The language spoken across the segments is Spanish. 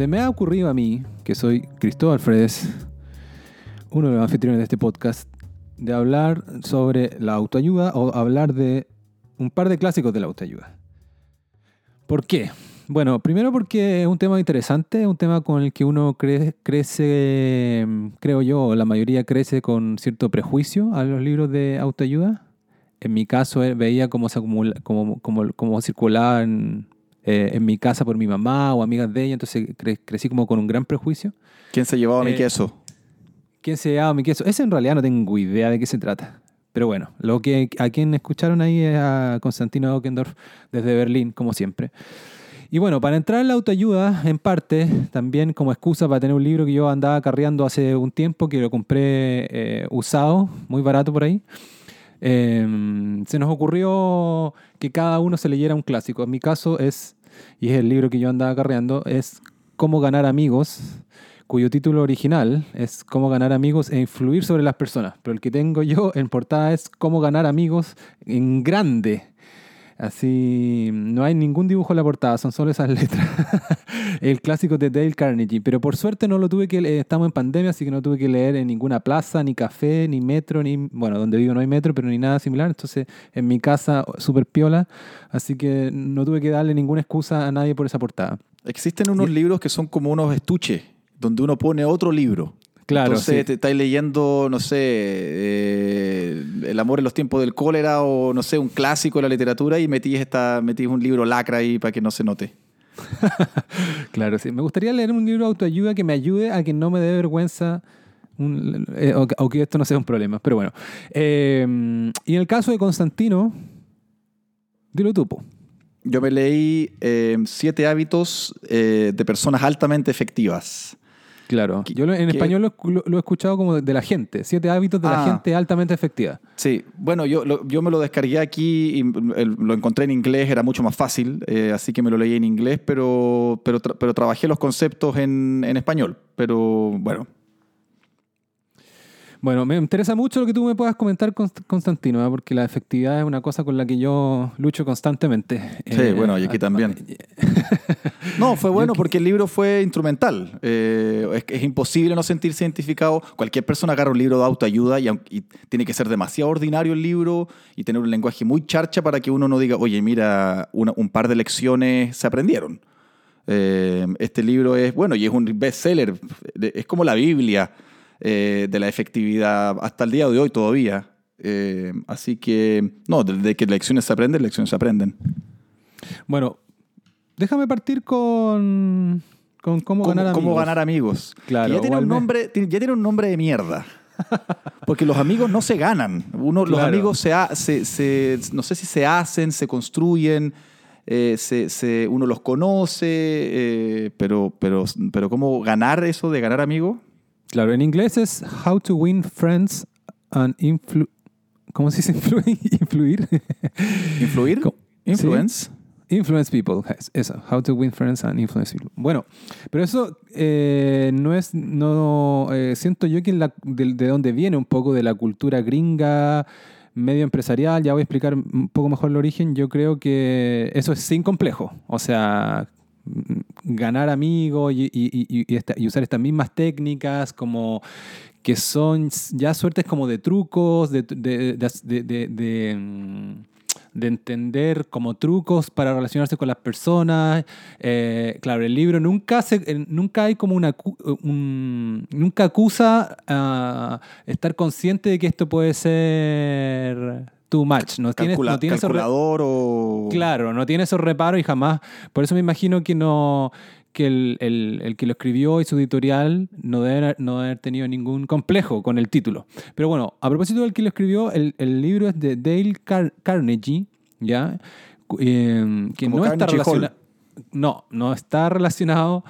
se me ha ocurrido a mí, que soy Cristóbal Fredes, uno de los anfitriones de este podcast, de hablar sobre la autoayuda o hablar de un par de clásicos de la autoayuda. ¿Por qué? Bueno, primero porque es un tema interesante, es un tema con el que uno crece, creo yo, la mayoría crece con cierto prejuicio a los libros de autoayuda. En mi caso eh, veía cómo, se acumula, cómo, cómo, cómo circulaban eh, en mi casa por mi mamá o amigas de ella, entonces crecí como con un gran prejuicio. ¿Quién se llevaba mi eh, queso? ¿Quién se llevaba mi queso? Ese en realidad no tengo idea de qué se trata. Pero bueno, lo que a quien escucharon ahí es a Constantino Ockendorf desde Berlín, como siempre. Y bueno, para entrar en la autoayuda, en parte, también como excusa para tener un libro que yo andaba carreando hace un tiempo, que lo compré eh, usado, muy barato por ahí, em, se nos ocurrió que cada uno se leyera un clásico. En mi caso es, y es el libro que yo andaba carreando, es Cómo ganar amigos, cuyo título original es Cómo ganar amigos e influir sobre las personas. Pero el que tengo yo en portada es Cómo ganar amigos en grande Así, no hay ningún dibujo en la portada, son solo esas letras. el clásico de Dale Carnegie. Pero por suerte no lo tuve que leer, estamos en pandemia, así que no tuve que leer en ninguna plaza, ni café, ni metro, ni, bueno, donde vivo no hay metro, pero ni nada similar. Entonces, en mi casa, súper piola. Así que no tuve que darle ninguna excusa a nadie por esa portada. Existen unos libros que son como unos estuches, donde uno pone otro libro. Claro, Entonces te estáis leyendo, no sé, eh, El amor en los tiempos del cólera o, no sé, un clásico de la literatura y metís, esta, metís un libro lacra ahí para que no se note. claro, sí. Me gustaría leer un libro de autoayuda que me ayude a que no me dé vergüenza eh, o, que esto no sea un problema. Pero bueno. Eh, y en el caso de Constantino, dilo tú, Yo me leí Siete hábitos de personas altamente efectivas. Claro. Yo en español lo, he escuchado como de la gente. Siete hábitos de la ah. gente altamente efectiva. Sí. Bueno, yo, yo me lo descargué aquí y lo encontré en inglés, era mucho más fácil, eh, así que me lo leí en inglés, pero, pero, pero trabajé los conceptos en, en español. Pero bueno, bueno, me interesa mucho lo que tú me puedas comentar, Constantino, ¿eh? porque la efectividad es una cosa con la que yo lucho constantemente. Sí, eh, bueno, y aquí también. no, fue bueno porque el libro fue instrumental. Eh, es, imposible no sentirse identificado. Cualquier persona agarra un libro de autoayuda y, y, tiene que ser demasiado ordinario el libro y tener un lenguaje muy charcha para que uno no diga, oye, mira, un par de lecciones se aprendieron. este libro es, bueno, y es un bestseller, es como la Biblia. Eh, de la efectividad hasta el día de hoy todavía. Eh, así que, no, de, que lecciones se aprenden, lecciones se aprenden. Bueno, déjame partir con, con cómo, ganar amigos. Cómo ganar amigos. Claro, ya tiene, un nombre, ya tiene un nombre de mierda. Porque los amigos no se ganan. Uno, Los amigos se, se, no sé si se hacen, se construyen, eh, se, uno los conoce, pero, pero, pero ¿cómo ganar eso de ganar amigos? Claro, en inglés es How to Win Friends and Influ... ¿Cómo se dice influir? ¿Influir? Influence. Influence people, eso. How to win friends and influence people. Bueno, pero eso eh, no es, no, eh, siento yo que la, de, de dónde viene un poco de la cultura gringa, medio empresarial, ya voy a explicar un poco mejor el origen, yo creo que eso es sin complejo. O sea, ganar amigos y, usar estas mismas técnicas como que son ya suertes como de trucos, de, de, mm, entender como trucos para relacionarse con las personas. Eh, claro, el libro nunca, se, nunca hay como una... nunca acusa a estar consciente de que esto puede ser too much. No tiene, no tiene calculador o... Claro, no tiene esos reparos y jamás... Por eso me imagino que no que el, el, el, que lo escribió y su editorial no debe, no haber tenido ningún complejo con el título. Pero bueno, a propósito del que lo escribió, el, el libro es de Dale Carnegie, ¿ya? Eh, que no está relacionado... No, no está relacionado,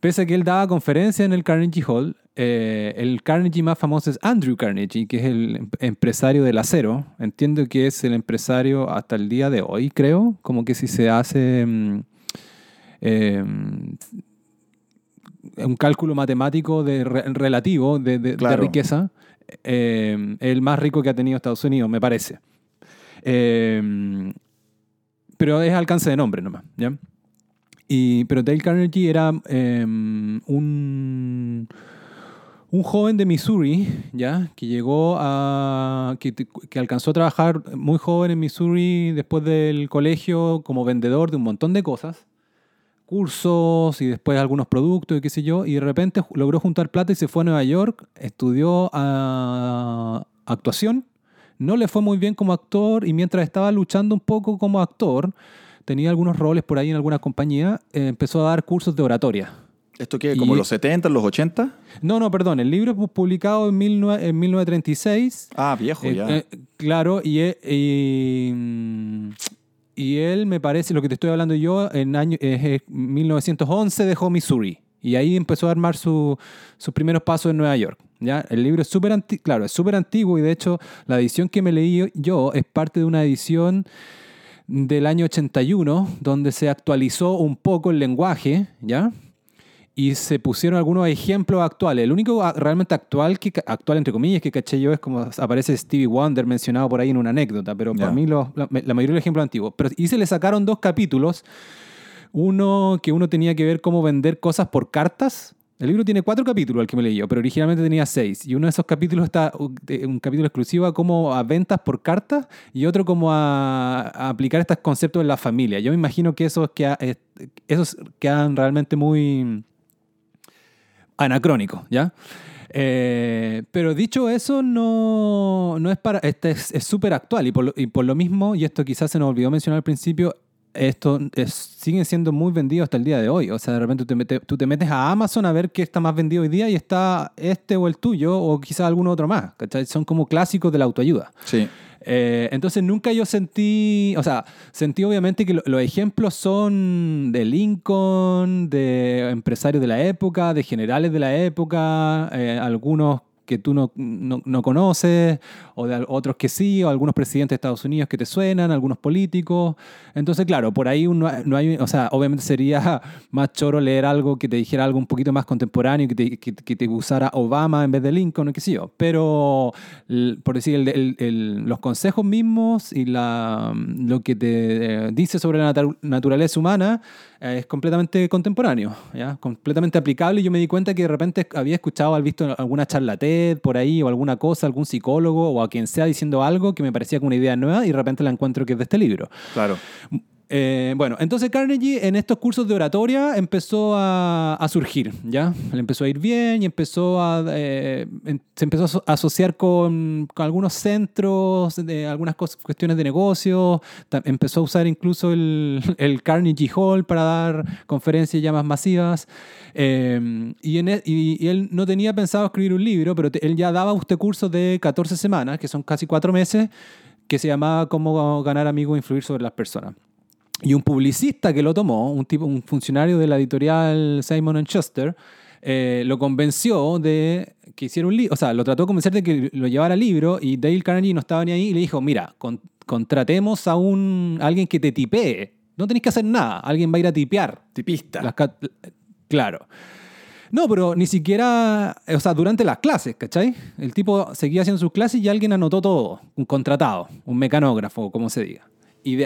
pese a que él daba conferencias en el Carnegie Hall, eh, el Carnegie más famoso es Andrew Carnegie, que es el em-, empresario del acero. Entiendo que es el empresario hasta el día de hoy, creo. Como que si se hace mm, em, un cálculo matemático de relativo de, riqueza, em, el más rico que ha tenido Estados Unidos, me parece. pero es alcance de nombre nomás, ¿ya? Y, pero Dale Carnegie era un, un joven de Missouri, ¿ya? Que llegó a... Que, alcanzó a trabajar muy joven en Missouri después del colegio como vendedor de un montón de cosas cursos y después algunos productos y qué sé yo, y de repente logró juntar plata y se fue a Nueva York, estudió ah, actuación, no le fue muy bien como actor y mientras estaba luchando un poco como actor, tenía algunos roles por ahí en alguna compañía, eh, empezó a dar cursos de oratoria. ¿Esto qué? ¿Como los 70, los 80? No, no, perdón. El libro es publicado en, 1936. Ah, viejo, eh, ya. eh, claro, y, y, mm, y él, me parece, lo que te estoy hablando yo, en año, es 1911 dejó Missouri. Y ahí empezó a armar su, sus primeros pasos en Nueva York. ¿ya? El libro es súper antiguo, claro, es súper antiguo y de hecho la edición que me leí yo es parte de una edición del año 81 donde se actualizó un poco el lenguaje, ¿ya? Y se pusieron algunos ejemplos actuales. El único realmente actual, que, actual entre comillas, que caché yo es como aparece Stevie Wonder mencionado por ahí en una anécdota, pero para mí la, mayoría de los ejemplos antiguos. Pero, y se le sacaron dos capítulos. Uno que uno tenía que ver cómo vender cosas por cartas. El libro tiene cuatro capítulos, el que me leí yo, pero originalmente tenía seis. Y uno de esos capítulos está un capítulo exclusivo a cómo a ventas por cartas y otro como a, aplicar estos conceptos en la familia. Yo me imagino que esos, que, esos quedan realmente muy anacrónico, ¿ya? Eh, pero dicho eso, no, no es para. Este es súper actual y por, lo, y por, lo, mismo, y esto quizás se nos olvidó mencionar al principio, esto es, sigue siendo muy vendido hasta el día de hoy. O sea, de repente tú te, metes, tú te metes a Amazon a ver qué está más vendido hoy día y está este o el tuyo o quizás alguno otro más. ¿cachai? Son como clásicos de la autoayuda. Sí. Eh, entonces nunca yo sentí, o sea, sentí obviamente que los ejemplos son de Lincoln, de empresarios de la época, de generales de la época, eh, algunos que tú no, no, conoces, o de otros que sí, o algunos presidentes de Estados Unidos que te suenan, algunos políticos. Entonces, claro, por ahí no, no hay, o sea, obviamente sería más choro leer algo que te dijera algo un poquito más contemporáneo, que te, que, te usara Obama en vez de Lincoln, o qué sé yo. Pero, por decir, el, el, los consejos mismos y la, lo que te dice sobre la naturaleza humana es completamente contemporáneo, ¿ya? completamente aplicable. Y yo me di cuenta que de repente había escuchado, había visto alguna charla Por ahí o alguna cosa, algún psicólogo o a quien sea diciendo algo que me parecía como una idea nueva y de repente la encuentro que es de este libro. Claro. Eh, bueno, entonces Carnegie en estos cursos de oratoria empezó a, surgir, ¿ya? Le empezó a ir bien y empezó a, eh, se empezó a asociar con, algunos centros, de algunas cuestiones de negocio, empezó a usar incluso el, Carnegie Hall para dar conferencias ya más masivas. Eh, e, y, él no tenía pensado escribir un libro, pero él ya daba usted cursos de 14 semanas, que son casi cuatro meses, que se llamaba Cómo ganar amigos e influir sobre las personas. Y un publicista que lo tomó, un, tipo, un funcionario de la editorial Simon Schuster, eh, lo convenció de que hiciera un libro, o sea, lo trató de convencer de que lo llevara al libro y Dale Carnegie no estaba ni ahí y le dijo, mira, contratemos a, un, alguien que te tipee, no tenés que hacer nada, alguien va a ir a tipear. Tipista. claro. No, pero ni siquiera, o sea, durante las clases, ¿cachai? El tipo seguía haciendo sus clases y alguien anotó todo, un contratado, un mecanógrafo, como se diga.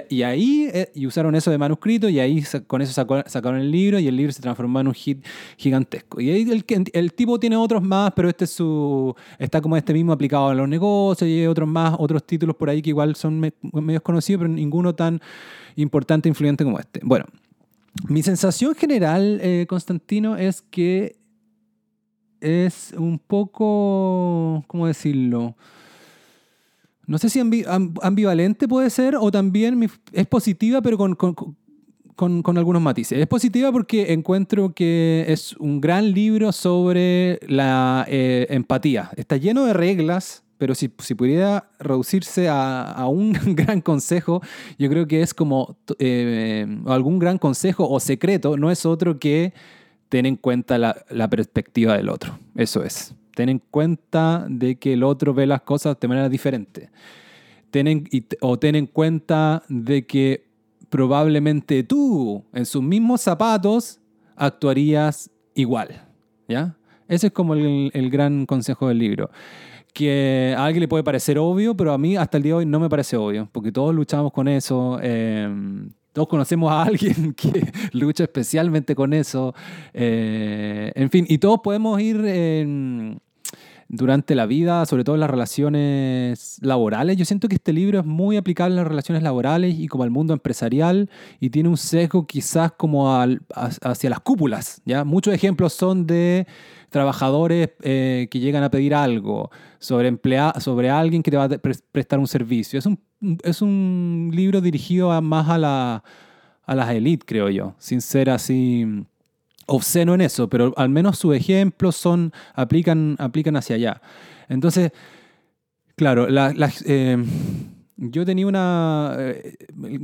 Y, ahí eh, y usaron eso de manuscrito y ahí con eso sacaron el libro y el libro se transformó en un hit gigantesco. Y ahí el, tipo tiene otros más, pero este es su, está como este mismo aplicado a los negocios y hay otros más, otros títulos por ahí que igual son medios conocidos, pero ninguno tan importante e influyente como este. Bueno, mi sensación general, eh, Constantino, es que es un poco, ¿cómo decirlo? No sé si ambivalente puede ser o también es positiva pero con, con, algunos matices. Es positiva porque encuentro que es un gran libro sobre la eh, empatía. Está lleno de reglas, pero si, si pudiera reducirse a, un gran consejo, yo creo que es como eh, algún gran consejo o secreto, no es otro que tener en cuenta la, la perspectiva del otro. Eso es. Ten en cuenta de que el otro ve las cosas de manera diferente. Ten o ten en cuenta de que probablemente tú, en sus mismos zapatos, actuarías igual. ¿Ya? Ese es como el, gran consejo del libro. Que a alguien le puede parecer obvio, pero a mí hasta el día de hoy no me parece obvio, porque todos luchamos con eso. Em, todos conocemos a alguien que lucha especialmente con eso. Eh, en fin, y todos podemos ir durante la vida, sobre todo en las relaciones laborales. Yo siento que este libro es muy aplicable en las relaciones laborales y como al mundo empresarial y tiene un sesgo quizás como hacia las cúpulas. Muchos ejemplos son de trabajadores eh, que llegan a pedir algo, sobre, sobre alguien que te va a prestar un servicio. Es un, es un libro dirigido más a, la, a las élites, creo yo, sin ser así obsceno en eso, pero al menos sus ejemplos son, aplican, aplican hacia allá. Entonces, claro, la, eh, yo tenía una... Eh,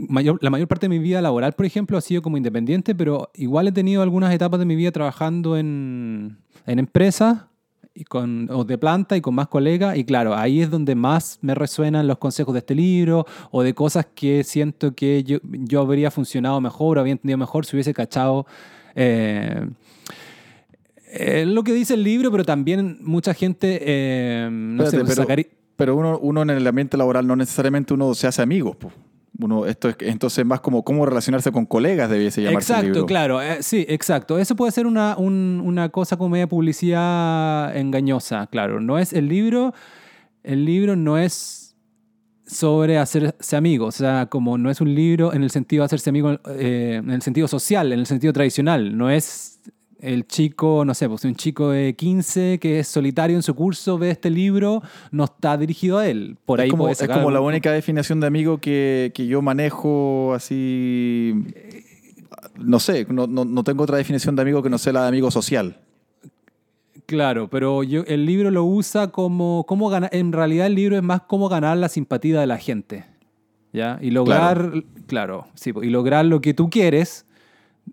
mayor, la mayor parte de mi vida laboral, por ejemplo, ha sido como independiente, pero igual he tenido algunas etapas de mi vida trabajando en, en empresas y con, o de planta y con más colegas. Y claro, ahí es donde más me resuenan los consejos de este libro o de cosas que siento que yo, yo habría funcionado mejor o habría entendido mejor si hubiese cachado eh, es lo que dice el libro, pero también mucha gente, eh, no sé, pues, pero, pero uno, uno, en el ambiente laboral no necesariamente uno se hace amigos. Uno, esto es, entonces más como cómo relacionarse con colegas debiese llamarse Exacto, el libro. claro. Eh, sí, exacto. Eso puede ser una, una cosa como media publicidad engañosa, claro. No es el libro, el libro no es sobre hacerse amigo. O sea, como no es un libro en el sentido de hacerse amigo, eh, en el sentido social, en el sentido tradicional. No es el chico, no sé, pues un chico de 15 que es solitario en su curso ve este libro, no está dirigido a él. Por ahí es como, es como la única definición de amigo que, que yo manejo así. No sé, no, no, no tengo otra definición de amigo que no sea la de amigo social. Claro, pero yo, el libro lo usa como, como ganar, en realidad el libro es más como ganar la simpatía de la gente, ¿ya? Y lograr, claro, sí, y lograr lo que tú quieres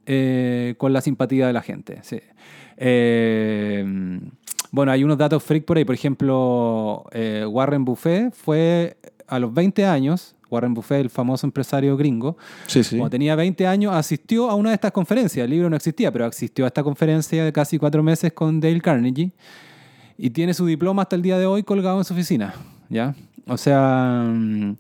eh, con la simpatía de la gente, sí. Eh, bueno, hay unos datos freak por ahí, por ejemplo, eh, Warren Buffett fue a los 20 años, Warren Buffett, el famoso empresario gringo, sí, sí. cuando tenía 20 años, asistió a una de estas conferencias. El libro no existía, pero asistió a esta conferencia de casi cuatro meses con Dale Carnegie y tiene su diploma hasta el día de hoy colgado en su oficina. ¿ya? O sea, mm,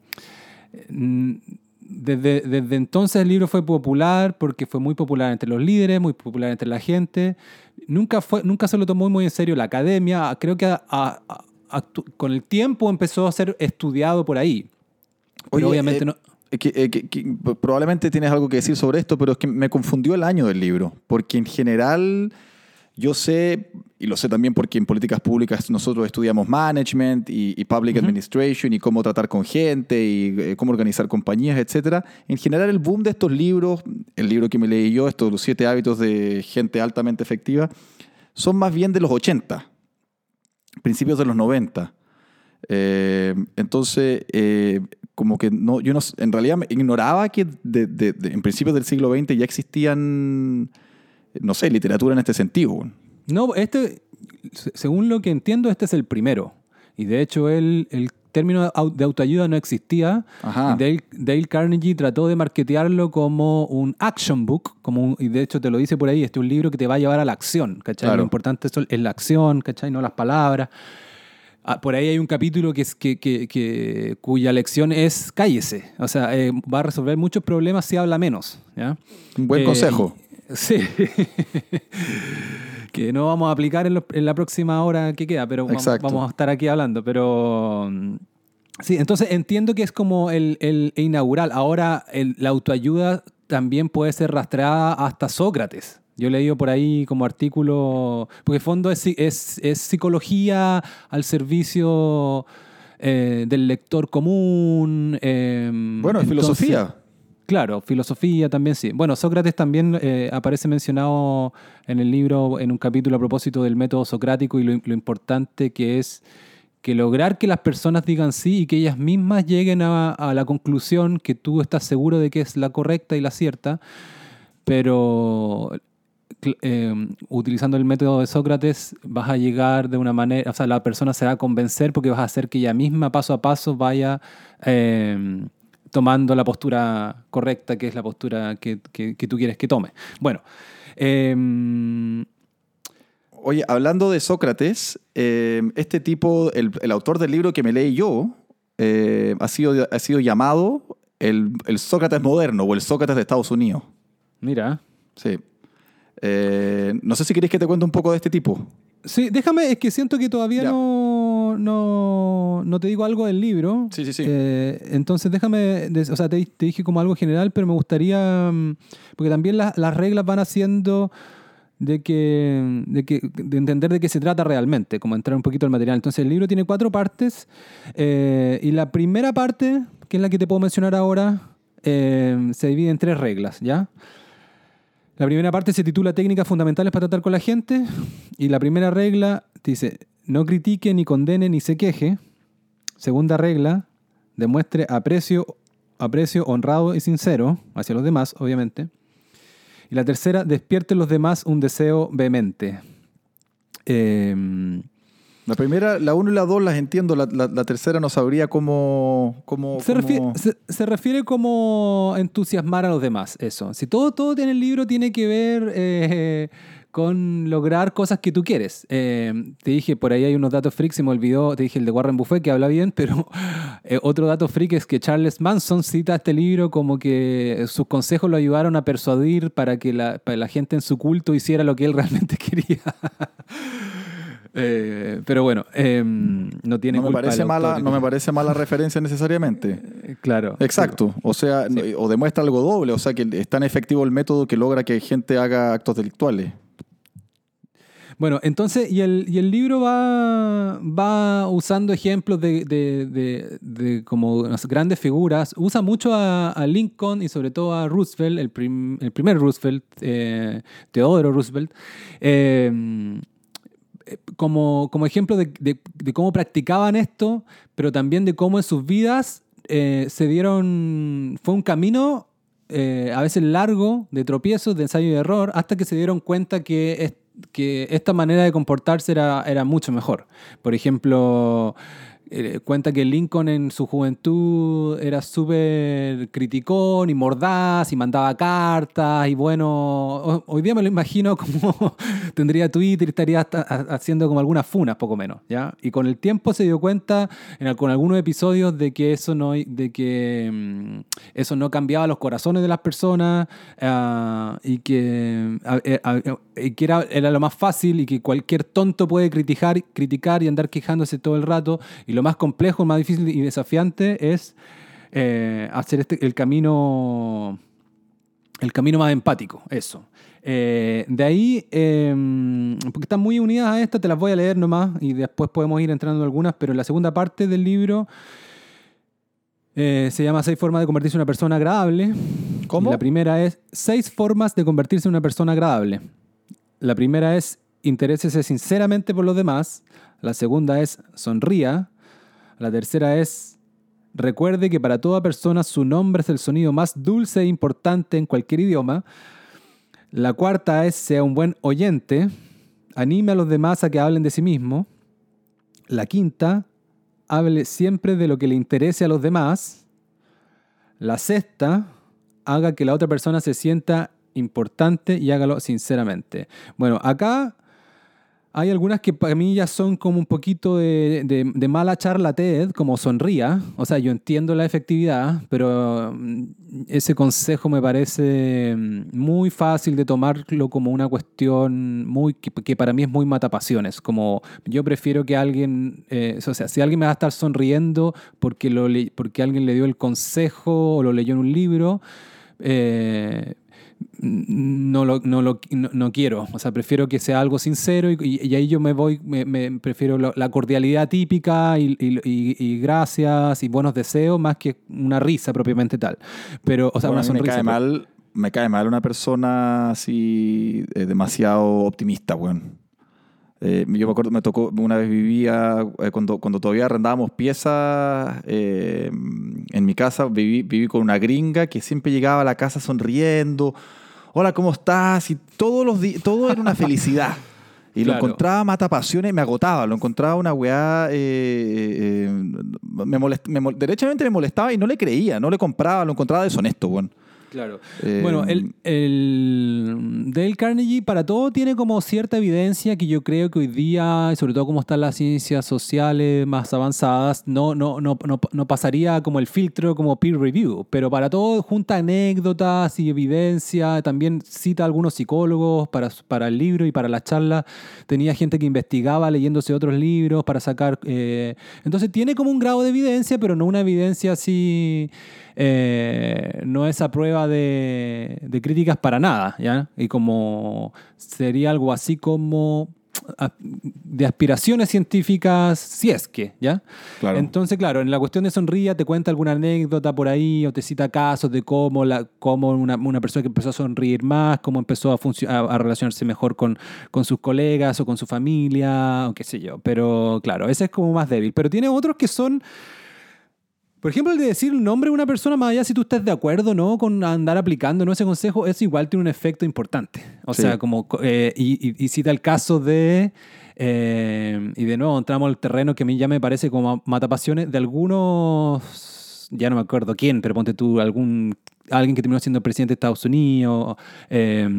desde, desde entonces el libro fue popular porque fue muy popular entre los líderes, muy popular entre la gente. Nunca, fue, nunca se lo tomó muy en serio la academia. Creo que con el tiempo empezó a ser estudiado por ahí obviamente eh, no. Eh, probablemente tienes algo que decir sobre esto, pero es que me confundió el año del libro, porque en general yo sé, y lo sé también porque en políticas públicas nosotros estudiamos management y, public administration y cómo tratar con gente y eh, cómo organizar compañías, etc. En general el boom de estos libros, el libro que me leí yo, estos los siete hábitos de gente altamente efectiva, son más bien de los 80, principios de los 90. entonces, como que no, yo no, en realidad ignoraba que de, de, en principios del siglo XX ya existían, no sé, literatura en este sentido. No, este, según lo que entiendo, este es el primero. Y de hecho, el, el término de autoayuda no existía. Dale, Dale, Carnegie trató de marketearlo como un action book, como y de hecho te lo dice por ahí, este es un libro que te va a llevar a la acción, ¿cachai? Lo importante es la acción, ¿cachai? No las palabras. Ah, por ahí hay un capítulo que es, que, que, cuya lección es cállese. O sea, eh, va a resolver muchos problemas si habla menos. ¿ya? Un buen eh, consejo. Sí. que no vamos a aplicar en, la próxima hora que queda, pero vamos, a estar aquí hablando. Pero. Sí, entonces entiendo que es como el, el inaugural. Ahora la autoayuda también puede ser rastreada hasta Sócrates. Yo he leído por ahí como artículo, porque en fondo es, es, es psicología al servicio eh, del lector común. Em, bueno, es filosofía. Claro, filosofía también sí. Bueno, Sócrates también eh, aparece mencionado en el libro en un capítulo a propósito del método socrático y lo, importante que es que lograr que las personas digan sí y que ellas mismas lleguen a, a la conclusión que tú estás seguro de que es la correcta y la cierta, pero Em, utilizando el método de Sócrates, vas a llegar de una manera, o sea, la persona se va a convencer porque vas a hacer que ella misma paso a paso vaya em, tomando la postura correcta, que es la postura que, tú quieres que tome. Bueno. Em, Oye, hablando de Sócrates, este tipo, el, autor del libro que me leí yo, ha, sido, ha sido llamado el, el Sócrates moderno o el Sócrates de Estados Unidos. Mira. Sí. Eh, no sé si queréis que te cuente un poco de este tipo. Sí, déjame, es que siento que todavía Ya. no, no, no te digo algo del libro. Sí, sí, sí. Eh, entonces déjame, o sea, te, te dije como algo general, pero me gustaría, mm, porque también la- las reglas van haciendo de que, de que de entender de qué se trata realmente, como entrar un poquito al material. Entonces el libro tiene cuatro partes eh, y la primera parte, que es la que te puedo mencionar ahora, eh, se divide en tres reglas, ¿ya? La primera parte se titula Técnicas fundamentales para tratar con la gente y la primera regla dice, no critique, ni condene, ni se queje. Segunda regla, demuestre aprecio, aprecio honrado y sincero hacia los demás, obviamente. Y la tercera, despierte en los demás un deseo vehemente. Eh, La primera, la 1 y la 2 las entiendo, la, la- la tercera no sabría cómo... cómo, se, cómo- refiere, se, se refiere como entusiasmar a los demás, eso. Si todo, todo en el libro tiene que ver eh, con lograr cosas que tú quieres. Eh, te dije, por ahí hay unos datos freaks, se me olvidó, te dije el de Warren Buffett, que habla bien, pero eh, otro dato freak es que Charles Manson cita este libro como que sus consejos lo ayudaron a persuadir para que la, para la gente en su culto hiciera lo que él realmente quería. Eh, pero bueno, eh, no tiene no me culpa parece mala, autor. no me parece mala referencia necesariamente. Claro. Exacto. O sea, o demuestra algo doble, o sea, que es tan efectivo el método que logra que gente haga actos delictuales. Bueno, entonces, y el, y el libro va, va usando ejemplos de, de- de- de como unas grandes figuras. Usa mucho a, a Lincoln y sobre todo a Roosevelt, el, prim- el primer Roosevelt, eh, Teodoro Roosevelt, eh, como, como ejemplo de, de- de cómo practicaban esto, pero también de cómo en sus vidas eh, se dieron, fue un camino eh, a veces largo de tropiezos, de ensayo y error, hasta que se dieron cuenta que, que esta manera de comportarse era, era mucho mejor. Por ejemplo, eh, cuenta que Lincoln en su juventud era súper criticón y mordaz y mandaba cartas y bueno, ho- hoy día me lo imagino como tendría Twitter y estaría haciendo como algunas funas, poco menos, ¿ya? Y con el tiempo se dio cuenta en, con algunos episodios de que eso no, de que, mm, eso no cambiaba los corazones de las personas ah, y que, eh, era, lo más fácil y que cualquier tonto puede criticar, criticar y andar quejándose todo el rato. Lo más complejo, más difícil y desafiante es eh, hacer este, el camino el camino más empático, eso. Eh, de ahí, eh, porque están muy unidas a esta, te las voy a leer nomás y después podemos ir entrando en algunas, pero en la segunda parte del libro eh, se llama Seis formas de convertirse en una persona agradable. ¿Cómo? Y la primera es Seis formas de convertirse en una persona agradable. La primera es Interésese sinceramente por los demás. La segunda es Sonría. La tercera es Recuerde que para toda persona su nombre es el sonido más dulce e importante en cualquier idioma. La cuarta es sea un buen oyente. Anime a los demás a que hablen de sí mismo. La quinta, hable siempre de lo que le interese a los demás. La sexta, haga que la otra persona se sienta importante y hágalo sinceramente. Bueno, acá hay algunas que para mí ya son como un poquito de, de- de mala charla TED, como sonría. O sea, yo entiendo la efectividad, pero mm, ese consejo me parece mm, muy fácil de tomarlo como una cuestión muy que, que para mí es muy matapasiones. Como yo prefiero que alguien, eh, o sea, si alguien me va a estar sonriendo porque, lo porque alguien le dio el consejo o lo leyó en un libro, eh, no lo, no lo no, no quiero. O sea, prefiero que sea algo sincero y, y- y ahí yo me voy, me, me- prefiero lo- la cordialidad típica y, y- gracias y buenos deseos más que una risa propiamente tal. Pero, o sea, Bueno, una a mí me sonrisa. cae mal, me cae mal una persona así eh, demasiado optimista, weón. Eh, yo me acuerdo, me tocó, una vez vivía, eh, cuando, cuando todavía arrendábamos piezas eh, en mi casa, viví, viví con una gringa que siempre llegaba a la casa sonriendo. Hola, ¿cómo estás? Y todos los días, todo era una felicidad. Y lo encontraba mata pasiones, me agotaba, lo encontraba una weá, me molest- me mol- derechamente me molestaba y no le creía, no le compraba, lo encontraba deshonesto, weón. Claro. Eh, bueno, el, el Dale Carnegie para todo tiene como cierta evidencia que yo creo que hoy día, y sobre todo como están las ciencias sociales más avanzadas, no, no, no, no, no pasaría como el filtro como peer review, pero para todo junta anécdotas y evidencia, también cita a algunos psicólogos para, para el libro y para la charla, tenía gente que investigaba leyéndose otros libros para sacar... eh, entonces tiene como un grado de evidencia, pero no una evidencia así... eh, no es a prueba de, de críticas para nada, ¿ya? Y como sería algo así como a- de aspiraciones científicas, si es que, ¿ya? Claro. Entonces, claro, en la cuestión de sonría te cuenta alguna anécdota por ahí o te cita casos de cómo, la, cómo una, una persona que empezó a sonreír más, cómo empezó a, funcio- a, a relacionarse mejor con, con sus colegas o con su familia o qué sé yo. Pero claro, ese es como más débil. Pero tiene otros que son... Por ejemplo, el de decir el nombre de una persona, más allá si tú estás de acuerdo no con andar aplicando ¿no? ese consejo, eso igual tiene un efecto importante. O Sí. sea, como, eh, y, y- y cita el caso de, eh, y de nuevo entramos al terreno que a mí ya me parece como matapasiones, de algunos, ya no me acuerdo quién, pero ponte tú, algún, alguien que terminó siendo presidente de Estados Unidos, eh,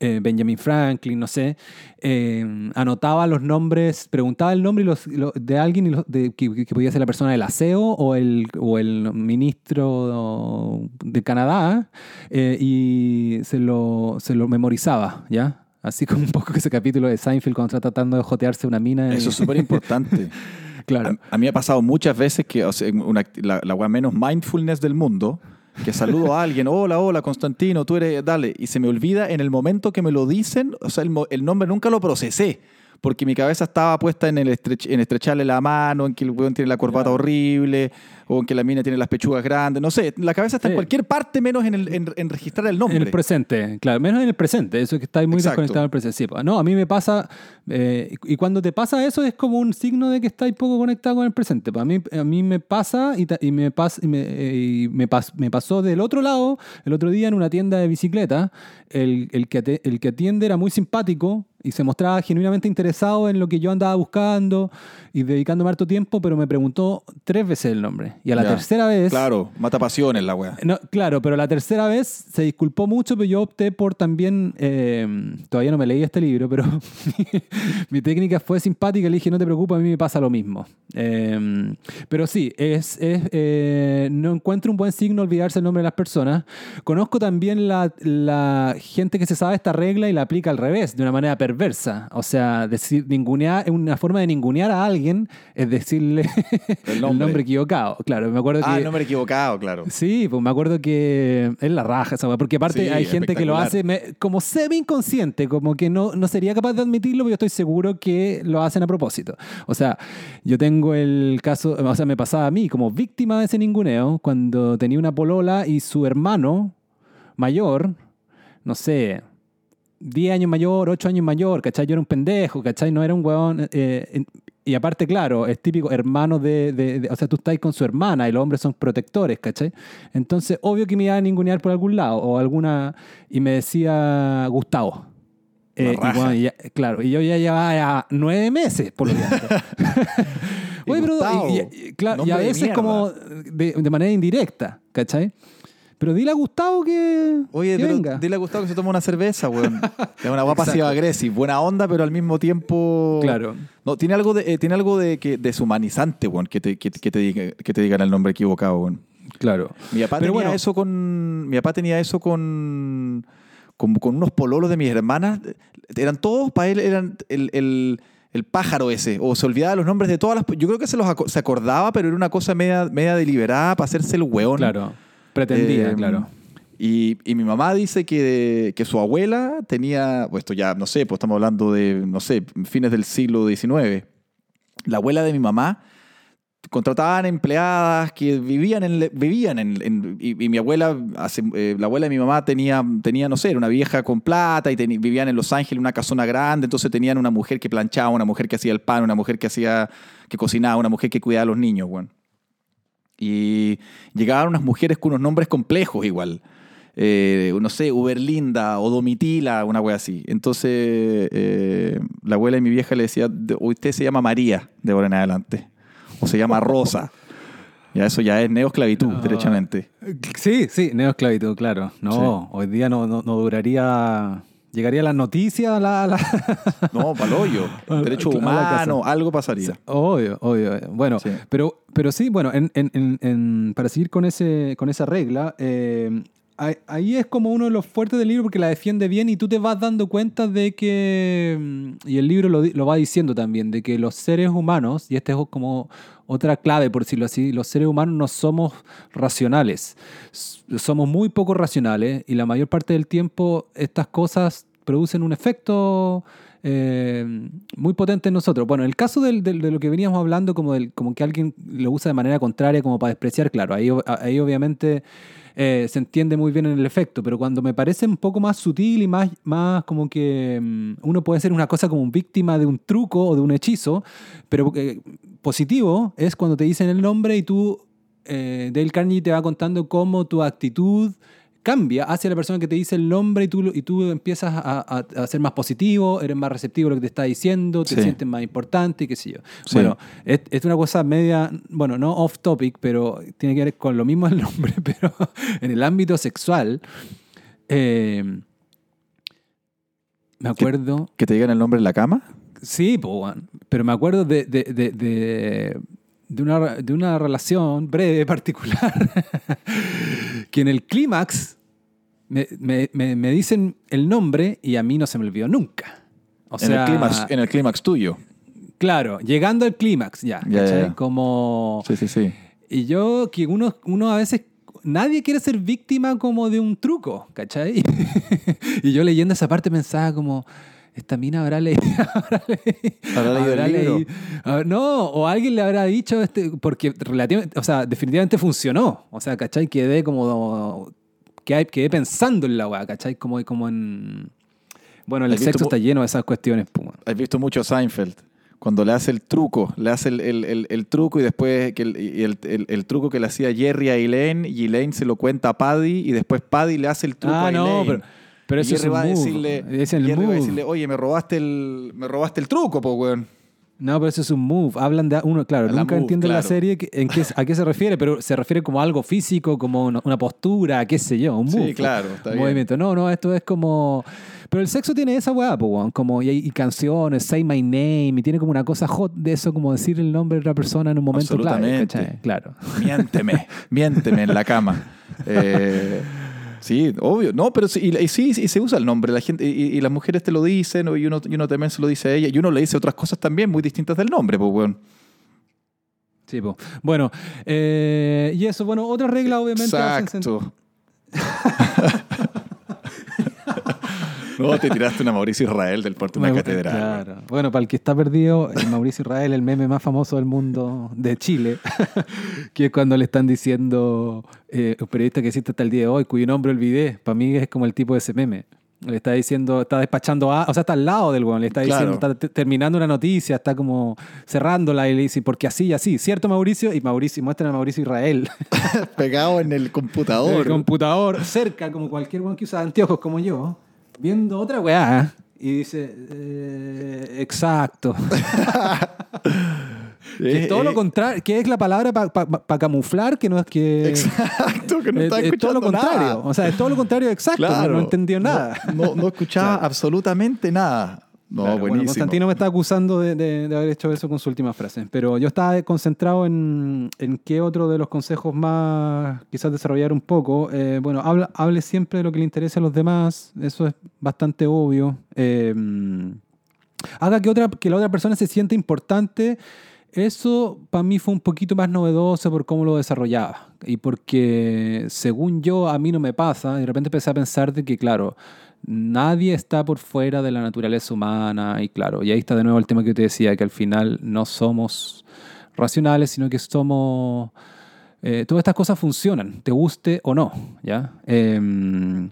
eh, Benjamin Franklin, no sé, eh, anotaba los nombres, preguntaba el nombre y los, lo- de alguien y los- de- que, que podía ser la persona del aseo o el, o el ministro de Canadá eh, y se lo, se lo memorizaba, ¿ya? Así como un poco ese capítulo de Seinfeld cuando está tratando de jotearse una mina. y- Eso es súper importante. claro. A, a mí me ha pasado muchas veces que o sea, una, la, la menos mindfulness del mundo, que saludo a alguien, hola, hola, Constantino, tú eres, dale, y se me olvida en el momento que me lo dicen, o sea, el, el nombre nunca lo procesé, porque mi cabeza estaba puesta en, el estrech- en estrecharle la mano, en que el weón tiene la corbata Claro. horrible, o en que la mina tiene las pechugas grandes, no sé, la cabeza está en Sí. cualquier parte menos en, el- en- en registrar el nombre. En el presente, claro, menos en el presente, eso es que está muy Exacto. desconectado del presente. Sí, no, a mí me pasa, eh, y cuando te pasa eso es como un signo de que estáis poco conectado con el presente. Pues a, mí, a mí me pasa y, y me, pas- y me, eh, y me, pas- me pasó del otro lado, el otro día en una tienda de bicicleta, el, el, que, el que atiende era muy simpático y se mostraba genuinamente interesado en lo que yo andaba buscando y dedicándome harto tiempo, pero me preguntó tres veces el nombre. Y a la Ya. tercera vez... Claro, mata pasiones la weá. No, claro, pero la tercera vez se disculpó mucho, pero yo opté por también, eh, todavía no me leí este libro, pero mi técnica fue simpática, le dije, no te preocupes, a mí me pasa lo mismo. Eh, pero sí, es, es, eh, no encuentro un buen signo olvidarse el nombre de las personas. Conozco también la, la gente que se sabe esta regla y la aplica al revés, de una manera perversa. O sea, decir ningunear, una forma de ningunear a alguien es decirle El el nombre. equivocado. Claro, me acuerdo Ah, que... el nombre equivocado, claro. Sí, pues me acuerdo que es la raja esa porque aparte Sí, hay gente que lo hace me- como semi inconsciente, como que no, no sería capaz de admitirlo, pero yo estoy seguro que lo hacen a propósito. O sea, yo tengo el caso, o sea, me pasaba a mí como víctima de ese ninguneo cuando tenía una polola y su hermano mayor, no sé, 10 años mayor, 8 años mayor, ¿cachai? Yo era un pendejo, ¿cachai? No era un huevón. eh, y aparte, claro, es típico hermano de, de- de- O sea, tú estás con su hermana y los hombres son protectores, ¿cachai? Entonces, obvio que me iba a ningunear por algún lado o alguna. Y me decía Gustavo. Eh, y bueno, ya- claro, y yo ya llevaba ya nueve meses, por lo tanto. Oye, pero. Y, y- claro, y nombre a veces como de, de manera indirecta, ¿cachai? Pero dile a Gustavo que. Oye, que pero venga. dile a Gustavo que se toma una cerveza, weón. Es una guapa pasiva agresiva, buena onda, pero al mismo tiempo. Claro. No, tiene algo de, eh, tiene algo de que deshumanizante, weón, que te, que, que te diga- que te digan el nombre equivocado, weón. Claro. Mi papá Pero tenía bueno. eso con. Mi papá tenía eso con. Con, con unos pololos de mis hermanas. Eran todos, para él, eran el, el- el pájaro ese. O se olvidaba los nombres de todas las. Yo creo que se los aco- se acordaba, pero era una cosa media, media deliberada para hacerse el weón. Claro. Pretendía, Eh, claro. Y, y mi mamá dice que, que su abuela tenía, pues esto ya, no sé, pues estamos hablando de, no sé, fines del siglo XIX. La abuela de mi mamá contrataban empleadas que vivían en, vivían en, en- y, y mi abuela, hace- eh, la abuela de mi mamá tenía, tenía, no sé, era una vieja con plata y vivían en Los Ángeles, una casona grande, entonces tenían una mujer que planchaba, una mujer que hacía el pan, una mujer que hacía, que cocinaba, una mujer que cuidaba a los niños, bueno. Y llegaban unas mujeres con unos nombres complejos igual. Eh, no sé, Uberlinda o Domitila, una wea así. Entonces, eh, la abuela de mi vieja le decía, "De- usted se llama María de ahora en adelante. O se llama Rosa. Ya eso ya es neosclavitud, No. derechamente. Sí, sí, neosclavitud, claro. No, Sí. hoy día no, no, no duraría. Llegaría las noticias, la, la- No, palollo. Ah, Derecho la humano, algo pasaría. Obvio, obvio. Bueno, Sí. pero, pero sí, bueno, en, en- en- en- para seguir con, ese, con esa regla, eh, ahí- es como uno de los fuertes del libro porque la defiende bien y tú te vas dando cuenta de que, mm, y el libro lo, lo va diciendo también, de que los seres humanos, y esta es como otra clave, por decirlo así, los seres humanos no somos racionales, somos muy poco racionales y la mayor parte del tiempo estas cosas producen un efecto eh, muy potente en nosotros. Bueno, el caso del- de lo que veníamos hablando, como, del, como que alguien lo usa de manera contraria, como para despreciar, claro, ahí, ahí obviamente eh, se entiende muy bien en el efecto, pero cuando me parece un poco más sutil y más, más como que mm, uno puede ser una cosa como víctima de un truco o de un hechizo, pero eh, positivo es cuando te dicen el nombre y tú, eh, Dale Carnegie te va contando cómo tu actitud cambia hacia la persona que te dice el nombre y tú, y tú empiezas a, a- a ser más positivo, eres más receptivo a lo que te está diciendo, te Sí. sientes más importante y qué sé yo. Sí. Bueno, es, es una cosa media, bueno, no off topic, pero tiene que ver con lo mismo el nombre, pero en el ámbito sexual, eh, me acuerdo... ¿Que te digan el nombre en la cama? Sí, pero me acuerdo de, de, de, de, de una, de una relación breve, particular, que en el clímax me, me, me, me dicen el nombre y a mí no se me olvidó nunca. O en, sea, el clímax, en el clímax tuyo. claro, llegando al clímax ya, Ya, ya, ¿cachai? ya. Como... Sí, sí, sí. Y yo, que uno, uno a veces, nadie quiere ser víctima como de un truco, ¿cachai? y yo leyendo esa parte pensaba como, esta mina habrá leído... habrá leído- ¿Habrá leído el libro? leído- no, o alguien le habrá dicho, este, porque relativamente, o sea, definitivamente funcionó. O sea, ¿cachai? Quedé como, quedé, quedé pensando en la weá, ¿cachai? Como, como en... Bueno, el ¿Has visto sexo está lleno de esas cuestiones. pues, weón. Has visto mucho Seinfeld. Cuando le hace el truco, le hace el, el- el- el truco y después que el, truco que le hacía Jerry a Elaine y Elaine se lo cuenta a Paddy y después Paddy le hace el truco Ah, a no, Elaine. Pero, Y eso es un va a move. decirle, Es el va a decirle, oye, me robaste el, me robaste el truco, po, weón. No, pero eso es un move. Hablan de uno, claro, La nunca move, entienden la claro. serie en qué, a qué se refiere, pero se refiere como a algo físico, como una, una postura, qué sé yo, un Sí, move. claro, está un bien. movimiento. No, no, esto es como. Pero el sexo tiene esa weá, po, weón, como y hay y canciones, Say My Name, y tiene como una cosa hot de eso, como decir el nombre de otra persona en un momento clave. Claro. Miénteme, miénteme en la cama. Eh, sí, obvio. No, pero sí, y, sí, y se usa el nombre. La gente, y, y las mujeres te lo dicen, y uno, y uno también se lo dice a ella, y uno le dice otras cosas también muy distintas del nombre, pues, weón. Sí, po. Bueno, eh, y eso, bueno, otras reglas obviamente. Exacto. no, te tiraste una Mauricio Israel del puerto de una catedral. Claro. Bueno, para el que está perdido, el Mauricio Israel, el meme más famoso del mundo de Chile, que es cuando le están diciendo eh, un periodista que existe hasta el día de hoy, cuyo nombre olvidé, para mí es como el tipo de ese meme. Le está diciendo, está despachando, a, o sea, está al lado del weón, le está Claro. diciendo, está te- terminando una noticia, está como cerrándola y le dice, porque así y así, ¿cierto Mauricio? Y Mauricio, muestran a Mauricio Israel, Pegado en el computador. el computador, cerca, como cualquier weón que usa anteojos como yo, viendo otra weá. Y dice, eh, exacto. Que Eh, es todo lo eh, contrario, que es la palabra para camuflar, que no es que... Exacto, que no es, está es todo lo escuchando contrario. nada. O sea, es todo lo contrario exacto. Claro. No, entendió nada. No, no escuchaba absolutamente nada. No, Claro, bueno, buenísimo. Constantino me está acusando de, de- de haber hecho eso con su última frase. Pero yo estaba concentrado en, en qué otro de los consejos más quizás desarrollar un poco. Eh, bueno, habla- hable siempre de lo que le interesa a los demás. Eso es bastante obvio. Eh, haga que, otra, que la otra persona se sienta importante. Eso para mí fue un poquito más novedoso por cómo lo desarrollaba. Y porque según yo a mí no me pasa, de repente empecé a pensar de que, claro, nadie está por fuera de la naturaleza humana. Y claro, y ahí está de nuevo el tema que te decía, que al final no somos racionales, sino que somos... eh, todas estas cosas funcionan, te guste o no, ¿ya? Em,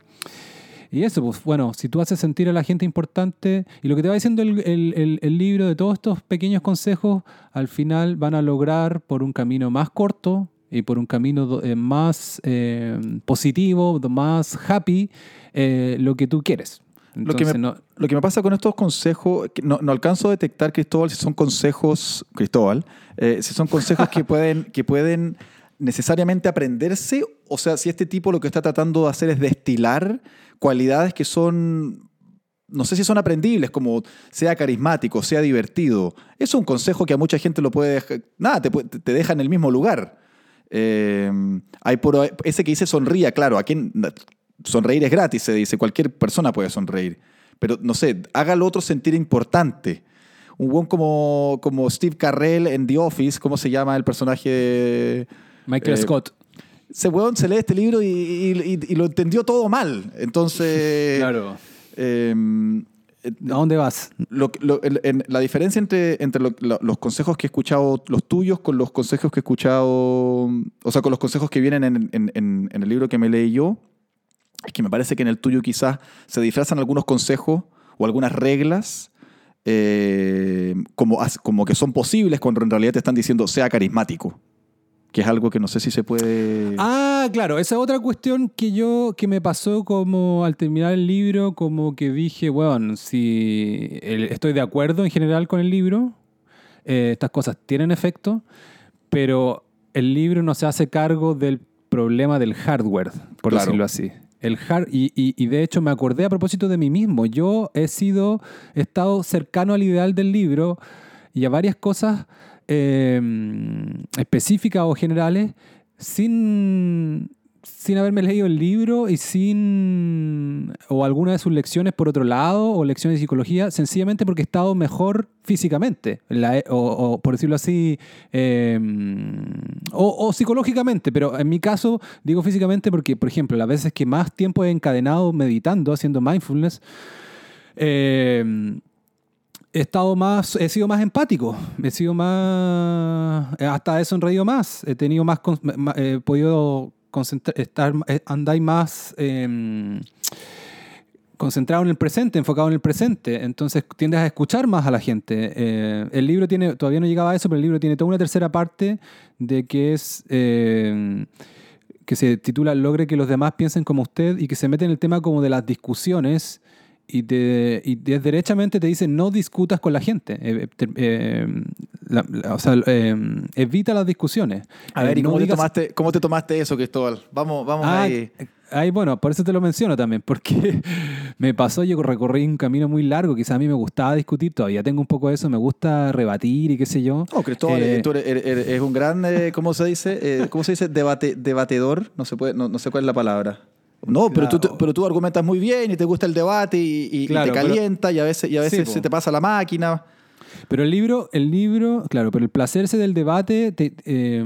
y eso, pues bueno, si tú haces sentir a la gente importante, y lo que te va diciendo el, el- el- el libro de todos estos pequeños consejos, al final van a lograr por un camino más corto y por un camino eh, más eh, positivo, más happy, eh, lo que tú quieres. Lo que, me, no- lo que me pasa con estos consejos, no, no alcanzo a detectar, Cristóbal, si son consejos, Cristóbal, eh, si son consejos que pueden, que pueden necesariamente aprenderse, o sea, si este tipo lo que está tratando de hacer es destilar cualidades que son, no sé si son aprendibles, como sea carismático, sea divertido. Es un consejo que a mucha gente lo puede dejar, nada, te, te deja en el mismo lugar. Eh, hay por, ese que dice sonría, claro, a quien sonreír es gratis, se dice, cualquier persona puede sonreír. Pero no sé, haga al otro sentir importante. Un buen como, como Steve Carrell en The Office, ¿cómo se llama el personaje? Michael Eh, Scott. Ese weón se lee este libro y, y- y- y lo entendió todo mal. Entonces, Claro. eh, ¿A dónde vas? la diferencia entre, entre lo- lo- los consejos que he escuchado, los tuyos, con los consejos que he escuchado, o sea, con los consejos que vienen en, el libro que me leí yo, es que me parece que en el tuyo quizás se disfrazan algunos consejos o algunas reglas eh, como, como que son posibles cuando en realidad te están diciendo sea carismático, que es algo que no sé si se puede... Ah, claro, esa es otra cuestión que yo, que me pasó como al terminar el libro, como que dije, bueno, si estoy de acuerdo en general con el libro, eh, estas cosas tienen efecto, pero el libro no se hace cargo del problema del hardware, por Claro. decirlo así. El hard, y, y- y de hecho me acordé a propósito de mí mismo. Yo he sido, he estado cercano al ideal del libro y a varias cosas eh, específicas o generales sin, sin haberme leído el libro y sin. o alguna de sus lecciones por otro lado, o lecciones de psicología, sencillamente porque he estado mejor físicamente, o, o, por decirlo así, eh, o, o psicológicamente, pero en mi caso digo físicamente porque, por ejemplo, las veces que más tiempo he encadenado meditando, haciendo mindfulness, eh, he estado más, he sido más empático, he sido más, hasta he sonreído más, he tenido más, he podido concentrar, estar, eh, andar más eh, concentrado en el presente, enfocado en el presente, entonces tiendes a escuchar más a la gente. Eh, el libro tiene, todavía no llegaba a eso, pero el libro tiene toda una tercera parte de que es... eh, que se titula Logre que los demás piensen como usted y que se mete en el tema como de las discusiones y, te, y de- derechamente te dice no discutas con la gente. Eh, te- eh, la- la- o sea, eh, evita las discusiones. A ver, ¿y no cómo, te tomaste, cómo te tomaste eso, Cristóbal? Vamos, vamos Ah, ahí. ahí, bueno, por eso te lo menciono también, porque me pasó, yo recorrí un camino muy largo, quizás a mí me gustaba discutir, todavía tengo un poco de eso, me gusta rebatir y qué sé yo. No, Cristóbal, Eh, tú eres, eres- eres- eres un gran, ¿cómo se dice? ¿Cómo se dice? Debate, debatedor. No, se puede, no, no sé cuál es la palabra. No, pero, tú, pero tú argumentas muy bien y te gusta el debate y, y- y Claro, te pero- calienta y a veces, y a veces Sí, po. se te pasa la máquina. Pero el libro, el libro, claro, pero el placerse del debate te- eh,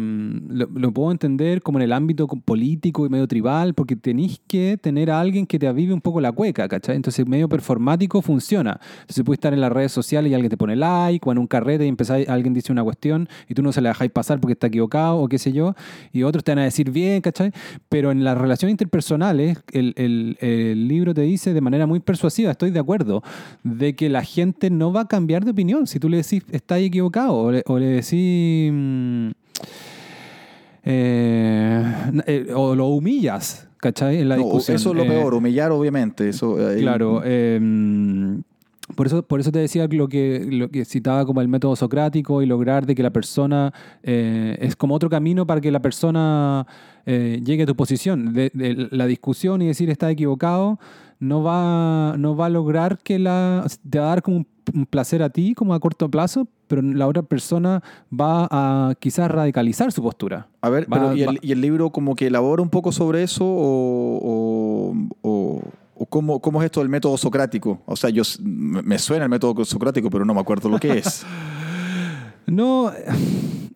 lo, lo puedo entender como en el ámbito co- político y medio tribal, porque tenéis que tener a alguien que te avive un poco la cueca, ¿cachai? Entonces, medio performático funciona. Entonces, puedes estar en las redes sociales y alguien te pone like, o en un carrete y empezáis, alguien dice una cuestión y tú no se la dejáis pasar porque está equivocado o qué sé yo, y otros te van a decir bien, ¿cachai? Pero en las relaciones interpersonales, el, el- el libro te dice de manera muy persuasiva, estoy de acuerdo, de que la gente no va a cambiar de opinión. Si tú le decís, estás equivocado, o le, o le decís... mm, eh, eh, o lo humillas, ¿cachai? En la No, discusión. eso es lo Eh, peor, humillar, obviamente. Eso, Claro. eh, por, eso, por eso te decía lo que, lo que citaba como el método socrático y lograr de que la persona es como otro camino para que la persona llegue a tu posición. De, de la discusión y decir está equivocado no va, no va a lograr que la... te va a dar como un, un placer a ti como a corto plazo, pero la otra persona va a quizás radicalizar su postura. A ver, Va- pero ¿y, el, y el libro como que elabora un poco sobre eso o, o, o- o cómo, cómo es esto del método socrático? O sea, yo me suena el método socrático, pero no me acuerdo lo que es. No,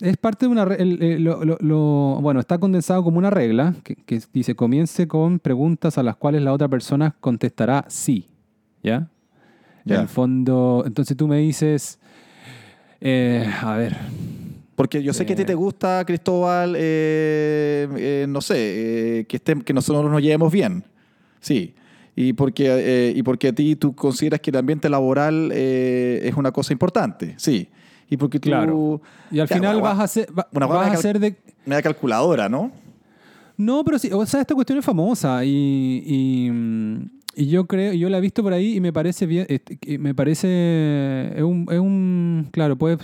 es parte de una... el- el- lo- lo- lo- bueno, está condensado como una regla que, que dice comience con preguntas a las cuales la otra persona contestará sí. ¿Ya? En el fondo, entonces tú me dices, eh, a ver, Porque yo sé que a ti Eh. te gusta, Cristóbal, eh, eh, no sé, eh, que, estem- que nosotros nos llevemos bien. Sí. Y porque, eh, y porque a ti tú consideras que el ambiente laboral eh, es una cosa importante. Sí. Y porque tú... Claro. y al Ya, final una vas a ser, va- una vas a ser de... Una calculadora, ¿no? No, pero sí, o sea, esta cuestión es famosa y, y, y yo creo, yo la he visto por ahí y me parece bien, este, me parece, es un, es un- claro, puede,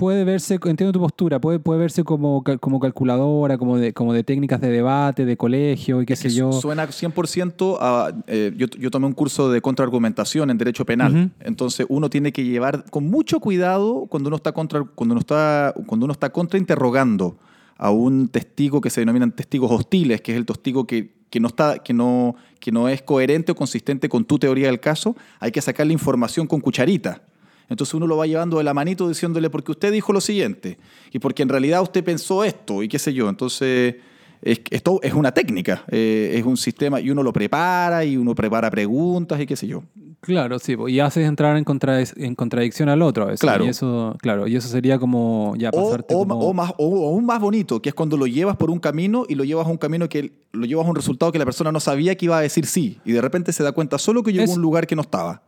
puede verse, entiendo tu postura, puede, puede verse como, como calculadora, como de, como de técnicas de debate, de colegio y qué sé yo. Suena 100% a... Eh, yo, yo, tomé un curso de contraargumentación en derecho penal, entonces uno tiene que llevar con mucho cuidado cuando uno está contra, cuando uno está, cuando uno está contrainterrogando a un testigo que se denominan testigos hostiles, que es el testigo que, que no, está, que, no, que no es coherente o consistente con tu teoría del caso, hay que sacar la información con cucharita. Entonces uno lo va llevando de la manito diciéndole, porque usted dijo lo siguiente, y porque en realidad usted pensó esto, y qué sé yo. Entonces, esto es una técnica, eh, es un sistema, y uno lo prepara, y uno prepara preguntas, y qué sé yo. Claro, sí, y haces entrar en, en contradicción al otro a veces. Claro. Y eso, claro, y eso sería como ya pasarte o, como... más, o, aún más bonito, que es cuando lo llevas por un camino y lo llevas a un camino que lo llevas a un resultado que la persona no sabía que iba a decir sí, y de repente se da cuenta solo que llegó a un lugar que no estaba.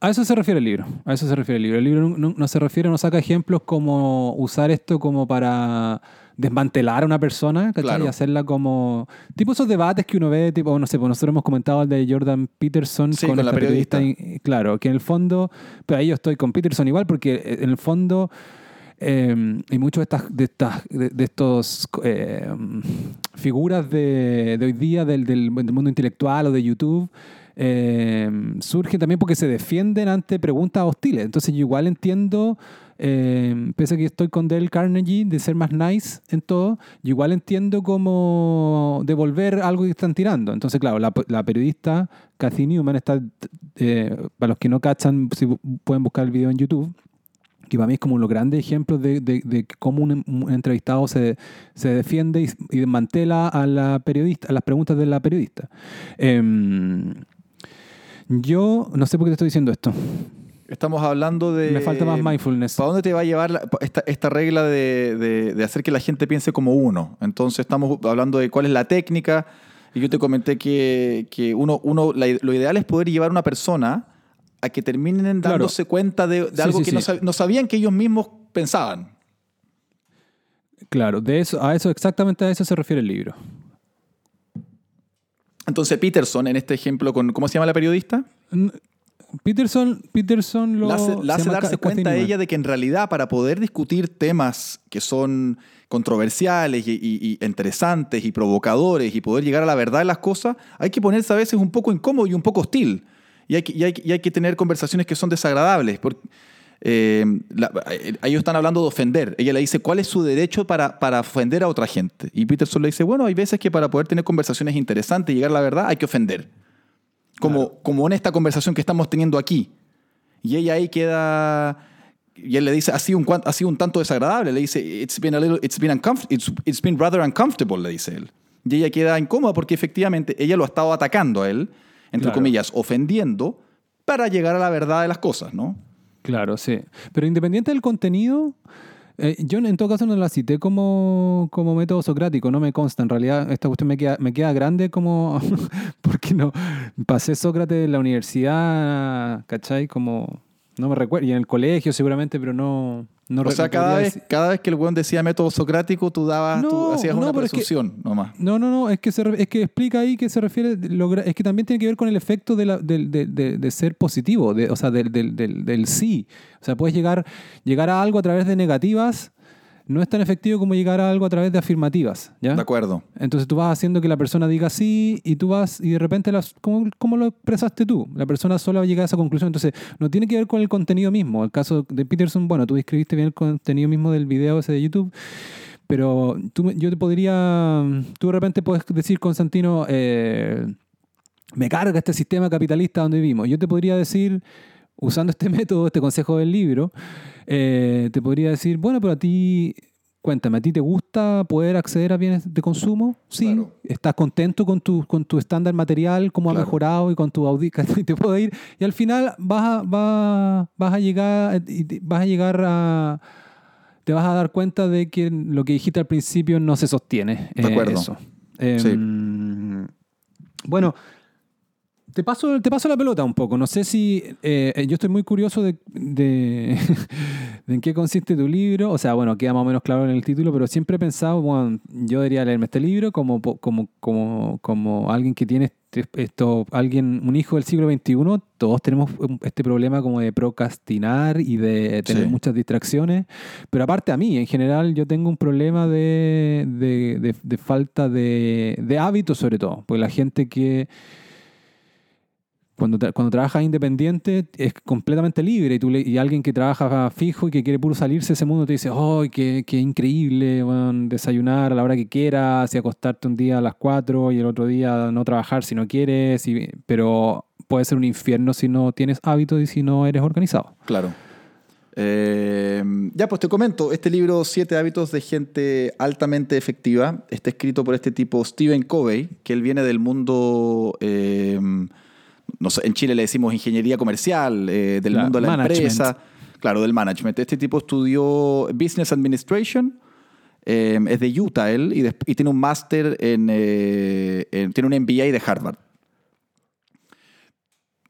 A eso se refiere el libro. A eso se refiere el libro. El libro no, se refiere, no saca ejemplos como usar esto como para desmantelar a una persona, ¿cachai? Y hacerla como. Tipo esos debates que uno ve, tipo, no sé, pues nosotros hemos comentado el de Jordan Peterson con, la periodista. claro, que en el fondo. Pero ahí yo estoy con Peterson igual, porque eh, en el fondo. Eh, hay muchos de estas de estas de, estos eh, figuras de, de, hoy día del, del mundo intelectual o de YouTube eh, surge también porque se defienden ante preguntas hostiles. Entonces yo igual entiendo, eh, pese a que estoy con Dale Carnegie, de ser más nice en todo, yo igual entiendo como devolver algo que están tirando. Entonces, claro, la, periodista Cathy Newman está, eh, para los que no cachan, si pueden buscar el video en YouTube, que para mí es como uno de los grandes ejemplos de, cómo un, entrevistado se, defiende y, y, desmantela a la periodista, a las preguntas de la periodista. Em, yo no sé por qué te estoy diciendo esto. Estamos hablando de... Me falta más mindfulness. ¿Para dónde te va a llevar esta, regla de, hacer que la gente piense como uno? Entonces estamos hablando de cuál es la técnica. Y yo te comenté que, uno, uno lo ideal es poder llevar a una persona a que terminen dándose cuenta de, algo que No, sabían que ellos mismos pensaban. Claro, de eso, a eso exactamente a eso se refiere el libro. Entonces Peterson, en este ejemplo, con ¿cómo se llama la periodista? Peterson, Peterson lo la hace, darse cuenta a ella de que en realidad para poder discutir temas que son controversiales y, interesantes y provocadores y poder llegar a la verdad de las cosas, hay que ponerse a veces un poco incómodo y un poco hostil. Y hay que, y hay, y hay que tener conversaciones que son desagradables. Porque, eh, eh, ellos están hablando de ofender. Ella le dice, ¿cuál es su derecho para, para ofender a otra gente? Y Peterson le dice, bueno, hay veces que para poder tener conversaciones interesantes y llegar a la verdad hay que ofender. Como, como en esta conversación que estamos teniendo aquí. Y ella ahí queda... Y él le dice, ha sido un, ha sido un tanto desagradable. Le dice, it's been, a little, it's been, it's, it's been rather uncomfortable, le dice él. Y ella queda incómoda porque efectivamente ella lo ha estado atacando a él, entre comillas, ofendiendo, para llegar a la verdad de las cosas, ¿no? Claro, sí. Pero independiente del contenido, eh, yo en todo caso no la cité como, como método socrático, no me consta. En realidad, esta cuestión me queda, me queda grande como. porque no. Pasé Sócrates en la universidad, ¿cachai? Como no me recuerdo. Y en el colegio seguramente, pero no. No o sea, cada vez, cada vez que el weón decía método socrático, tú dabas, tú hacías una presunción nomás. No, no, no. Es que, es que explica ahí que se refiere. es que también tiene que ver con el efecto de, la, de, de, de ser positivo, de, o sea, del, del, del, del sí. O sea, puedes llegar, llegar a algo a través de negativas no es tan efectivo como llegar a algo a través de afirmativas. ¿ya? De acuerdo. Entonces tú vas haciendo que la persona diga sí y tú vas y de repente, las, ¿cómo, ¿cómo, lo expresaste tú? La persona sola va a llegar a esa conclusión. Entonces no tiene que ver con el contenido mismo. El caso de Peterson, bueno, tú describiste bien el contenido mismo del video ese de YouTube. Pero tú, yo te podría, tú de repente puedes decir, Constantino, eh, me carga este sistema capitalista donde vivimos. Yo te podría decir, usando este método, este consejo del libro, eh, te podría decir, bueno, pero a ti, cuéntame, ¿a ti te gusta poder acceder a bienes de consumo? Sí. ¿Estás contento con tu, con tu estándar material, cómo ha mejorado y con tu Audi? te puedo ir. Y al final vas a, vas, vas a llegar, vas a llegar a te vas a dar cuenta de que lo que dijiste al principio no se sostiene. De acuerdo. Eso. Em, bueno, te paso, te paso la pelota un poco. No sé si. eh, yo estoy muy curioso de, de, de en qué consiste tu libro. O sea, bueno, queda más o menos claro en el título, pero siempre he pensado, bueno, yo debería leerme este libro como, como, como, como alguien que tiene este- esto, alguien, un hijo del siglo XXI. Todos tenemos este problema como de procrastinar y de tener Sí. muchas distracciones. Pero aparte a mí, en general, yo tengo un problema de, de, falta de, de hábitos, sobre todo. Porque la gente que cuando, tra- cuando trabajas independiente es completamente libre y, tú y alguien que trabaja fijo y que quiere puro salirse de ese mundo te dice, ¡ay, qué, qué increíble! weón, desayunar a la hora que quieras y acostarte un día a las 4 y el otro día no trabajar si no quieres. pero puede ser un infierno si no tienes hábitos y si no eres organizado. Claro. Eh, ya, pues te comento, este libro, Siete hábitos de gente altamente efectiva, está escrito por este tipo Stephen Covey, que él viene del mundo, eh, no sé, en Chile le decimos ingeniería comercial, eh, del Claro, mundo de la management. empresa, claro, del management. Este tipo estudió Business Administration, eh, es de Utah él, y, tiene un máster en, eh, en- tiene un MBA de Harvard.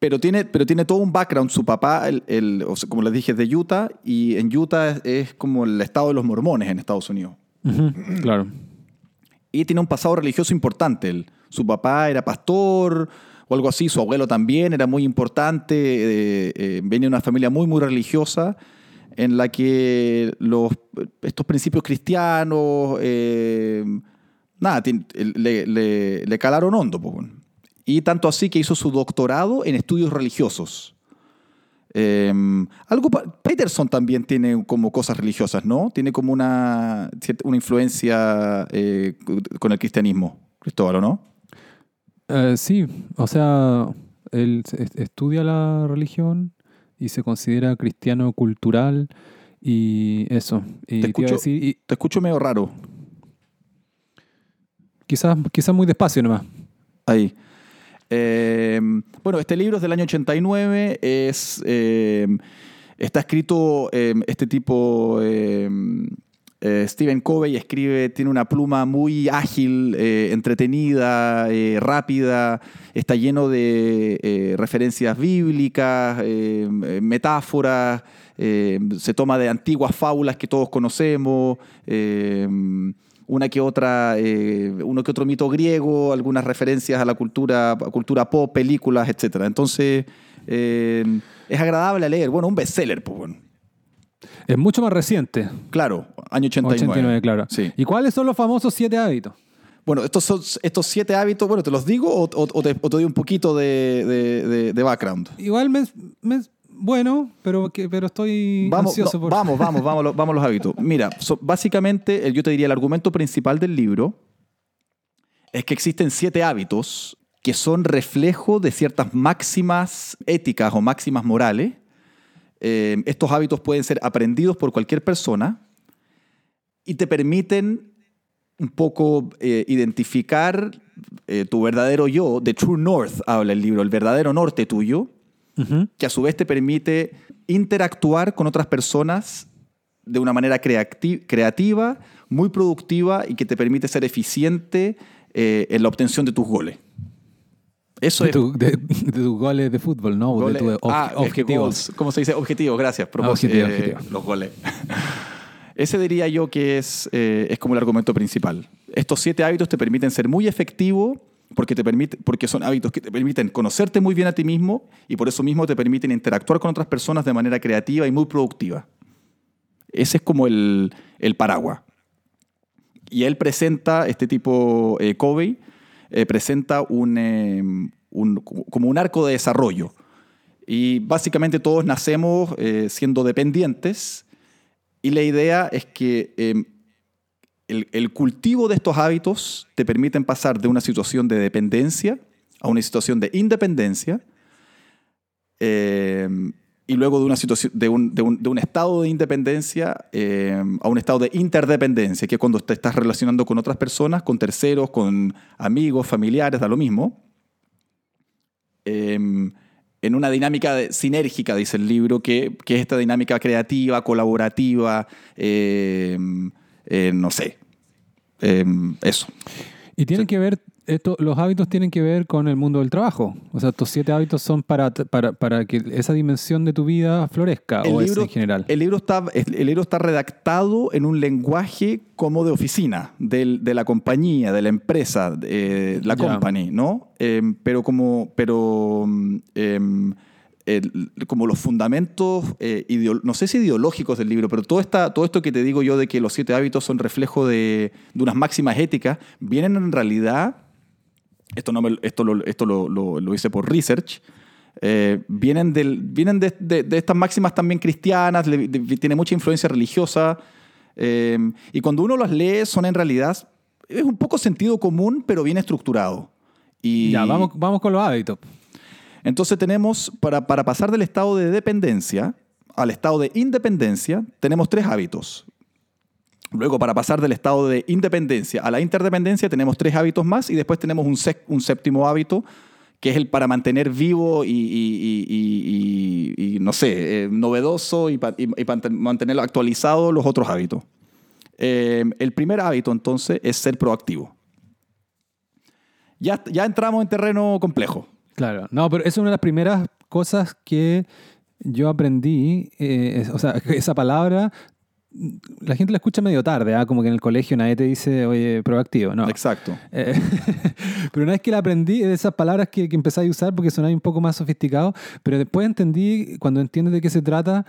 Pero tiene, pero tiene todo un background. Su papá, el, el- o sea, como les dije, es de Utah y en Utah es, es como el estado de los mormones en Estados Unidos. Claro. Y tiene un pasado religioso importante. él. Su papá era pastor o algo así, su abuelo también era muy importante. eh, eh, venía de una familia muy, muy religiosa en la que estos principios cristianos, eh, nada, le, le- calaron hondo. bueno. Y tanto así que hizo su doctorado en estudios religiosos. Eh, algo Peterson también tiene como cosas religiosas, ¿no? Tiene como una, una influencia con el cristianismo, Cristóbal, ¿o no? Eh, sí, o sea, él estudia la religión y se considera cristiano cultural y eso. Y Te escucho- decir, y Te escucho medio raro quizás, quizás muy despacio nomás. ahí. Eh, bueno, este libro es del año 89, es, eh, está escrito eh, este tipo, eh, Stephen Covey escribe, tiene una pluma muy ágil, eh, entretenida, eh, rápida, está lleno de referencias bíblicas, metáforas, se toma de antiguas fábulas que todos conocemos, una que otra, uno que otro mito griego, algunas referencias a la cultura, cultura pop, películas, etc. Entonces, es agradable leer. Bueno, un bestseller, pues bueno. Es mucho más reciente. Claro, año 89. 89, claro. Sí. ¿Y cuáles son los famosos siete hábitos? Bueno, estos, son, estos siete hábitos, bueno, ¿te los digo o, o- o te, o te doy un poquito de, de- de- de background? Igual me, me- bueno, pero, pero estoy Vamos, ansioso no, por... vamos, vamos, vamos, vamos los hábitos. Mira, so- básicamente, yo te diría, el argumento principal del libro es que existen siete hábitos que son reflejo de ciertas máximas éticas o máximas morales. Eh, estos hábitos pueden ser aprendidos por cualquier persona y te permiten un poco eh, identificar eh, tu verdadero yo, The True North, habla el libro, el verdadero norte tuyo, que a su vez te permite interactuar con otras personas de una manera creati- creativa, muy productiva y que te permite ser eficiente eh, en la obtención de tus goles. Eso de, es. tu- de- de tus goles de fútbol, ¿no? goles- de tus ob- ah, es que objetivos. goals. ¿Cómo se dice? Objetivos, gracias. Objetivo, eh, objetivo. Los goles. Ese diría yo que es, eh, es como el argumento principal. Estos siete hábitos te permiten ser muy efectivo porque, te permite, porque son hábitos que te permiten conocerte muy bien a ti mismo y por eso mismo te permiten interactuar con otras personas de manera creativa y muy productiva. Ese es como el, el paraguas. Y él presenta, este tipo eh, Covey, eh, presenta eh, un- como un arco de desarrollo. Y básicamente todos nacemos eh, siendo dependientes y la idea es que eh, el, cultivo de estos hábitos te permiten pasar de una situación de dependencia a una situación de independencia eh, y luego de una situación de un, de un- de un estado de independencia eh, a un estado de interdependencia, que es cuando te estás relacionando con otras personas, con terceros, con amigos, familiares, da lo mismo. Eh, en una dinámica de- sinérgica, dice el libro, que, que es esta dinámica creativa, colaborativa, eh, no sé, eso. Y tiene que ver, esto, los hábitos tienen que ver con el mundo del trabajo. O sea, estos siete hábitos son para, para, para que esa dimensión de tu vida florezca El o libro, en general. el, libro está, el libro está redactado en un lenguaje como de oficina, del- de la compañía, de la empresa, de la Ya. company, ¿no? Em, pero como, pero, mm, em, el- como los fundamentos, eh, no sé si ideológicos del libro, pero todo, esta, todo esto que te digo yo de que los siete hábitos son reflejo de, de unas máximas éticas, vienen en realidad esto, no me- esto, lo, esto lo, lo- lo hice por research, eh, vienen, del, vienen de, de- de estas máximas también cristianas, le- de- tiene mucha influencia religiosa, eh, y cuando uno las lee son en realidad, es un poco sentido común, pero bien estructurado. Y Ya, vamos, vamos con los hábitos. entonces tenemos, para, para pasar del estado de dependencia al estado de independencia, tenemos tres hábitos. Luego, para pasar del estado de independencia a la interdependencia, tenemos tres hábitos más y después tenemos un, séptimo hábito, que es el para mantener vivo y, no sé, eh, novedoso y, pa- y- y pa- mantener actualizados los otros hábitos. Eh, el primer hábito, entonces, es ser proactivo. Ya, ya entramos en terreno complejo. Claro, no, pero es una de las primeras cosas que yo aprendí. eh, o sea, esa palabra, la gente la escucha medio tarde, ¿ah? como que en el colegio nadie te dice, oye, proactivo, no. Exacto. Eh, pero una vez que la aprendí, de esas palabras que, que empecé a usar porque sonaba un poco más sofisticado, pero después entendí, cuando entiendes de qué se trata,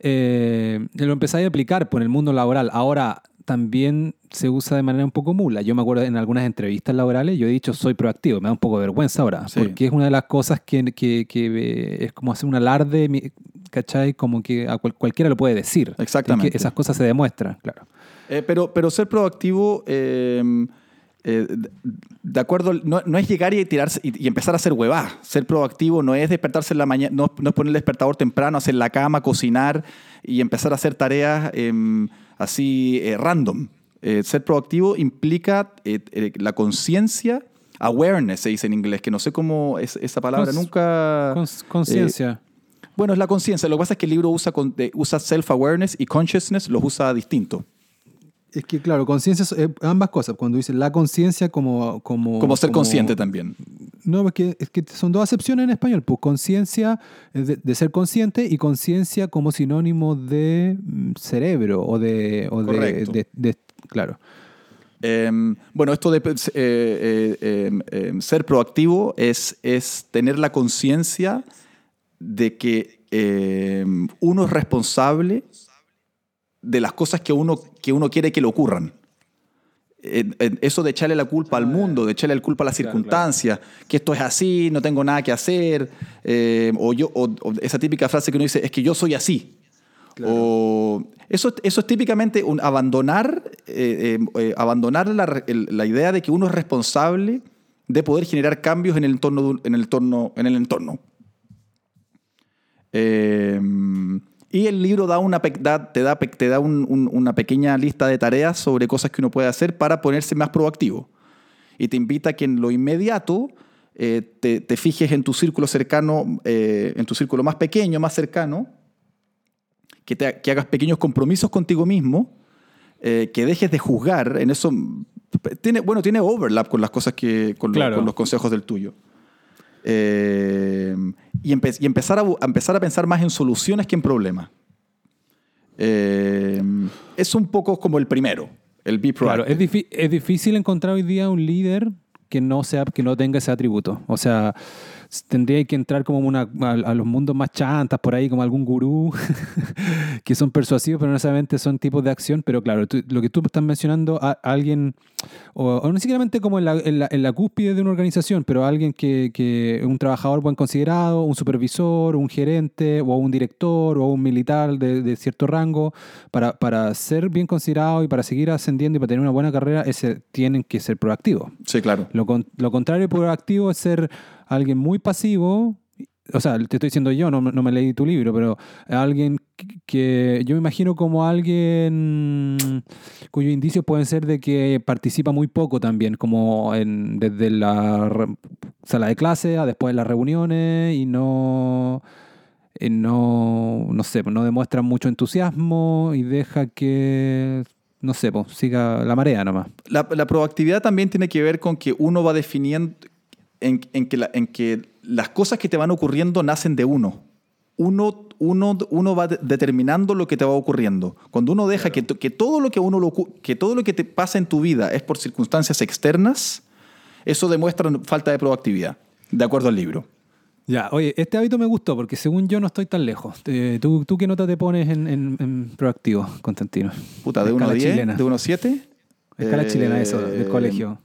eh, lo empecé a aplicar por el mundo laboral. Ahora también se usa de manera un poco mula. Yo me acuerdo en algunas entrevistas laborales, yo he dicho soy proactivo, me da un poco de vergüenza ahora, Sí. porque es una de las cosas que, que- que, eh, es como hacer un alarde, ¿cachai? Como que a cual- cualquiera lo puede decir. Exactamente. Que esas cosas se demuestran, claro. Eh, pero, pero ser proactivo, eh, eh, de- acuerdo, no, no es llegar y tirarse y, y empezar a hacer huevá. Ser proactivo no es despertarse en la mañana, no, no es poner el despertador temprano, hacer la cama, cocinar y empezar a hacer tareas em, así eh, random. Ser proactivo implica la conciencia, awareness se dice en inglés, que no sé cómo es esa palabra Cons- nunca... Conciencia. Bueno, es la conciencia. Lo que pasa es que el libro usa, eh, usa self-awareness y consciousness los usa distinto. Es que, claro, conciencia, eh, ambas cosas. Cuando dice la conciencia como, como. Como ser consciente también. No, es que, es que son dos acepciones en español. Pues conciencia es de, de ser consciente y conciencia como sinónimo de mm, cerebro o de. O de, Correcto. de- de- claro. Em, bueno, esto de eh, eh, em, em, ser proactivo es, es tener la conciencia de que em, uno es responsable de las cosas que uno, que uno quiere que le ocurran. En- en Eso de echarle la culpa al mundo, de echarle la culpa a las Claro, circunstancias, que esto es así, no tengo nada que hacer, eh, o, yo, o, o esa típica frase que uno dice, es que yo soy así. O eso, eso es típicamente un abandonar, eh, eh, eh, abandonar la, el- la idea de que uno es responsable de poder generar cambios en el entorno. En el entorno, en el entorno. Eh, y el libro da una, da- te da, te da un- un- una pequeña lista de tareas sobre cosas que uno puede hacer para ponerse más proactivo. Y te invita a que en lo inmediato eh, te, te fijes en tu círculo cercano, eh, en tu círculo más pequeño, más cercano, que, te- que hagas pequeños compromisos contigo mismo, eh, que dejes de juzgar en eso. Tiene, bueno, tiene overlap con las cosas que, con, lo- Claro. con los consejos del tuyo. Eh, y, empe- y empezar, a, a empezar a pensar más en soluciones que en problemas. Eh, es un poco como el primero, el be Claro, proactive. es, difi- es difícil encontrar hoy día un líder que no, sea, que no tenga ese atributo. O sea, tendría que entrar como una, a, a los mundos más chantas, por ahí, como algún gurú, que son persuasivos, pero no necesariamente son tipos de acción. Pero claro, tú- lo que tú estás mencionando, a, alguien, o, o no siquiera como en la, en, la, en la cúspide de una organización, pero alguien que, que un trabajador buen considerado, un supervisor, un gerente, o un director, o un militar de, de cierto rango, para, para ser bien considerado y para seguir ascendiendo y para tener una buena carrera, ese, tienen que ser proactivos. Sí, claro. Lo, lo contrario de proactivo es ser alguien muy pasivo. O sea, te estoy diciendo yo, no, no me leí tu libro, pero alguien que- yo me imagino como alguien cuyos indicios pueden ser de que participa muy poco también, como en, desde la sala de clase a después de las reuniones y no, no, no sé, no demuestra mucho entusiasmo y deja que no sé, pues, siga la marea nomás. La, la proactividad también tiene que ver con que uno va definiendo, en, en que la- en que las cosas que te van ocurriendo nacen de uno. Uno, uno, uno va de- determinando lo que te va ocurriendo. Cuando uno deja que, to- que todo lo que, uno lo que todo lo que te pasa en tu vida es por circunstancias externas, eso demuestra falta de proactividad, de acuerdo al libro. Ya, oye, este hábito me gustó porque según yo no estoy tan lejos. Eh, ¿tú, ¿Tú qué nota te pones en, en- en proactivo, Constantino? Puta, de 1 a Escala 10, chilena. de 1 a 7. Escala Eh, chilena, eso, del colegio.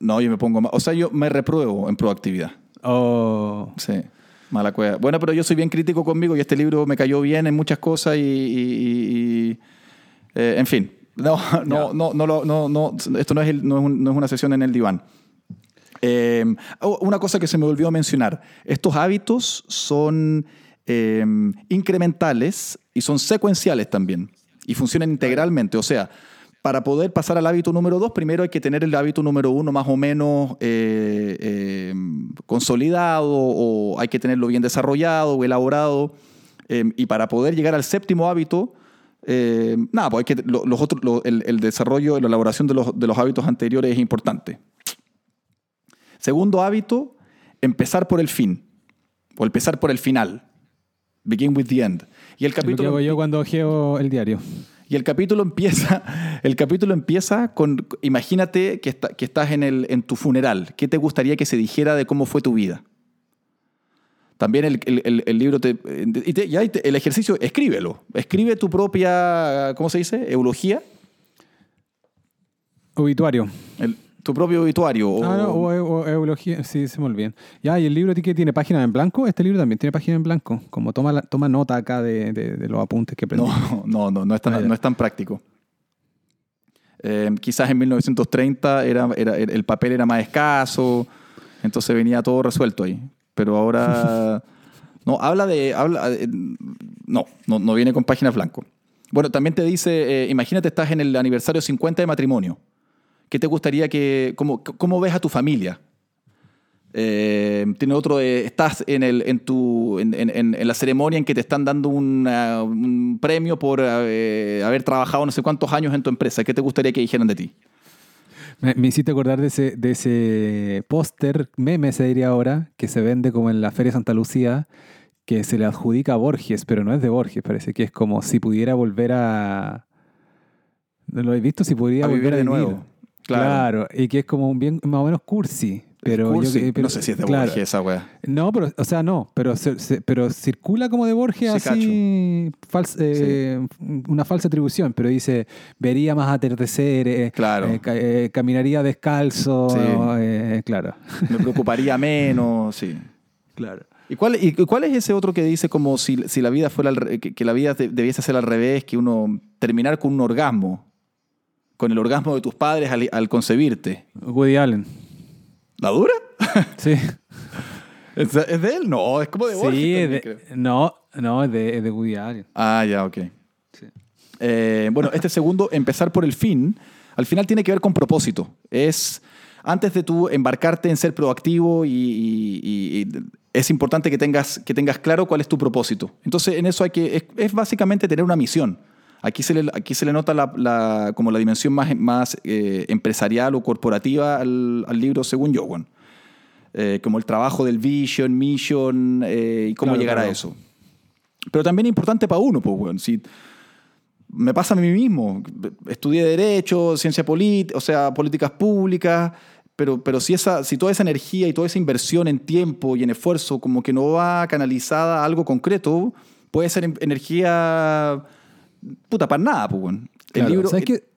No, yo me pongo más. O sea, yo me repruebo en proactividad. Oh, Sí, mala cueva. Bueno, pero yo soy bien crítico conmigo y este libro me cayó bien en muchas cosas y. y- y- y, eh, en fin. No, no, no, no, lo- no, no, esto no es, el- no es un- no es una sesión en el diván. Eh, oh, una cosa que se me olvidó mencionar. Estos hábitos son eh, incrementales y son secuenciales también. Y funcionan integralmente. O sea, para poder pasar al hábito número dos, primero hay que tener el hábito número uno más o menos eh, eh, consolidado o hay que tenerlo bien desarrollado o elaborado. Eh, y para poder llegar al séptimo hábito, eh, nada, pues hay que, lo- los otros, lo- el, el desarrollo, la elaboración de los, de los hábitos anteriores es importante. Segundo hábito, empezar por el fin. O empezar por el final. Begin with the end. Y el lo que capítulo, hago yo cuando ojeo el diario. Y el capítulo empieza, el capítulo empieza con, imagínate que, está- que estás en, el, en tu funeral. ¿Qué te gustaría que se dijera de cómo fue tu vida? También el, el- libro te, y te- y el ejercicio, escríbelo. Escribe tu propia, ¿cómo se dice? Eulogía. Obituario. El- tu propio obituario. o- Ah, no, o, o eulogía, sí, se me olvidan. Ya, y el libro que tiene página en blanco, este libro también tiene página en blanco. Como toma, la- toma nota acá de, de- de los apuntes que aprendí. No, no, no, no es tan, Ah, no es tan práctico. Eh, quizás en 1930 era, era- el papel era más escaso, entonces venía todo resuelto ahí. Pero ahora. No, habla de. Habla, eh, no, no, no viene con páginas blanco. Bueno, también te dice: eh, imagínate, estás en el aniversario 50 de matrimonio. ¿Qué te gustaría que. ¿Cómo, cómo ves a tu familia? Eh, tiene otro de, estás en, el, en, tu, en, en- en- en la ceremonia en que te están dando una- un premio por eh, haber trabajado no sé cuántos años en tu empresa. ¿Qué te gustaría que dijeran de ti? Me, me hiciste acordar de ese, de ese póster, meme se diría ahora, que se vende como en la Feria Santa Lucía, que se le adjudica a Borges, pero no es de Borges, parece que es como si pudiera volver a... ¿No lo he visto? Si pudiera A volver vivir a de nuevo. Claro. y que es como un bien más o menos cursi. Pero yo Cursi. que- pero- no sé si es de claro. Borges esa wea. No, pero, o sea, no, pero, se- se- pero circula como de Borges Sí, así, eh, una falsa atribución, pero dice, vería más atardeceres, Claro. eh, eh, caminaría descalzo, Sí. eh, claro. Me preocuparía menos, sí. Claro. ¿Y cuál, y cuál es ese otro que dice como si, si la vida fuera al re- que, que la vida de- debiese ser al revés, que uno terminar con un orgasmo, con el orgasmo de tus padres al, al concebirte? Woody Allen. ¿La dura? Sí, ¿Es, es de él? No, es como de Borges. sí es también, de- creo. no, no, es de, es de Woody Allen. Ah, ya, ok. Sí. Eh, bueno, este segundo, empezar por el fin, al final tiene que ver con propósito. Es antes de tú embarcarte en ser proactivo y, y- y- y es importante que tengas, que tengas claro cuál es tu propósito. Entonces, en eso hay que, es, es básicamente tener una misión. Aquí se le, aquí se le nota la, la- como la dimensión más, más eh, empresarial o corporativa al, al libro, según yo, weón. Eh, como el trabajo del vision, mission eh, y cómo Claro, llegar a claro. eso. Pero también es importante para uno, pues, weón. Si, me pasa a mí mismo. Estudié Derecho, Ciencia Política, o sea, políticas públicas, pero, pero si, esa, si toda esa energía y toda esa inversión en tiempo y en esfuerzo como que no va canalizada a algo concreto, puede ser en- energía puta para nada, pues, weón. El libro... ¿sabes qué?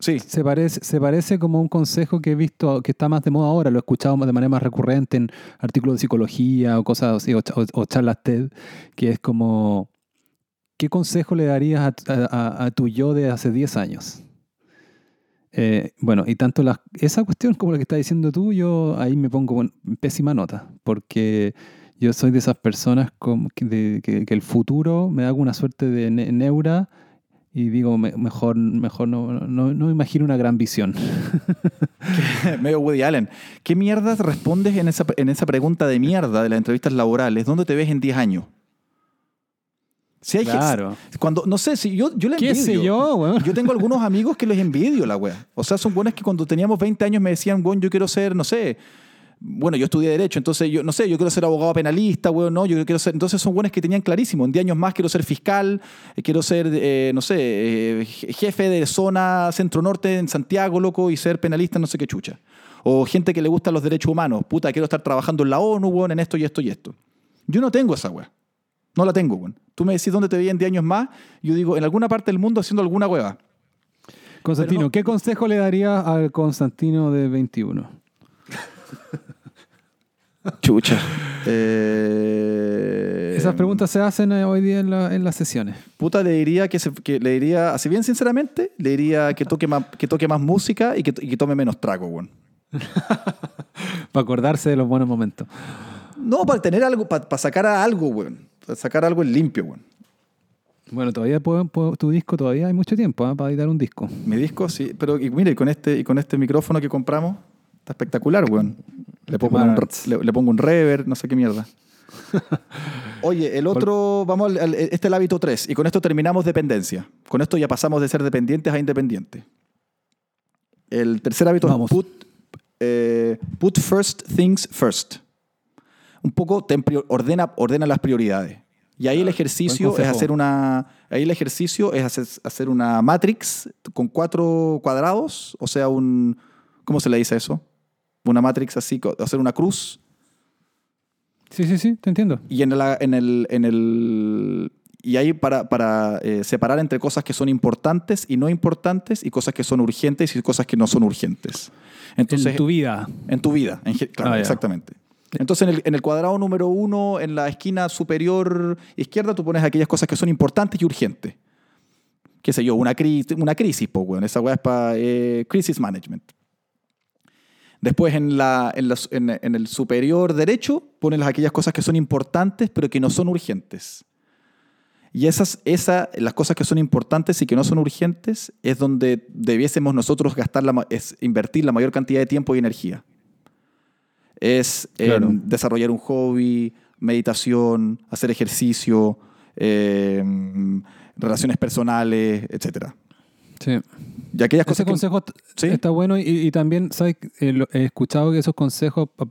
Sí, Se parece, se parece como un consejo que he visto que está más de moda ahora, lo he escuchado de manera más recurrente en artículos de psicología o cosas así, o, cha- o- o charlas TED, que es como, ¿qué consejo le darías a, a- a- tu yo de hace 10 años? Eh, bueno, y tanto la, esa cuestión como la que estás diciendo tú, yo ahí me pongo en pésima nota, porque yo soy de esas personas que, de- que- que el futuro me da una suerte de ne- neura y digo, me- mejor, mejor no, no, no imagino una gran visión. medio Woody Allen. ¿Qué mierdas respondes en esa, en esa pregunta de mierda de las entrevistas laborales? ¿Dónde te ves en 10 años? Si hay Claro. cuando, no sé, si yo, yo le ¿Qué envidio. sé yo, weón? Yo tengo algunos amigos que les envidio la wea. O sea, son buenos que cuando teníamos 20 años me decían, weón, yo quiero ser, no sé. Bueno, yo estudié Derecho, entonces yo no sé, yo quiero ser abogado penalista, weón, no, yo quiero ser. Entonces son buenos que tenían clarísimo. En 10 años más quiero ser fiscal, eh, quiero ser, eh, no sé, eh, je- jefe de zona centro-norte en Santiago, loco, y ser penalista, en no sé qué chucha. O gente que le gustan los derechos humanos. Puta, quiero estar trabajando en la ONU, weón, en esto y esto y esto. Yo no tengo esa wea. No la tengo, weón. Tú me decís dónde te veía en 10 años más, yo digo, en alguna parte del mundo haciendo alguna hueva. Constantino, no- ¿qué consejo le darías al Constantino de 21? Chucha. Eh, Esas preguntas se hacen eh, hoy día en, la- en las sesiones. Puta, le diría que, se- que le diría, así bien sinceramente, le diría que toque más, que toque más música y que, y que tome menos trago, weón. Para acordarse de los buenos momentos. No, para tener algo, para, sacar a algo, weón. Para sacar algo en limpio, weón. Bueno, todavía puedo- puedo- tu disco todavía hay mucho tiempo ¿ah? para editar un disco. Mi disco, sí. Pero y mire, y con este, y con este micrófono que compramos, está espectacular, weón. Le pongo, un, Martz. le, le pongo un reverb, no sé qué mierda. Oye, el otro, vamos, al, al- este es el hábito 3, y con esto terminamos dependencia. Con esto ya pasamos de ser dependientes a independientes. El tercer hábito Vamos. es put, eh, put first things first. Un poco ordena, ordena las prioridades. Y ahí el ejercicio es consejo. hacer una. Ahí el ejercicio es hacer, hacer una matrix con cuatro cuadrados, o sea, un. ¿Cómo se le dice eso? Una matrix así, hacer una cruz. Sí, sí, sí, te entiendo. Y en, la- en el. En el y ahí para, para eh, separar entre cosas que son importantes y no importantes, y cosas que son urgentes y cosas que no son urgentes. Entonces, en tu vida. en tu vida, en ge- claro, Ah, exactamente. Entonces, en el, en el cuadrado número uno, en la esquina superior izquierda, tú pones aquellas cosas que son importantes y urgentes. Qué sé yo, una, cri- una crisis, pues, weón. Esa weá es para crisis management. Después, en, la, en, la- en- en el superior derecho, pones las- aquellas cosas que son importantes, pero que no son urgentes. Y esas, esa, las cosas que son importantes y que no son urgentes es donde debiésemos nosotros gastar la, es invertir la mayor cantidad de tiempo y energía. Es desarrollar un hobby, meditación, hacer ejercicio, eh, relaciones personales, etc. Sí. Y aquellas Ese cosas consejo Sí. está bueno y, y también, ¿sabes? He escuchado que esos consejos pa-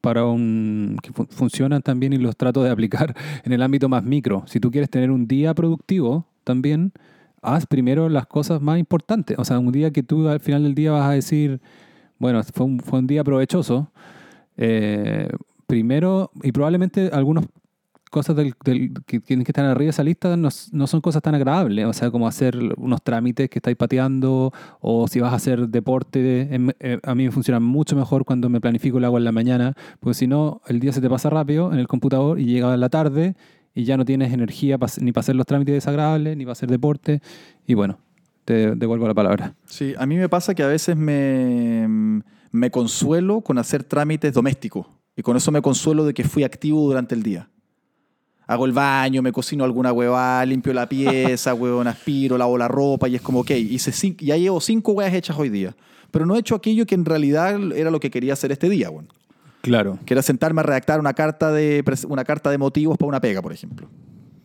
para un que fu- funcionan también y los trato de aplicar en el ámbito más micro. Si tú quieres tener un día productivo, también haz primero las cosas más importantes. O sea, un día que tú al final del día vas a decir, bueno, fue un, fue un día provechoso. eh, primero, y probablemente algunas cosas del, del- que tienen que estar arriba de esa lista no, no son cosas tan agradables. O sea, como hacer unos trámites que estáis pateando, o si vas a hacer deporte. em- eh, a mí me funciona mucho mejor cuando me planifico el agua en la mañana, porque si no, el día se te pasa rápido en el computador y llega la tarde y ya no tienes energía pa- ni para hacer los trámites desagradables, ni para hacer deporte. Y bueno, te devuelvo la palabra. Sí, a mí me pasa que a veces me, me consuelo con hacer trámites domésticos. Y con eso me consuelo de que fui activo durante el día. Hago el baño, me cocino alguna huevada, limpio la pieza, huevón, aspiro, lavo la ropa y es como, ok, hice cinco, ya llevo cinco huevas hechas hoy día. Pero no he hecho aquello que en realidad era lo que quería hacer este día, bueno. Claro. Que era sentarme a redactar una carta de, una carta de motivos para una pega, por ejemplo.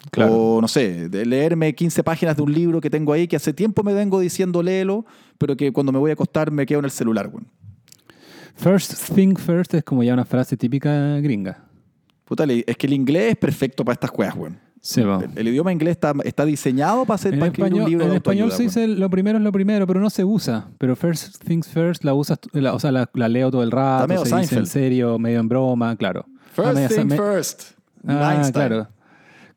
Claro. O, no sé, de leerme 15 páginas de un libro que tengo ahí que hace tiempo me vengo diciendo léelo, pero que cuando me voy a acostar me quedo en el celular, güey. First thing first es como ya una frase típica gringa. Puta, es que el inglés es perfecto para estas cosas, güey. Sí, va. El, el idioma inglés está, está diseñado para, hacer, En para escribir español, un libro en de español se dice lo primero es lo primero, pero no se usa. Pero first things first la usas, la- o sea, la, la leo todo el rato, medio se dice en serio, medio en broma, claro. First Ah, thing me- first. Ah, Einstein. claro.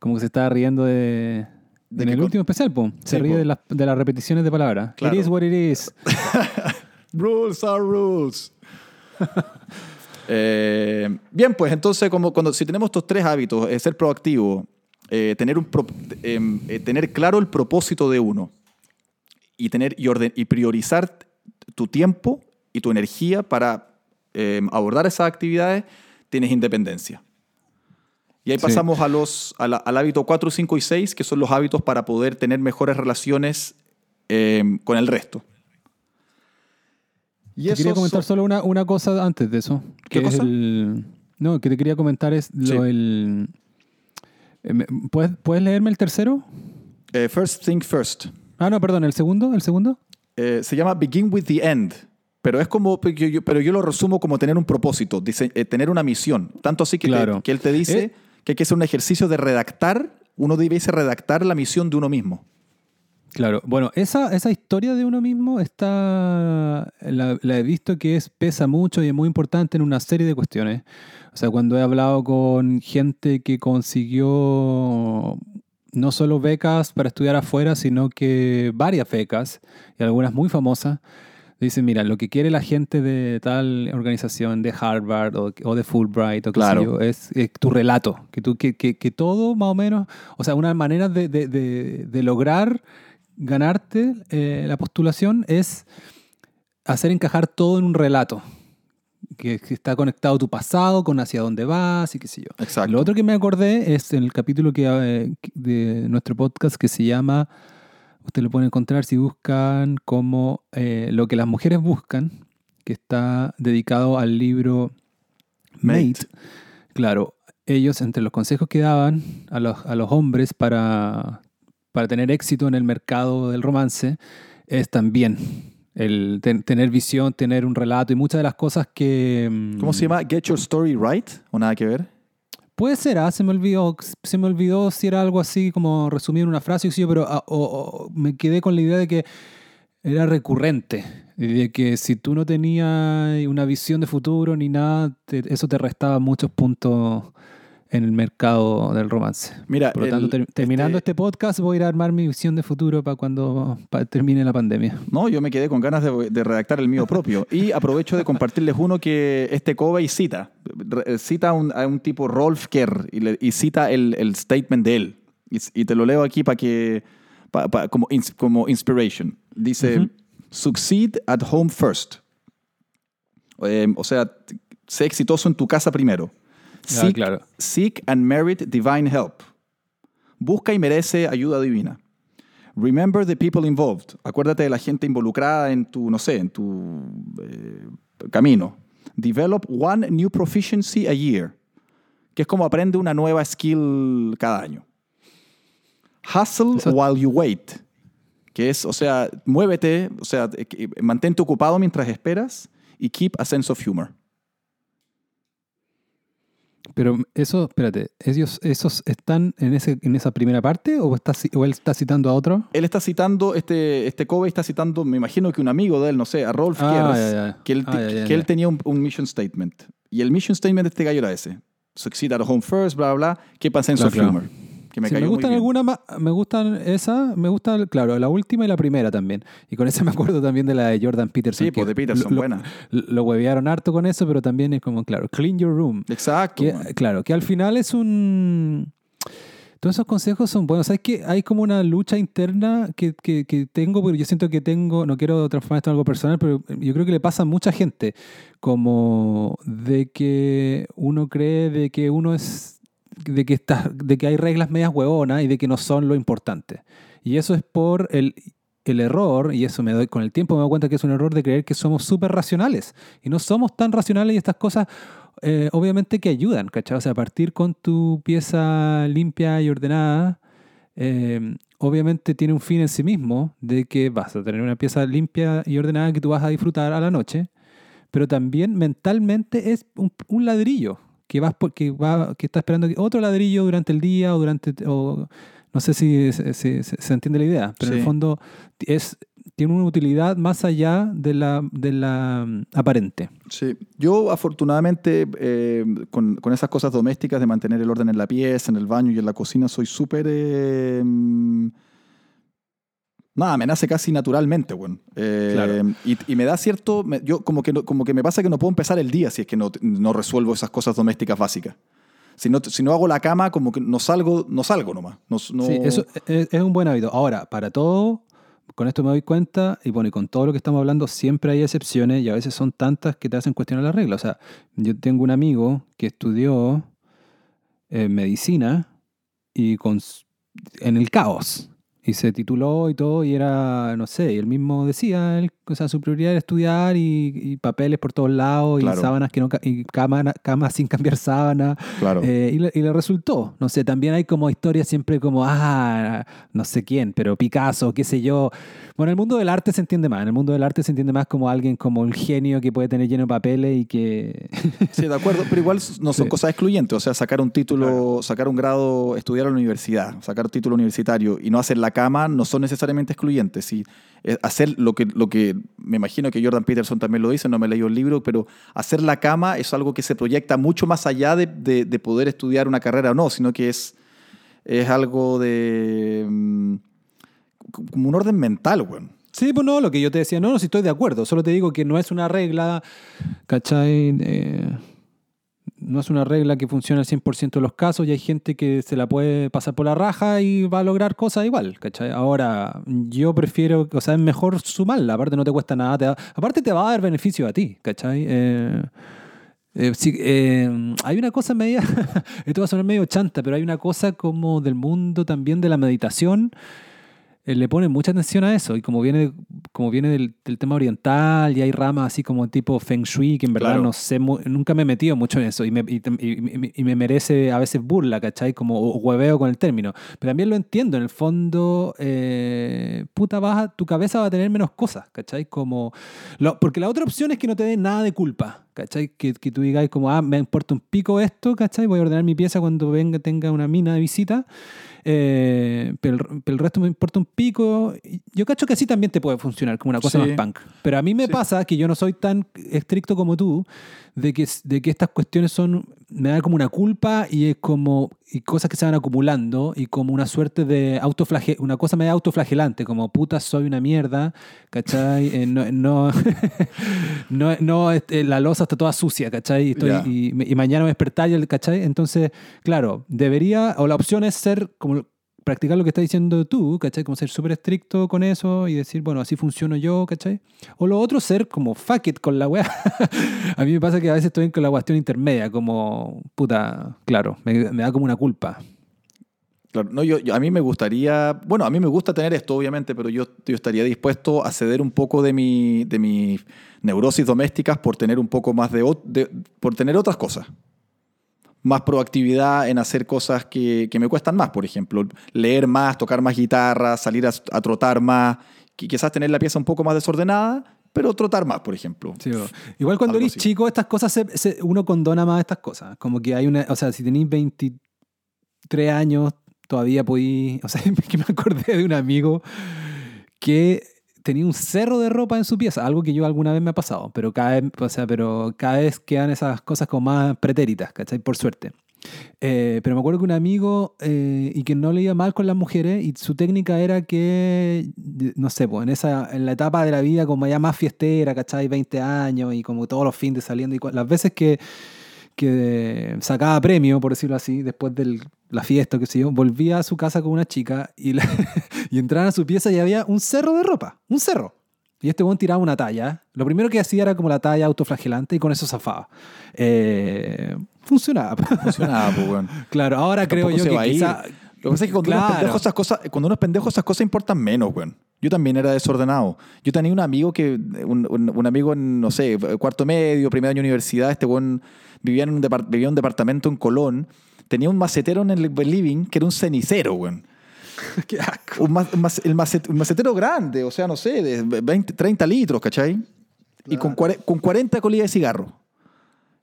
Como que se estaba riendo de... De en el último especial, pum. Se Sí, ríe de las, de las repeticiones de palabras. Claro. It is what it is. Rules are rules. Eh, bien, pues entonces, como cuando, si tenemos estos tres hábitos, eh, ser proactivo, eh, tener, un pro- em, eh, tener claro el propósito de uno y, tener, y, orden, y priorizar tu tiempo y tu energía para em, abordar esas actividades, tienes independencia. Y ahí Sí. pasamos a los, a la- al hábito 4, 5 y 6, que son los hábitos para poder tener mejores relaciones em, con el resto. Y Te quería comentar son- solo una, una cosa antes de eso. ¿Qué que es cosa? el- no, que te quería comentar es lo Sí. el... Eh, ¿Puedes, ¿Puedes leerme el tercero? Eh, first Thing First. Ah, no, perdón, el segundo, el segundo. Eh, se llama Begin with the End. Pero es como, pero yo, lo resumo como tener un propósito, dice, eh, tener una misión. Tanto así que, te- Claro. que él te dice que hay que hacer un ejercicio de redactar, uno debiese redactar la misión de uno mismo. Claro, bueno, esa, esa historia de uno mismo está, la, la he visto que es, pesa mucho y es muy importante en una serie de cuestiones. O sea, cuando he hablado con gente que consiguió no solo becas para estudiar afuera, sino que varias becas, y algunas muy famosas, dicen, mira, lo que quiere la gente de tal organización, de Harvard o, o de Fulbright o qué sé Claro. yo, es, es tu relato, que, tú, que, que, que todo más o menos, o sea, una manera de, de, de, de lograr ganarte eh, la postulación es hacer encajar todo en un relato, que, que está conectado a tu pasado, con hacia dónde vas y qué sé yo. Exacto. Lo otro que me acordé es en el capítulo que, eh, de nuestro podcast que se llama, usted lo pueden encontrar si buscan como eh, lo que las mujeres buscan, que está dedicado al libro Mate. Mate. Claro, ellos entre los consejos que daban a los, a los hombres para, para tener éxito en el mercado del romance es también el ten- tener visión, tener un relato y muchas de las cosas que... mm, ¿Cómo se llama? Get Your Story Right o nada que ver. Puede ser, ah, se me olvidó, se me olvidó si era algo así como resumir en una frase, pero ah, o- o me quedé con la idea de que era recurrente, y de que si tú no tenías una visión de futuro ni nada, te- eso te restaba muchos puntos en el mercado del romance. Mira, Por lo el- tanto, ter- terminando este- este... podcast, voy a ir a armar mi visión de futuro para cuando pa- termine la pandemia. No, yo me quedé con ganas de, de redactar el mío propio. Y aprovecho de compartirles uno que este Covey cita. Cita a un, a un tipo Rolf Kerr y, le- y cita el, el statement de él. Y, y te lo leo aquí para que, pa- pa- como, ins- como inspiration. Dice, Ujú. succeed at home first. Eh, o sea, sé exitoso en tu casa primero. Ah, Seek, claro. seek and merit divine help. Busca y merece ayuda divina. Remember the people involved. Acuérdate de la gente involucrada en tu, no sé, en tu eh, camino. Develop one new proficiency a year. Que es como aprende una nueva skill cada año. Hustle Eso- while you wait. Que es, o sea, muévete, o sea, eh, que- mantente ocupado mientras esperas y keep a sense of humor. Pero eso, espérate, ¿ellos, ¿esos están en, ese, en esa primera parte o, está, o él está citando a otro? Él está citando, este, este Covey está citando, me imagino que un amigo de él, no sé, a Rolf Ah, Kers, que él, Ah, que él tenía un, un mission statement. Y el mission statement de este gallo era ese. Succeed at home first, bla, bla, bla. Keep a sense Claro, of claro. humor. Que me Sí, me cayó muy gustan bien. algunas más, me gustan esa, me gusta, claro, la última y la primera también. Y con esa me acuerdo también de la de Jordan Peterson. Sí, pues de Peterson, lo, buena. Lo, lo huevearon harto con eso, pero también es como, claro, clean your room. Exacto. Que, claro, que al final es un... Todos esos consejos son buenos. ¿Sabes que Hay como una lucha interna que, que- que tengo, porque yo siento que tengo, no quiero transformar esto en algo personal, pero yo creo que le pasa a mucha gente, como de que uno cree de que uno es, de que, está, de que hay reglas medias huevonas y de que no son lo importante. Y eso es por el, el error, y eso me doy con el tiempo me doy cuenta que es un error de creer que somos súper racionales. Y no somos tan racionales y estas cosas eh, obviamente que ayudan, ¿cachai? O sea, partir con tu pieza limpia y ordenada, eh, obviamente tiene un fin en sí mismo, de que vas a tener una pieza limpia y ordenada que tú vas a disfrutar a la noche, pero también mentalmente es un ladrillo que vas por- que va que está esperando otro ladrillo durante el día o durante o no sé si se, se- entiende la idea, pero en el fondo es tiene una utilidad más allá de la, de la mm, aparente. Sí. Yo, afortunadamente, eh, con, con esas cosas domésticas de mantener el orden en la pieza, en el baño y en la cocina, soy súper. eh, mm, nada, me nace casi naturalmente, bueno. Eh, Claro. y, y me da cierto. me- yo, como que, no- como que me pasa que no puedo empezar el día si es que no, no resuelvo esas cosas domésticas básicas. Si no, si no hago la cama, como que no salgo, no salgo nomás. No, no- Sí, eso es, es un buen hábito. Ahora, para todo, con esto me doy cuenta, y bueno, y con todo lo que estamos hablando, siempre hay excepciones y a veces son tantas que te hacen cuestionar la regla. O sea, yo tengo un amigo que estudió eh, medicina y con, en el caos. Y se tituló y todo, y era, no sé, y él mismo decía, él, o sea, su prioridad era estudiar y, y papeles por todos lados, Claro. y sábanas que no, y cama, camas sin cambiar sábana. Claro. Eh, y, le, y le resultó. No sé, también hay como historias siempre como, ah, no sé quién, pero Picasso, qué sé yo. Bueno, en el mundo del arte se entiende más. En el mundo del arte se entiende más como alguien como un genio que puede tener lleno de papeles y que... Sí, de acuerdo, pero igual no son Sí. cosas excluyentes. O sea, sacar un título, sacar un grado, estudiar en la universidad, sacar un título universitario y no hacer la cama no son necesariamente excluyentes. Eh, hacer lo que, lo que me imagino que Jordan Peterson también lo dice, no me leí el libro, pero hacer la cama es algo que se proyecta mucho más allá de, de- de poder estudiar una carrera o no, sino que es, es algo de. mm, como un orden mental, weón. Sí, pues no, lo que yo te decía, no, no, si estoy de acuerdo, solo te digo que no es una regla, ¿cachai? Eh, no es una regla que funcione al 100% de los casos y hay gente que se la puede pasar por la raja y va a lograr cosas igual, ¿cachai? Ahora, yo prefiero, o sea, es mejor sumarla, aparte no te cuesta nada, te aparte te va a dar beneficio a ti, ¿cachai? Eh, eh, sí, eh, hay una cosa media, esto va a sonar medio chanta, pero hay una cosa como del mundo también de la meditación, eh, le ponen mucha atención a eso y como viene, como viene del, del tema oriental y hay ramas así como tipo Feng Shui, que en verdad Claro. no sé, nunca me he metido mucho en eso y me, y, y- y me merece a veces burla, ¿cachai? Como o hueveo con el término. Pero también lo entiendo, en el fondo, eh, puta, vas a- tu cabeza va a tener menos cosas, ¿cachai? Como, lo- porque la otra opción es que no te dé nada de culpa, ¿cachai? Que, que tú digas como, ah, me importa un pico esto, ¿cachai? Voy a ordenar mi pieza cuando venga, tenga una mina de visita. Eh, pero, el, pero el resto me importa un pico. Yo cacho que así también te puede funcionar como una cosa Sí. más punk. Pero a mí me Sí. pasa que yo no soy tan estricto como tú, de que, de que estas cuestiones son, me da como una culpa y es como, y cosas que se van acumulando y como una suerte de autoflage, una cosa media autoflagelante, como puta soy una mierda, ¿cachai? Eh, no, no, no, no, este, la losa está toda sucia, ¿cachai? Y, estoy- y, mañana me despertar y el- ¿cachai? Entonces, claro, debería, o la opción es ser como practicar lo que estás diciendo tú, ¿cachai? Como ser súper estricto con eso y decir, bueno, así funciono yo, ¿cachai? O lo otro, ser como fuck it con la weá. a mí me pasa que a veces estoy con la cuestión intermedia, como, puta, claro, me, da como una culpa. Claro, no, yo, a mí me gustaría, bueno, a mí me gusta tener esto, obviamente, pero yo, yo estaría dispuesto a ceder un poco de mi, de mis neurosis domésticas por tener un poco más de, de- por tener otras cosas. Más proactividad en hacer cosas que, que me cuestan más, por ejemplo, leer más, tocar más guitarra, salir a, a trotar más, qui- quizás tener la pieza un poco más desordenada, pero trotar más, por ejemplo. Sí. Igual cuando eres así. chico, estas cosas, se- se- uno condona más estas cosas. Como que hay una, o sea, si tenéis 23 años, todavía podí, o sea, que me acordé de un amigo que tenía un cerro de ropa en su pieza, algo que yo alguna vez me ha pasado, pero cada vez, o sea, pero cada vez quedan esas cosas como más pretéritas, ¿cachai? Por suerte. Eh, pero me acuerdo que un amigo eh, y que no le iba mal con las mujeres y su técnica era que, no sé, pues en, esa, en la etapa de la vida como ya más fiestera, ¿cachai? 20 años y como todos los fines saliendo y las veces que, que sacaba premio, por decirlo así, después de la fiesta, qué sé yo, volvía a su casa con una chica y, la- y entraban a su pieza y había un cerro de ropa, un cerro. Y este buen tiraba una talla. Lo primero que hacía era como la talla autoflagelante y con eso zafaba. Eh, funcionaba. Funcionaba, pues, bueno. claro, ahora creo yo que quizá... Lo que pasa es que cuando, uno es Claro. pendejo, esas cosas, cuando uno es pendejo, esas cosas importan menos, weón. Yo también era desordenado. Yo tenía un amigo que, un, un- un amigo en, no sé, cuarto medio, primer año de universidad, este weón vivía en un, depar- vivía en un departamento en Colón, tenía un macetero en el living que era un cenicero, weón. Qué asco. Un, ma- un el macet- un macetero grande, o sea, no sé, de 20, 30 litros, ¿cachai? Y con, con 40 colillas de cigarro.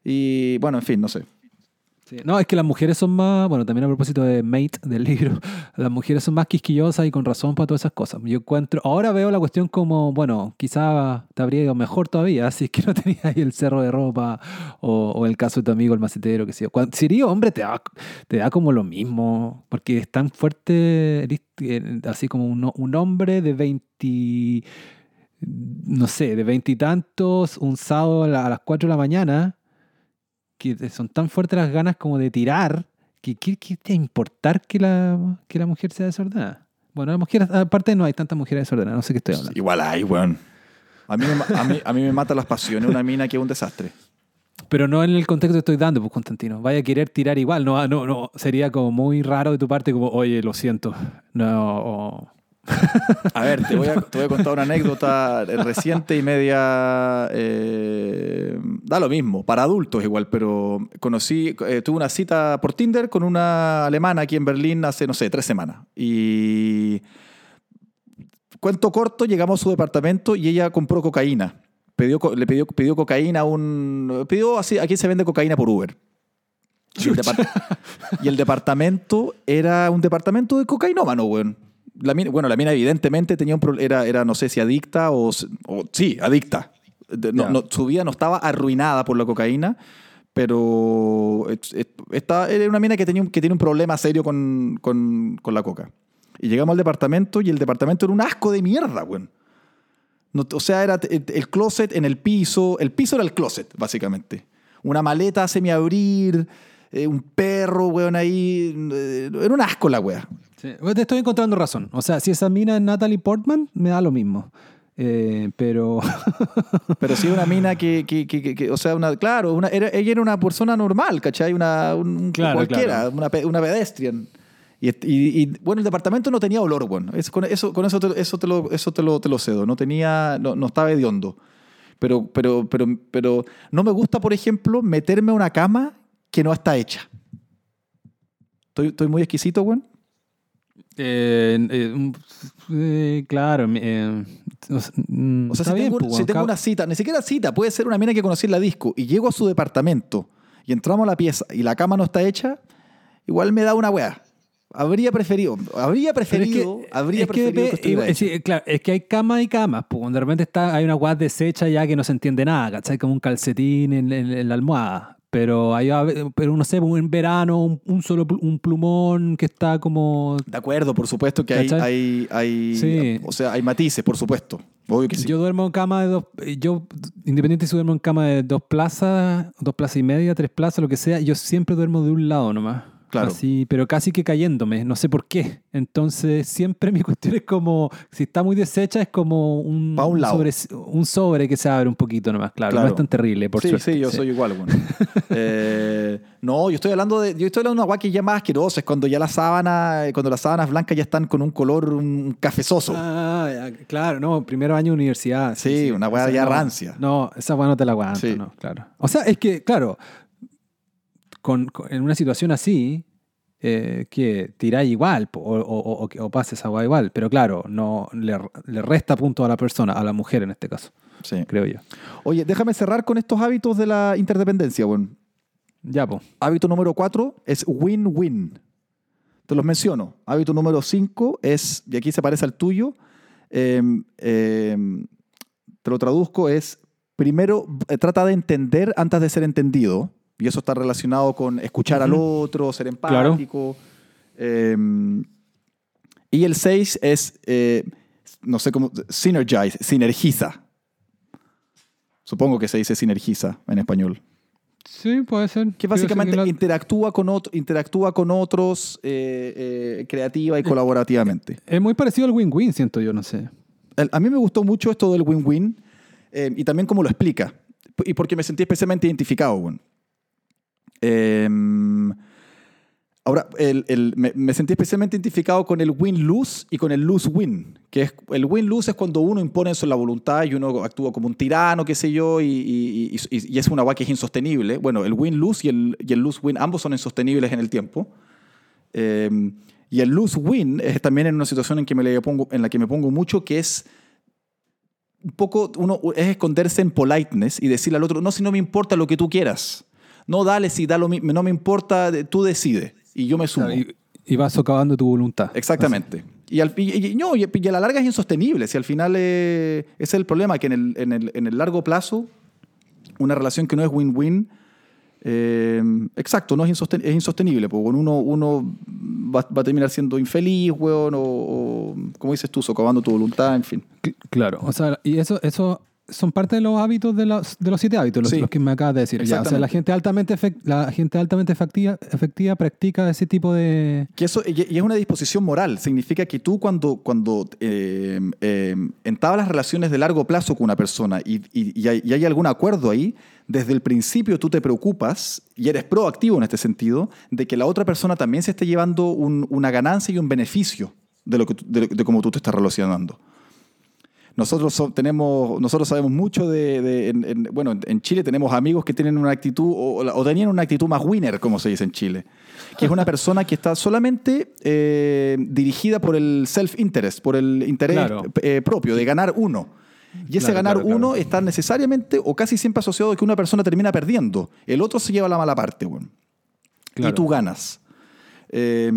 Y bueno, en fin, no sé. No, es que las mujeres son más, bueno, también a propósito de Mate, del libro, las mujeres son más quisquillosas y con razón para todas esas cosas. Yo encuentro, ahora veo la cuestión como, bueno, quizá te habría ido mejor todavía si es que no tenías el cerro de ropa o, el caso de tu amigo el macetero, que sé yo. Si eres hombre te da, te da como lo mismo, porque es tan fuerte, así como un, hombre de 20, no sé, de veintitantos, un sábado a la- a las 4 de la mañana, que son tan fuertes las ganas como de tirar, que ¿qué, te importar que la, que la mujer sea desordenada? Bueno, las mujeres, aparte no hay tantas mujeres desordenadas, no sé qué estoy hablando. Igual hay, weón. A mí, a, mí, a mí me mata las pasiones una mina que es un desastre. Pero no en el contexto que estoy dando, pues Constantino. Vaya a querer tirar igual, no, no, no. Sería como muy raro de tu parte, como, oye, lo siento. No, o- A ver, te voy a, te voy a contar una anécdota reciente y media. eh, da lo mismo, para adultos igual, pero conocí, eh, tuve una cita por Tinder con una alemana aquí en Berlín hace, no sé, tres semanas. Y. Cuento corto, llegamos a su departamento y ella compró cocaína. Pidió, le pidió, pidió cocaína a un. Pidió así, aquí se vende cocaína por Uber. Y el, y el departamento era un departamento de cocainómano, weón. La mina- bueno, la mina evidentemente tenía un pro- era, era no sé si adicta o, sí, adicta. No- no, su vida no estaba arruinada por la cocaína, pero esta, era una mina que, tenía que tiene un problema serio con, con- con la coca. Y llegamos al departamento y el departamento era un asco de mierda, weón. No- o sea, era el closet en el piso. El piso era el closet, básicamente. Una maleta a semiabrir, eh, un perro, weón, ahí. eh, Era un asco la wea. Sí. Bueno, Te estoy encontrando razón. O sea, si esa mina es Natalie Portman, me da lo mismo. Eh, pero Pero sí una mina que, que- que- que- o sea, una, claro, una, era- ella era una persona normal, ¿cachai? Una, un, Claro, cualquiera, claro. Una, una pedestrian. Y, y- y, bueno, el departamento no tenía olor, bueno. Es- con eso, con eso, te, eso, te, lo, eso te, lo, te lo cedo. No tenía, no, no estaba hediondo. Pero, pero, pero, pero no me gusta, por ejemplo, meterme a una cama que no está hecha. Estoy, estoy muy exquisito, weón. Eh, eh, claro. eh, o sea, mm, O sea, está si bien, tengo, pues, si tengo una cita, ni siquiera cita, puede ser una mina que conocí en la disco y llego a su departamento y entramos a la pieza y la cama no está hecha, igual me da una weá. Habría preferido, habría pero es que- preferido, habría es que preferido que, sí, claro, es que hay cama y camas. Pues, de repente está, hay una guas deshecha ya que no se entiende nada, ¿cachai? Como un calcetín en, en- en la almohada. Pero hay, pero no sé, en verano un, un solo un plumón que está como De acuerdo, por supuesto que hay, hay, hay- Sí. o sea, hay matices, por supuesto. Obvio que sí. Yo duermo en cama de dos, yo independiente si duermo en cama de dos plazas, dos plazas y media, tres plazas, lo que sea, yo siempre duermo de un lado nomás. Claro. Así, pero casi que cayéndome, no sé por qué. Entonces, siempre mi cuestión es como, si está muy deshecha, es como un, sobre, un sobre que se abre un poquito nomás, claro. Claro. No es tan terrible, por sí, suerte. sí, yo soy igual, bueno. Eh, no, yo estoy hablando de, yo estoy hablando de una agua que ya más asquerosa, es cuando ya las sábanas, cuando las sábanas blancas ya están con un color un cafezoso. Ah, claro, no, primero año de universidad. Sí, una Esa ya no- rancia. No, esa weá no te la aguanto, Sí. no, claro. O sea, es que, claro, con, con- en una situación así, eh, que tiráis igual, o, o, o, o pases weá igual, pero claro, no le, le resta punto a la persona, a la mujer en este caso, Sí. creo yo. Oye, déjame cerrar con estos hábitos de la interdependencia, bueno. Ya, pues. Hábito número cuatro es win-win. Te los menciono. Hábito número cinco es, y aquí se parece al tuyo, em, em, te lo traduzco, es primero eh, trata de entender antes de ser entendido. Y eso está relacionado con escuchar al otro, ser Claro. empático. Em, y el seis es, eh, no sé cómo, synergize, sinergiza. Supongo que se dice sinergiza en español. Sí, puede ser. Que básicamente interactúa con, ot- interactúa con otros eh, eh, creativa y colaborativamente. Es muy parecido al win-win, siento yo, no sé. El- A mí me gustó mucho esto del win-win eh, y también cómo lo explica. Y porque me sentí especialmente identificado. bueno. Em, ahora, el- el- me, me sentí especialmente identificado con el win-lose y con el lose-win. Que es, el win-lose es cuando uno impone eso en la voluntad y uno actúa como un tirano, qué sé yo, y, y- y- y- es una guay que es insostenible. Bueno, el win-lose y el, el lose-win ambos son insostenibles en el tiempo. Eh, y el lose-win es también en una situación en, que me le pongo, en la que me pongo mucho, que es un poco, uno, es esconderse en politeness y decirle al otro, no, si no me importa lo que tú quieras. No, dale, si da lo, mi- no me importa, tú decides y yo me sumo. Y, y vas socavando tu voluntad. Exactamente. Y, al, y, y- no, y, a la larga es insostenible. Si al final eh, ese es el problema, que en el, en, el, en el largo plazo, una relación que no es win-win, eh, exacto, no es, insosten- es insostenible. Porque uno, uno va, va a terminar siendo infeliz, weón, o, o, como dices tú, socavando tu voluntad, en fin. Cl- Claro, o sea, y eso, eso son parte de los hábitos de los, de los siete hábitos, los, Sí. los que me acabas de decir. Ya, o sea, la gente altamente, efec- la gente altamente efectiva, efectiva practica ese tipo de... Que eso, y es una disposición moral. Significa que tú cuando, cuando eh, eh, entablas relaciones de largo plazo con una persona y, y- y hay, y hay algún acuerdo ahí, desde el principio tú te preocupas y eres proactivo en este sentido de que la otra persona también se esté llevando un- una ganancia y un beneficio de, lo que, de, de cómo tú te estás relacionando. Nosotros, so- tenemos, nosotros sabemos mucho de... de- en, en- bueno, en Chile tenemos amigos que tienen una actitud, o, o tenían una actitud más winner, como se dice en Chile, que es una persona que está solamente eh, dirigida por el self-interest, por el interés Claro. eh, propio, de ganar uno. Y ese Claro, ganar claro, uno está necesariamente o casi siempre asociado a que una persona termina perdiendo. El otro se lleva la mala parte, weón. Y tú ganas. Eh,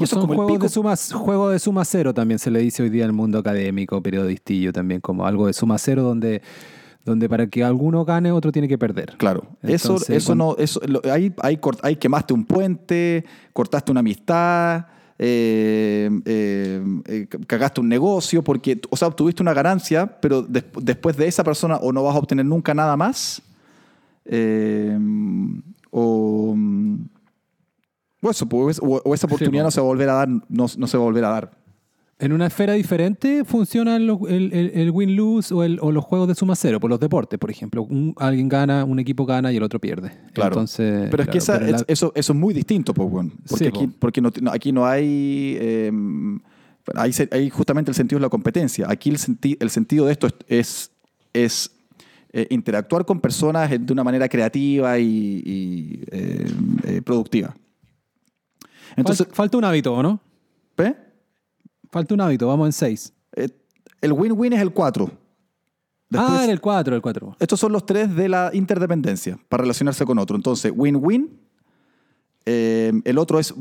es Son como juegos de suma, juego de suma cero también se le dice hoy día en el mundo académico, periodistillo también, como algo de suma cero donde, donde para que alguno gane otro tiene que perder. Claro, eso, Entonces, eso no, eso, lo- ahí, ahí, cort- ahí quemaste un puente, cortaste una amistad, eh, eh, eh, cagaste un negocio, porque, o sea, obtuviste una ganancia, pero des- después de esa persona o no vas a obtener nunca nada más, o, o eso, pues, o, o esa oportunidad po. no se va a volver a dar, no, no se va a volver a dar. En una esfera diferente funcionan los- el, el- el win-lose o, los juegos de suma cero, por los deportes, por ejemplo. Un- alguien gana, un equipo gana y el otro pierde. Claro. Entonces, Pero es que esa- pero la- eso, eso es muy distinto, pues, weón. Porque, Sí, aquí, po. porque no, aquí no hay. eh, justamente el sentido es la competencia. Aquí el, senti- el sentido de esto es, eh, interactuar con personas de una manera creativa y, y, eh, eh, productiva. Entonces, Fal- falta un hábito, ¿o no? ¿ve? Falta un hábito, vamos en seis. Eh, el win-win es el 4. ah, era el 4, el 4. Estos son los tres de la interdependencia para relacionarse con otro. Entonces, win-win. Eh, el otro es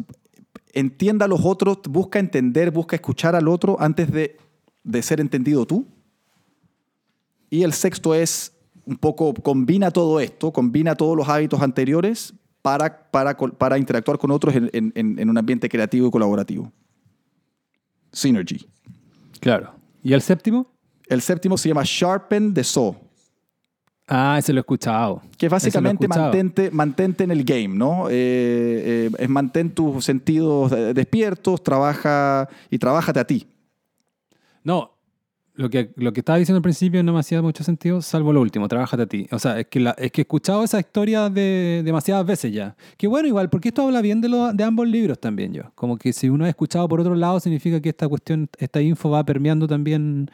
entienda a los otros, busca entender, busca escuchar al otro antes de, de ser entendido tú. Y el sexto es un poco combina todo esto, combina todos los hábitos anteriores para, para, para interactuar con otros en, en- en- un ambiente creativo y colaborativo. Synergy. Claro. ¿Y el séptimo? El séptimo se llama Sharpen the Saw. Ah, ese lo he escuchado. Que es básicamente escuchado. mantente, mantente en el game, ¿no? Eh, eh, es mantén tus sentidos despiertos, trabaja y trabájate a ti. No, lo que, lo que estaba diciendo al principio no me hacía mucho sentido, salvo lo último, trabájate a ti. O sea, es que, la- es que he escuchado esa historia de, demasiadas veces ya. Que bueno, igual, porque esto habla bien de, lo- de ambos libros también yo. Como que si uno ha escuchado por otro lado, significa que esta cuestión, esta info va permeando también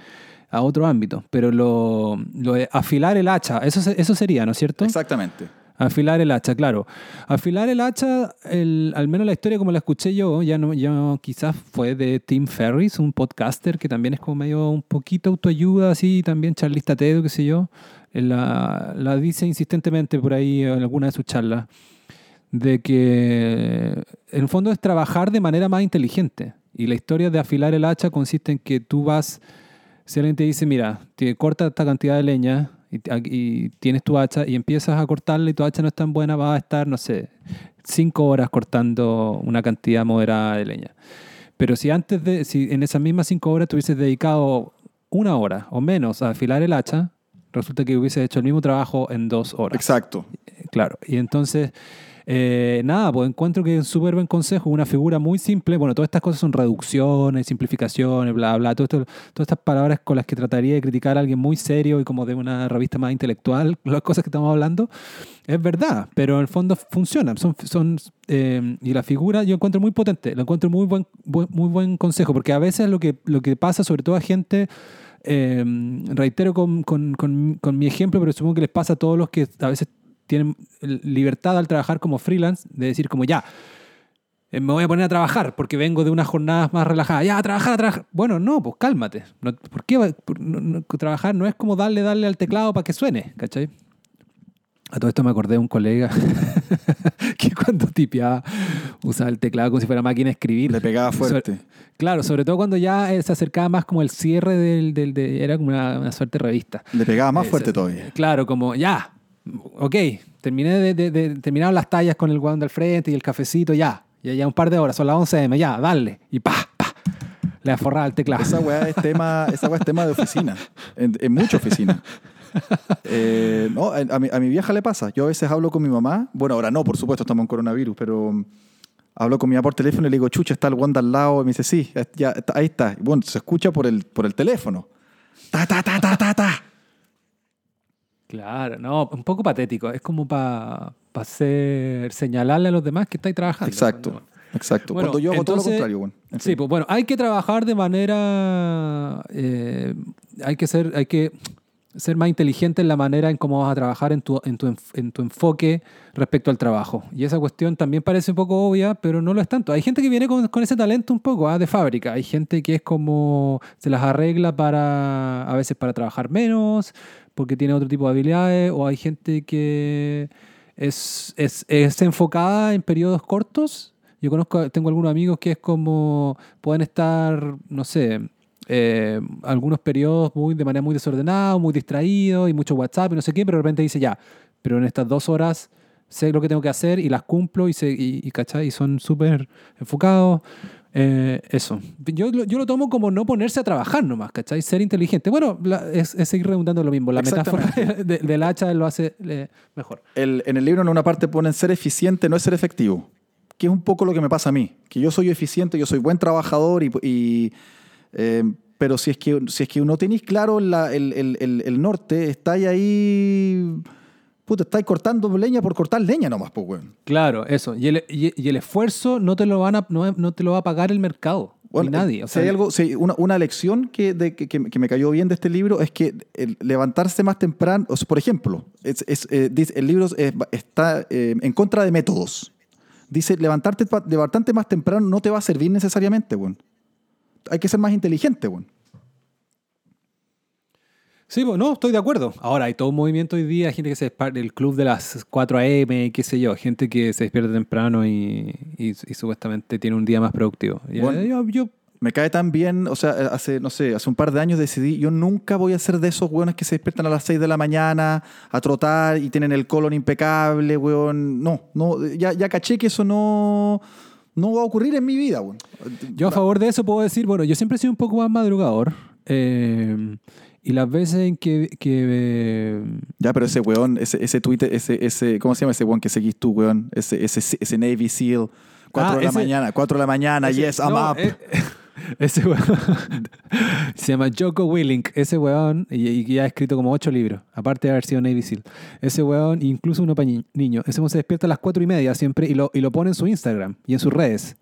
a otro ámbito. Pero lo, de afilar el hacha, eso, eso sería, ¿no es cierto? Exactamente. Afilar el hacha, claro. Afilar el hacha, el- al menos la historia como la escuché yo, ya no, ya quizás fue de Tim Ferriss, un podcaster que también es como medio un poquito autoayuda, así, también charlista TED, qué sé yo. La, la dice insistentemente por ahí en alguna de sus charlas, de que en el fondo es trabajar de manera más inteligente. Y la historia de afilar el hacha consiste en que tú vas, si alguien te dice, mira, te corta esta cantidad de leña y, y tienes tu hacha y empiezas a cortarla y tu hacha no es tan buena, vas a estar, no sé, cinco horas cortando una cantidad moderada de leña. Pero si antes de, si en esas mismas cinco horas te hubieses dedicado una hora o menos a afilar el hacha, resulta que hubieses hecho el mismo trabajo en dos horas. Exacto. Claro, y entonces, eh, nada, pues encuentro que es un súper buen consejo, una figura muy simple. Bueno, todas estas cosas son reducciones, simplificaciones, bla, bla, todo esto, todas estas palabras con las que trataría de criticar a alguien muy serio y como de una revista más intelectual, las cosas que estamos hablando, es verdad, pero en el fondo funcionan. Son, son, eh, y la figura yo encuentro muy potente, lo encuentro muy buen, muy buen consejo, porque a veces lo que, lo que pasa, sobre todo a gente eh, reitero con, con- con- con mi ejemplo, pero supongo que les pasa a todos los que a veces tienen libertad al trabajar como freelance, de decir como ya, eh, me voy a poner a trabajar porque vengo de unas jornadas más relajadas. Ya, a trabajar, a trabajar. Bueno, no, pues cálmate. No, ¿Por qué va- por- no- no- trabajar no es como darle, darle al teclado para que suene, ¿cachai? A todo esto me acordé de un colega que cuando tipeaba usaba el teclado como si fuera máquina de escribir. Le pegaba fuerte. Sobre- claro, sobre todo cuando ya eh, se acercaba más como el cierre del... del- de- era como una, una suerte de revista. Le pegaba más Eh, fuerte se- todavía. Claro, como ya, ok, terminé de, de- terminaron las tallas con el guante al frente y el cafecito, ya, ya, ya un par de horas, son las 11 m, ya, dale, y pa, pa, le aforraba el teclado. Esa weá es tema, esa weá es tema de oficina. En, en mucha oficina. Eh, no, a, mi, a mi vieja le pasa. Yo a veces hablo con mi mamá. Bueno, ahora no, por supuesto, estamos en coronavirus, pero hablo con mi mamá por teléfono y le digo, chucha, está el Wanda al lado. Y me dice, sí, ya, ahí está. Bueno, se escucha por el, por el teléfono. Ta, ta, ta, ta, ta, ta. Claro, no, un poco patético, es como para hacer, señalarle a los demás que estáis trabajando. Exacto. Exacto. Bueno, Cuando yo hago todo lo contrario. En Sí, pues bueno, hay que trabajar de manera. eh, hay que ser, hay que ser más inteligente en la manera en cómo vas a trabajar en tu, en tu, en tu enfoque respecto al trabajo. Y esa cuestión también parece un poco obvia, pero no lo es tanto. Hay gente que viene con, con ese talento un poco ah, de fábrica. Hay gente que es como. se las arregla para. a veces para trabajar menos, porque tiene otro tipo de habilidades, o hay gente que es, es, es enfocada en periodos cortos. Yo conozco, tengo algunos amigos que es como, pueden estar, no sé, eh, algunos periodos muy, de manera muy desordenada, muy distraídos y mucho WhatsApp y no sé qué, pero de repente dice ya, pero en estas dos horas sé lo que tengo que hacer y las cumplo y, se, y, y, ¿cachai? y son súper enfocados. Eh, eso. Yo, yo lo tomo como no ponerse a trabajar nomás, ¿cachai? Ser inteligente. Bueno, la- es, es seguir redundando lo mismo. La metáfora de- del hacha lo hace eh, mejor. El- en el libro en una parte ponen ser eficiente no es ser efectivo, que es un poco lo que me pasa a mí, que yo soy eficiente, yo soy buen trabajador, y, y, eh, pero si es que, si es que no tenéis claro la- el, el- el- el norte, estáis ahí, puta, estáis cortando leña por cortar leña nomás, pues, weón. Claro, eso. Y el, y, y el esfuerzo no te lo van a, no, no te lo va a pagar el mercado. Bueno, ni nadie. O si sea, hay algo, si una, una lección que, de- que, que- me cayó bien de este libro es que el levantarse más temprano, o sea, por ejemplo, es- es, eh, dice- el libro es- está eh, en contra de métodos. Dice, levantarte, levantarte más temprano no te va a servir necesariamente, weón. Hay que ser más inteligente, weón. Sí, no, estoy de acuerdo. Ahora, hay todo un movimiento hoy día, gente que se despierta, el club de las 4 a.m., qué sé yo, gente que se despierta temprano y, y- y supuestamente tiene un día más productivo. Bueno. yo, yo- Me cae tan bien, o sea, hace, no sé, hace un par de años decidí, yo nunca voy a ser de esos weones que se despiertan a las 6 de la mañana a trotar y tienen el colon impecable, weón. No, no, ya, ya caché que eso no, no va a ocurrir en mi vida, weón. yo a favor de eso puedo decir, bueno, yo siempre he sido un poco más madrugador. eh, y las veces en que... que, eh, Ya, pero ese weón, ese, ese Twitter, ese, ese, ¿cómo se llama ese weón que seguís tú, weón? Ese, ese, ese Navy SEAL. 4 Ah, de la ese- mañana, 4 de la mañana, ese- yes, I'm no, up. eh, ese weón se llama Joko Willink. Ese weón, y, y ya ha escrito como ocho libros, aparte de haber sido Navy SEAL. Ese weón, incluso uno para niños, ese weón se despierta a las cuatro y media siempre y lo, y lo pone en su Instagram y en sus redes.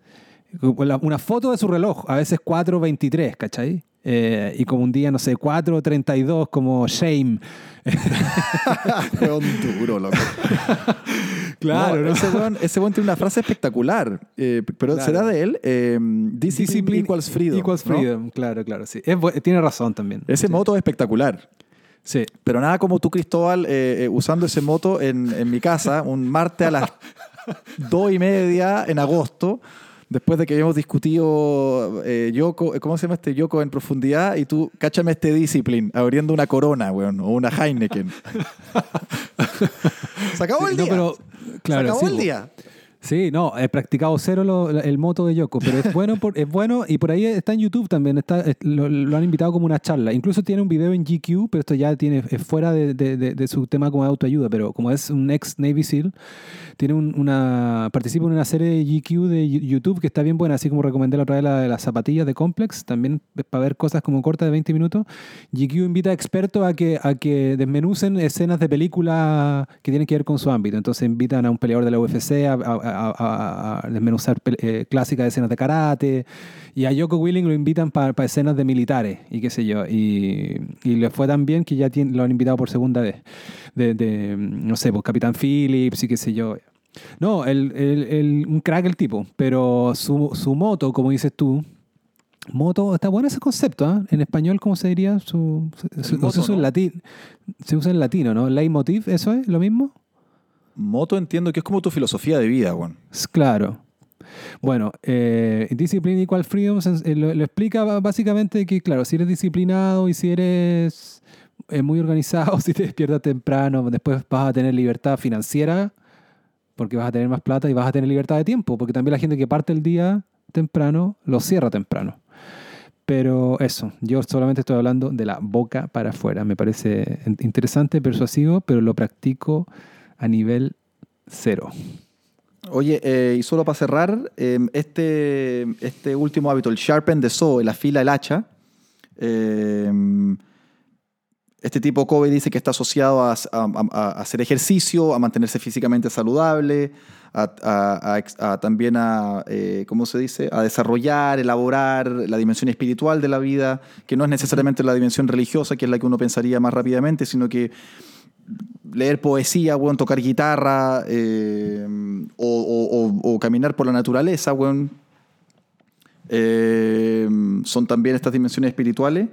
Una foto de su reloj, a veces 4.23, ¿cachai? Eh, y como un día, no sé, 4.32, como shame. weón duro, loco. Claro, No, ¿no? Ese, weón, ese weón tiene una frase espectacular, eh, pero Claro. será de él. eh, discipline, equals freedom. Equals ¿no? freedom, claro, claro, sí. Es tiene razón también. Ese Sí. moto es espectacular. Sí. Pero nada como tú, Cristóbal, eh, eh, usando ese moto en, en mi casa un martes a las dos y media en agosto, después de que habíamos discutido eh, Yoko, ¿cómo se llama este Yoko en profundidad? Y tú, cáchame este Discipline, abriendo una Corona, weón, o una Heineken. Se acabó el No, día. pero, claro, Se acabó sí, el día. Sí, no, he practicado cero lo- el moto de Yoko, pero es bueno, por- es bueno y por ahí está en YouTube también, está, es- lo, han invitado como una charla. Incluso tiene un video en GQ, pero esto ya tiene, es fuera de, su tema como autoayuda, pero como es un ex Navy SEAL, tiene un- una, participa en una serie de GQ de YouTube que está bien buena, así como recomendé la otra vez las zapatillas de Complex, también para ver cosas como cortas de 20 minutos. GQ invita a expertos a que, a que desmenucen escenas de películas que tienen que ver con su ámbito. Entonces invitan a un peleador de la UFC a- a- a- a desmenuzar eh, clásicas escenas de karate. Y a Yoko Willing lo invitan para escenas de militares y qué sé yo. Y, y le fue tan bien que ya tiene- lo han invitado por segunda vez. De, de, no sé, pues Capitán Phillips y qué sé yo. No, el, el- el- un crack el tipo, pero su, su moto, como dices tú, moto, está bueno ese concepto, ¿ah? En español, ¿cómo se diría? Su, su- se moto, usa en ¿no? latín, se usa en latino, ¿no? Leitmotiv, ¿eso es lo mismo? Moto entiendo que es como tu filosofía de vida. S- Claro. Bueno, eh, Discipline Equal Freedom eh, lo, lo explica básicamente que, claro, si eres disciplinado y si eres eh, muy organizado, si te despiertas temprano, después vas a tener libertad financiera, porque vas a tener más plata y vas a tener libertad de tiempo, porque también la gente que parte el día temprano lo cierra temprano. Pero eso, yo solamente estoy hablando de la boca para afuera. Me parece in- interesante, persuasivo, pero lo practico a nivel cero. Oye, eh, y solo para cerrar, eh, este, este último hábito, el sharpen the saw, el afila el hacha, eh, este tipo Kobe dice que está asociado a hacer ejercicio, a mantenerse físicamente saludable, a, también a, eh, ¿cómo se dice? A desarrollar, elaborar la dimensión espiritual de la vida, que no es necesariamente la dimensión religiosa, que es la que uno pensaría más rápidamente, sino que leer poesía, bueno, tocar guitarra eh, o, caminar por la naturaleza, bueno, eh, son también estas dimensiones espirituales.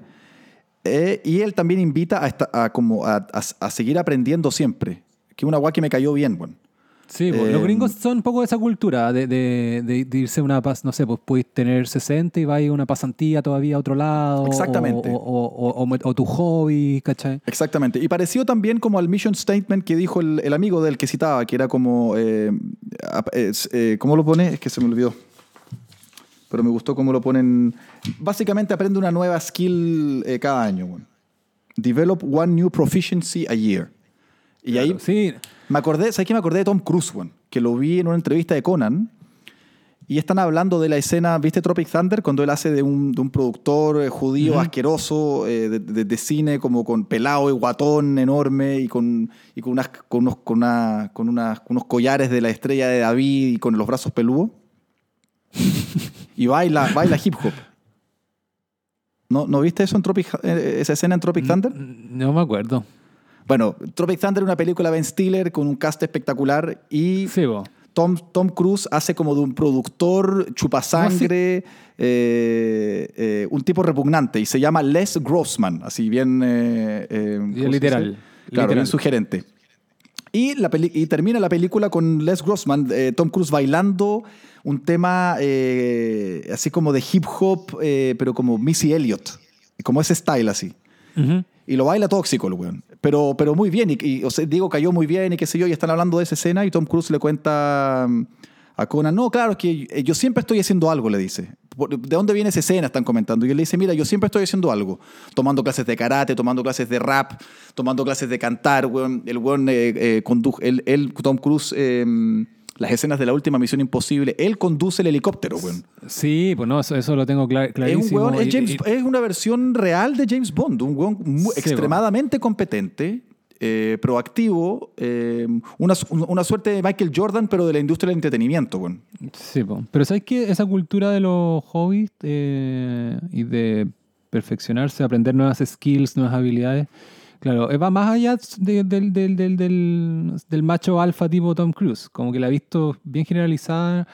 y él también invita a, como a, seguir aprendiendo siempre, que una guay que me cayó bien, bueno. Sí, pues, los gringos son un poco de esa cultura, de, de, de, irse una paz, no sé, pues puedes tener 60 y vais a una pasantía todavía a otro lado. Exactamente. O, o, o, tu hobby, ¿cachai? Exactamente. Y pareció también como al mission statement que dijo el, el amigo del que citaba, que era como, eh, eh, ¿cómo lo pone? Es que se me olvidó. Pero me gustó cómo lo ponen. Básicamente aprende una nueva skill eh, cada año. Develop one new proficiency a year. Y ahí sí. me acordé, ¿sabes qué me acordé de Tom Cruise, que lo vi en una entrevista de Conan? Y están hablando de la escena, ¿viste Tropic Thunder? Cuando él hace de un, de un productor eh, judío asqueroso eh, de, de, cine, como con pelado y guatón enorme y con, y con, unas, con, unos, con, una, con unas, unos collares de la estrella de David y con los brazos peludos. y baila, baila hip hop. ¿No, ¿No viste eso en Tropic, eh, esa escena en Tropic Thunder? No me acuerdo. Bueno, Tropic Thunder es una película de Ben Stiller con un cast espectacular y Tom, Tom Cruise hace como de un productor chupasangre, eh, eh, un tipo repugnante y se llama Les Grossman, así bien... Eh, literal. Claro, bien sugerente. Y, la y termina la película con Les Grossman, Tom Cruise bailando un tema así como de hip hop, pero como Missy Elliott, como ese style así. Y lo baila tóxico el weón. Pero, pero muy bien, y, digo, cayó muy bien y qué sé yo, y están hablando de esa escena y Tom Cruise le cuenta mm, a Conan, no, claro, es que eh, yo siempre estoy haciendo algo, le dice. ¿De dónde viene esa escena? Están comentando. Y él le dice, mira, yo siempre estoy haciendo algo. Tomando clases de karate, tomando clases de rap, tomando clases de cantar. El weón eh, eh, conduce, él, Tom Cruise em, las escenas de la última Misión Imposible, él conduce el helicóptero, weón. Sí, pues no, eso, lo tengo clarísimo. Es, un es, una versión real de James Bond, un weón extremadamente competente, eh, proactivo, eh, una, una, suerte de Michael Jordan, pero de la industria del entretenimiento, weón. Sí, pero ¿sabes qué? Esa cultura de los hobbies eh, y de perfeccionarse, aprender nuevas skills, nuevas habilidades Claro, va más allá del, del, macho alfa tipo Tom Cruise. Como que la ha visto bien generalizada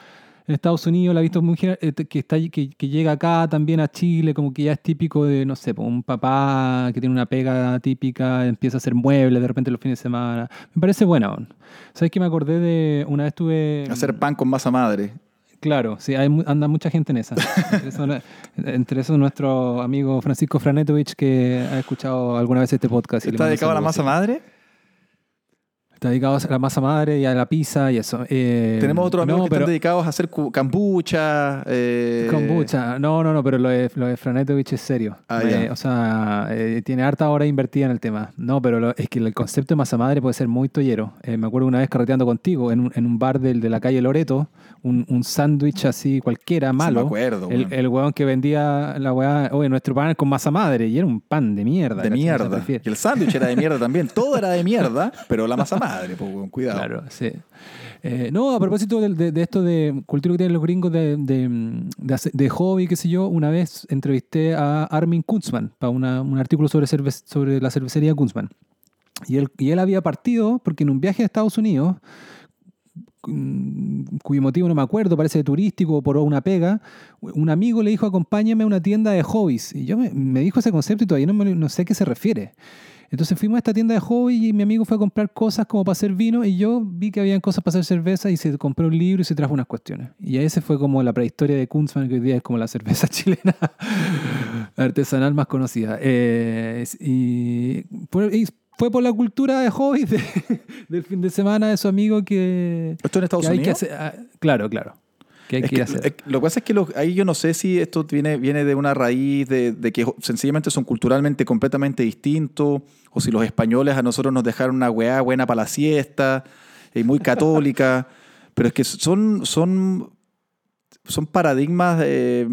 en Estados Unidos, la ha visto muy eh, que, está, que, llega acá también a Chile, como que ya es típico de, no sé, un papá que tiene una pega típica, empieza a hacer muebles de repente los fines de semana. Me parece buena. ¿Sabes que me acordé de una vez tuve... Hacer pan con masa madre. Claro, sí, hay, anda mucha gente en esa. entre, eso, nuestro amigo Francisco Franetovich, que ha escuchado alguna vez este podcast. ¿Está dedicado a la masa madre? Está dedicado a la masa madre y a la pizza y eso. Eh, Tenemos otros amigos que están dedicados a hacer kombucha. Eh... Kombucha. No, no, no, pero lo de, lo de Franetovich es serio. Ah, o sea, eh, tiene harta hora invertida en el tema. No, pero es que el concepto de masa madre puede ser muy tollero. Eh, me acuerdo una vez carreteando contigo en un, en un bar del, de la calle Loreto, un, un sándwich así cualquiera, malo. Sí, me acuerdo. El, el hueón que vendía la weá, oye, nuestro pan con masa madre, y era un pan de mierda. De mierda. Y el sándwich era de mierda también. Todo era de mierda, pero la masa madre madre, cuidado. Claro, sí. Eh, no, a propósito de, de, esto de cultura que tienen los gringos de, de, hobby, qué sé yo, una vez entrevisté a Armin Kunzman para un artículo sobre, sobre la cervecería Kunzman. Y él, y él había partido porque en un viaje a Estados Unidos, cuyo motivo no me acuerdo, parece turístico o por una pega, un amigo le dijo acompáñame a una tienda de hobbies. Y yo me, dijo ese concepto y todavía no, sé a qué se refiere. Entonces fuimos a esta tienda de hobby y mi amigo fue a comprar cosas como para hacer vino y yo vi que había cosas para hacer cerveza y se compró un libro y se trajo unas cuestiones. Y ese fue como la prehistoria de Kunzman, que hoy día es como la cerveza chilena artesanal más conocida. Eh, y, fue por la cultura de hobby del fin de semana de su amigo que... ¿Esto en Estados Unidos? Ah, claro, claro lo que pasa es que ahí yo no sé si esto viene, viene de una raíz de, que sencillamente son culturalmente completamente distintos, o si los españoles a nosotros nos dejaron una weá buena para la siesta, y muy católica, pero es que son, son, son paradigmas de,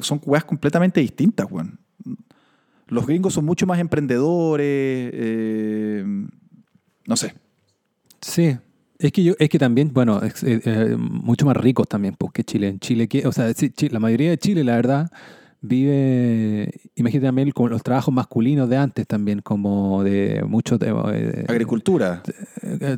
son weas completamente distintas, weón. Los gringos son mucho más emprendedores, eh, no sé. Sí, Es que yo, es que también, bueno, es, eh, eh, mucho más ricos también, pues, que Chile. En Chile, que, o sea, sí, Chi- la mayoría de Chile, la verdad, vive, imagínate también como los trabajos masculinos de antes también, como de mucho de- eh, Agricultura.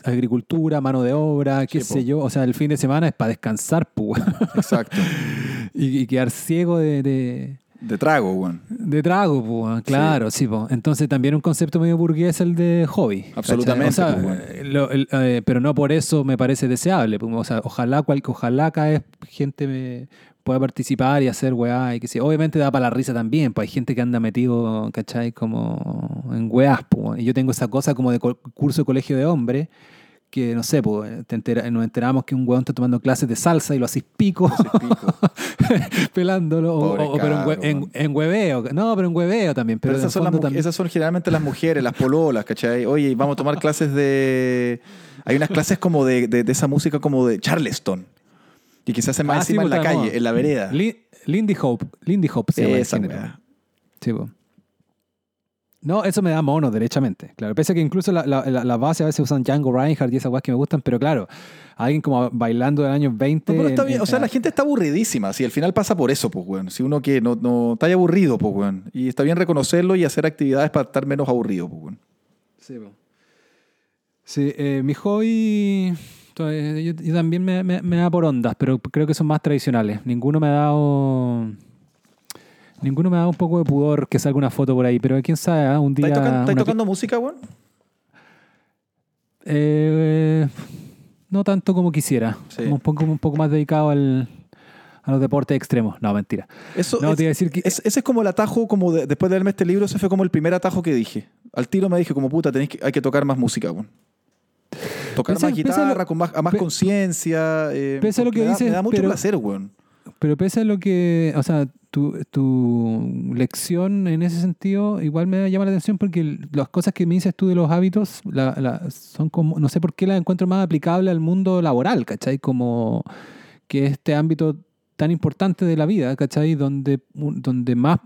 agricultura, mano de obra, qué Sí, sé po. yo. O sea, el fin de semana es para descansar, pues, Exacto. y, y quedar ciego de, de, De trago, weón. de trago, pues, claro, sí, pues. Entonces también un concepto medio burgués el de hobby. Absolutamente, O sea, pues, bueno. eh, lo- el- eh, pero no por eso me parece deseable. pues, O sea, ojalá, cual, ojalá cada vez gente me pueda participar y hacer weá y que sí. Obviamente da para la risa también, pues hay gente que anda metido, ¿cachai? Como en weás, pues. Y yo tengo esa cosa como de curso de colegio de hombres que no sé, pues te entera- nos enteramos que un weón está tomando clases de salsa y lo hacís pico Pico. pelándolo, o- pero en, en, en hueveo. No, pero en hueveo también. Pero, esas son, las, fondo mu- también- esas son generalmente las mujeres, las pololas, ¿cachai? Oye, vamos a tomar clases de... Hay unas clases como de, de, de esa música como de Charleston. Y que se hacen más Ah, sí, encima en pues, la de calle, en la vereda. Lin- Lindy Hope. Lindy Hope se llama Esa. Sí, po. No, eso me da mono, derechamente. Claro, pese a que incluso la, la, la- la base a veces usan Django Reinhardt y esas weas que me gustan, pero claro, alguien como bailando del año 20. No, pero está en- bien. en- O sea, la gente está aburridísima. Si al final pasa por eso, pues, weón. Si uno que no, no está aburrido, pues, weón. Y está bien reconocerlo y hacer actividades para estar menos aburrido, pues, weón. Sí, po. Sí, eh, mi hobby. eh, Yo, yo también me, me- me da por ondas, pero creo que son más tradicionales. Ninguno me ha dado. Ninguno me dado un poco de pudor que salga una foto por ahí, pero quién sabe, ¿ah? un día. ¿Estáis tocan- estáis una- tocando música, weón? Eh, no tanto como quisiera. Sí. Como un, poco, un poco más dedicado al, a los deportes extremos. No, mentira. Eso No, es- te iba a decir que. Es- ese es como el atajo, como de- después de leerme este libro, ese fue como el primer atajo que dije. Al tiro me dije, como puta, tenéis que, hay que tocar más música, weón. Tocar Pese- más guitarra, lo- con más, a más conciencia. eh, pese a lo que me da, dices, me da mucho pero- placer, weón. Pero pese a lo que, o sea, tu, tu lección en ese sentido igual me llama la atención porque las cosas que me dices tú de los hábitos la- la- son como, no sé por qué las encuentro más aplicables al mundo laboral, ¿cachai? Como que este ámbito tan importante de la vida, ¿cachai? Donde, donde más,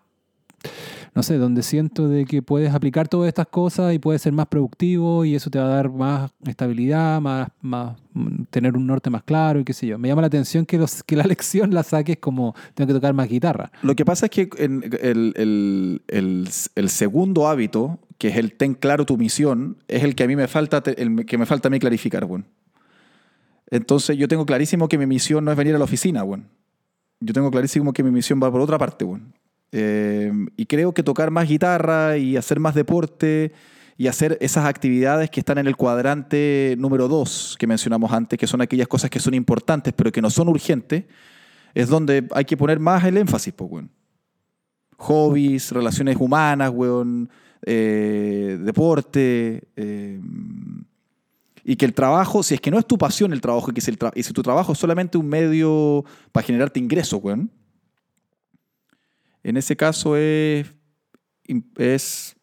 no sé, donde siento de que puedes aplicar todas estas cosas y puedes ser más productivo y eso te va a dar más estabilidad, más, más tener un norte más claro y qué sé yo. Me llama la atención que, los, que la lección la saques como tengo que tocar más guitarra. Lo que pasa es que el, el- el- el segundo hábito, que es el ten claro tu misión, es el que a mí me falta, el que me falta a mí clarificar, weón. Entonces yo tengo clarísimo que mi misión no es venir a la oficina, weón. Yo tengo clarísimo que mi misión va por otra parte, weón. Eh, y creo que tocar más guitarra y hacer más deporte y hacer esas actividades que están en el cuadrante número dos que mencionamos antes, que son aquellas cosas que son importantes pero que no son urgentes, es donde hay que poner más el énfasis, pues, weón. Hobbies, relaciones humanas, weón, eh, deporte, eh, y que el trabajo, si es que no es tu pasión el trabajo, y que si, el tra- y si tu trabajo es solamente un medio para generarte ingresos, weón, en ese caso es, es,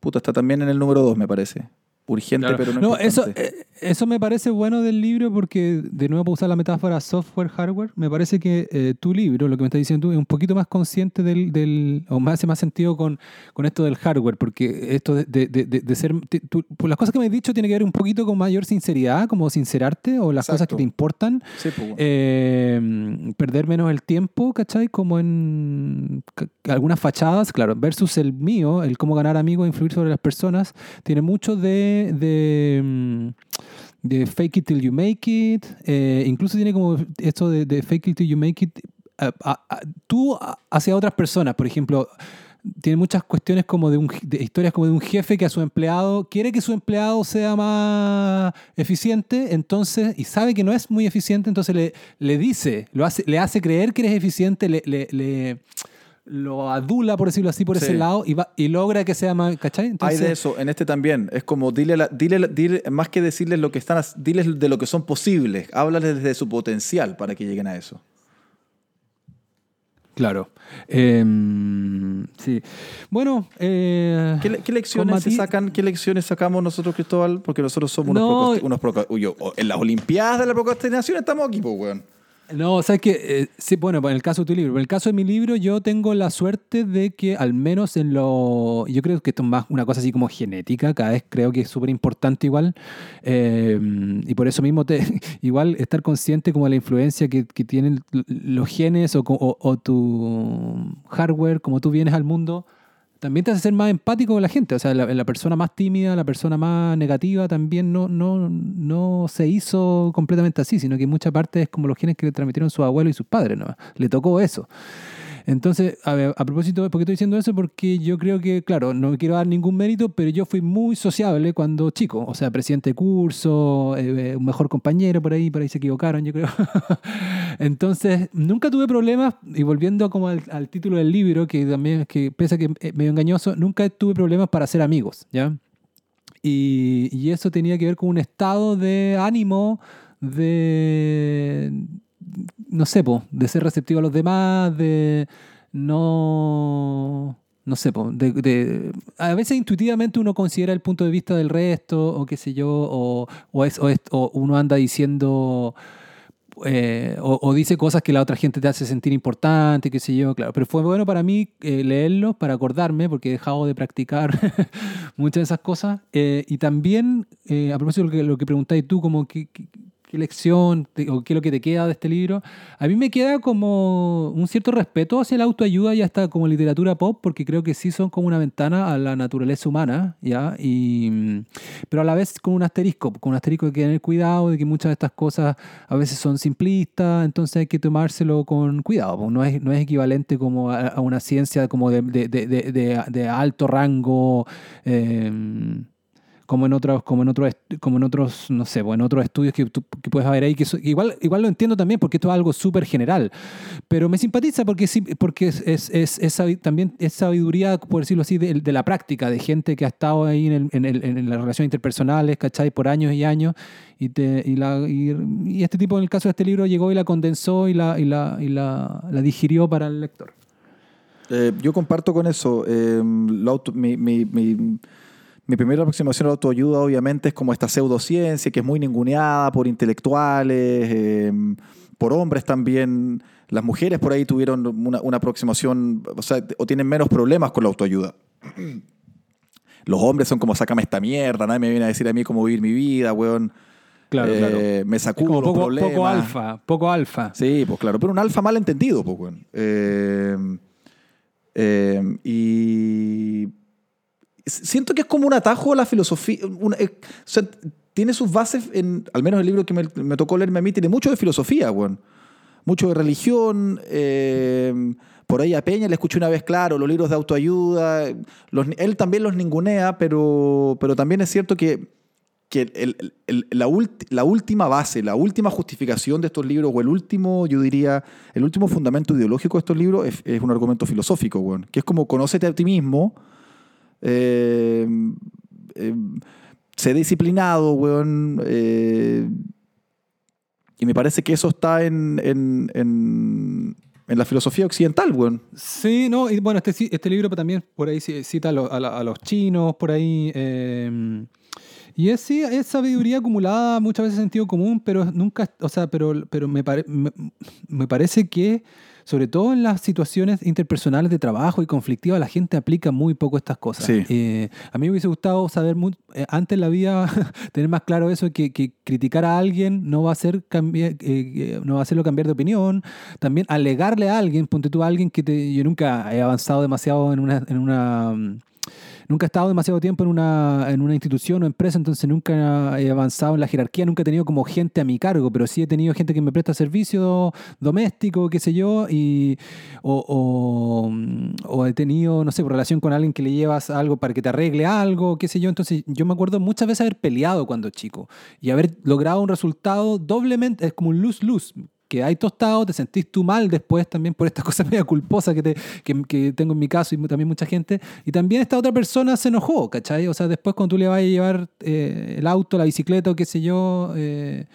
puta, está también en el número dos, me parece. Urgente, Claro. pero no, No, eso, importante. eh, eso me parece bueno del libro porque, de nuevo, para usar la metáfora software-hardware, me parece que eh, tu libro, lo que me estás diciendo tú, es un poquito más consciente del, del o me hace más sentido con, con esto del hardware, porque esto de, de- de- ser, tú- pues las cosas que me has dicho tiene que ver un poquito con mayor sinceridad, como sincerarte, o las cosas que te importan, Sí, pues, eh, perder menos el tiempo, ¿cachai? Como en algunas fachadas, claro, versus el mío, el cómo ganar amigos e influir sobre las personas, tiene mucho de, de, fake it till you make it, eh, incluso tiene como esto de, fake it till you make it tú hacia otras personas, por ejemplo. Tiene muchas cuestiones como de, un, historias como de un jefe que a su empleado quiere que su empleado sea más eficiente, entonces, y sabe que no es muy eficiente, entonces le, le dice, lo hace, le hace creer que eres eficiente, le- le- lo adula, por decirlo así, por Sí. ese lado, y, va, y logra que sea más, ¿cachai? Hay Entonces, de eso, en este también. Es como, dile, la- dile, la- dile- más que decirles lo que están, diles de lo que son posibles. Háblales desde su potencial para que lleguen a eso. Claro. Em, sí. Bueno, eh, ¿Qué, le- qué lecciones se sacan? ¿Qué lecciones sacamos nosotros, Cristóbal? Porque nosotros somos No. unos, procosti- unos proco- Uy, yo- en las Olimpiadas de la procrastinación estamos aquí, pues, weón. No, o que, eh, sí, bueno, en el caso de tu libro, en el caso de mi libro, yo tengo la suerte de que al menos en lo. Yo creo que esto es más una cosa así como genética, cada vez creo que es súper importante igual. eh, y por eso mismo, te, igual estar consciente como de la influencia que, que tienen los genes o, o- o tu hardware, como tú vienes al mundo. También te hace ser más empático con la gente. O sea, la, persona más tímida, la persona más negativa también no, no, no se hizo completamente así, sino que mucha parte es como los genes que le transmitieron sus abuelos y sus padres. ¿no? Le tocó eso. Entonces, a, ver, a propósito, ¿por qué estoy diciendo eso? Porque yo creo que, claro, no me quiero dar ningún mérito, pero yo fui muy sociable cuando chico. O sea, presidente de curso, eh, un mejor compañero por ahí, por ahí se equivocaron, yo creo. Entonces, nunca tuve problemas, y volviendo como al, título del libro, que también es que pese a que es medio engañoso, nunca tuve problemas para ser amigos, ¿ya? Y, y eso tenía que ver con un estado de ánimo, de, no sé, po, de ser receptivo a los demás, de no, no sé, de, a veces intuitivamente uno considera el punto de vista del resto, o qué sé yo, o, o es, o es- o uno anda diciendo... eh, o, dice cosas que la otra gente te hace sentir importante, qué sé yo, claro. Pero fue bueno para mí eh, leerlos para acordarme, porque he dejado de practicar muchas de esas cosas. Eh, y también, eh, a propósito de lo que, lo que preguntáis tú, como qué- qué lección te- o qué es lo que te queda de este libro, a mí me queda como un cierto respeto hacia la autoayuda y hasta como literatura pop, porque creo que sí son como una ventana a la naturaleza humana, ¿ya? Y, mm, pero a la vez con un asterisco, con un asterisco de tener cuidado de que muchas de estas cosas a veces son simplistas, entonces hay que tomárselo con cuidado, pues, no es, no es equivalente como a, a una ciencia como de- de- de- de alto rango, eh, como en otros, como en otros, como en otros, no sé, pues, en otros estudios que, que puedes ver ahí, que eso- igual, igual lo entiendo también porque esto es algo súper general, pero me simpatiza porque, porque es, es, es- es también es sabiduría, por decirlo así, de, de la práctica, de gente que ha estado ahí en, el- en, el- en las relaciones interpersonales, ¿cachai? Por años y años, y, te, y, la, y, y este tipo, en el caso de este libro, llegó y la condensó y la, y la, la, la digirió para el lector. Eh, yo comparto con eso. Eh, mi, mi- mi- mi primera aproximación a la autoayuda, obviamente, es como esta pseudociencia que es muy ninguneada por intelectuales, eh, por hombres también. Las mujeres por ahí tuvieron una, una aproximación, o sea, o tienen menos problemas con la autoayuda. Los hombres son como, sácame esta mierda, nadie me viene a decir a mí cómo vivir mi vida, weón. Claro, Eh, claro. Me Es sacudo los poco, problemas. poco alfa, poco alfa. Sí, pues claro, pero un alfa mal entendido, pues, weón. Eh, eh, y siento que es como un atajo a la filosofía. una- eh, o sea, tiene sus bases, en, al menos el libro que me, me tocó leerme a mí, tiene mucho de filosofía, weón. Mucho de religión. eh, por ahí a Peña le escuché una vez, claro, los libros de autoayuda. los- él también los ningunea, pero, pero también es cierto que, que el- el- la, ulti- la última base, la última justificación de estos libros, o el último, yo diría, el último fundamento ideológico de estos libros es, es un argumento filosófico, weón. Que es como conócete a ti mismo, eh, eh, sé disciplinado, weón. eh, y me parece que eso está en, en, en, la filosofía occidental, weón. Sí, no, y bueno, este, este libro también por ahí ci- cita a, lo- a a los chinos, por ahí. eh, y es, sí, es sabiduría acumulada, muchas veces sentido común, pero nunca, o sea, pero, pero me, me parece que, sobre todo en las situaciones interpersonales de trabajo y conflictivas, la gente aplica muy poco estas cosas. Sí. Eh, a mí me hubiese gustado saber mu- eh, antes en la vida, tener más claro eso, que, que criticar a alguien no va a hacer cambiar, eh, eh, no va a hacerlo cambiar de opinión. También alegarle a alguien, ponte tú a alguien que te, yo nunca he avanzado demasiado en una, en una mm, nunca he estado demasiado tiempo en una, en una institución o empresa, entonces nunca he avanzado en la jerarquía, nunca he tenido como gente a mi cargo, pero sí he tenido gente que me presta servicio doméstico, qué sé yo, y, o, o, o he tenido, no sé, relación con alguien que le llevas algo para que te arregle algo, qué sé yo. Entonces yo me acuerdo muchas veces haber peleado cuando chico y haber logrado un resultado doblemente, es como un luz-luz. Hay tostado, te sentís tú mal después también por esta cosa media culposa que, te, que, que tengo en mi caso y también mucha gente. Y también esta otra persona se enojó, ¿cachai? O sea, después cuando tú le vas a llevar eh, el auto, la bicicleta o qué sé yo, eh,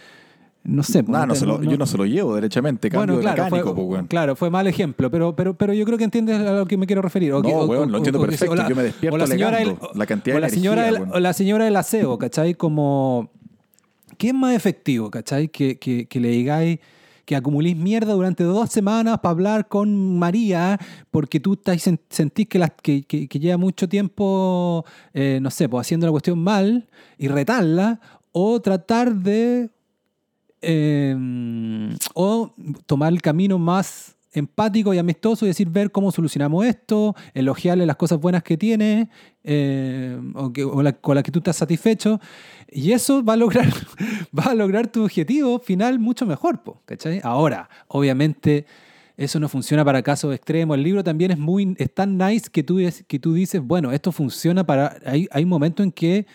no sé. pues, Nah, no te- se lo- yo no se lo llevo derechamente, cambio de claro, mecánico, fue, pues, claro, fue mal ejemplo, pero, pero, pero yo creo que entiendes a lo que me quiero referir. O No, que- o- weón, lo entiendo perfecto. la- Yo me despierto la señora alegando del- la cantidad de la señora energía, weón. o la señora del aseo, ¿cachai? Como, ¿qué es más efectivo, cachai? Que, que, que le digáis, que acumulís mierda durante dos semanas para hablar con María porque tú estás, sen- sentís que, las- que, lleva mucho tiempo, eh, no sé, pues haciendo la cuestión mal y retarla, o tratar de eh, o tomar el camino más empático y amistoso y decir, ver cómo solucionamos esto, elogiarle las cosas buenas que tiene eh, o, que, la- con las que tú estás satisfecho. Y eso va a lograr, va a lograr tu objetivo final mucho mejor. po. Ahora, obviamente, eso no funciona para casos extremos. El libro también es, muy, es tan nice que tú, que tú dices, bueno, esto funciona para... Hay, hay momentos en que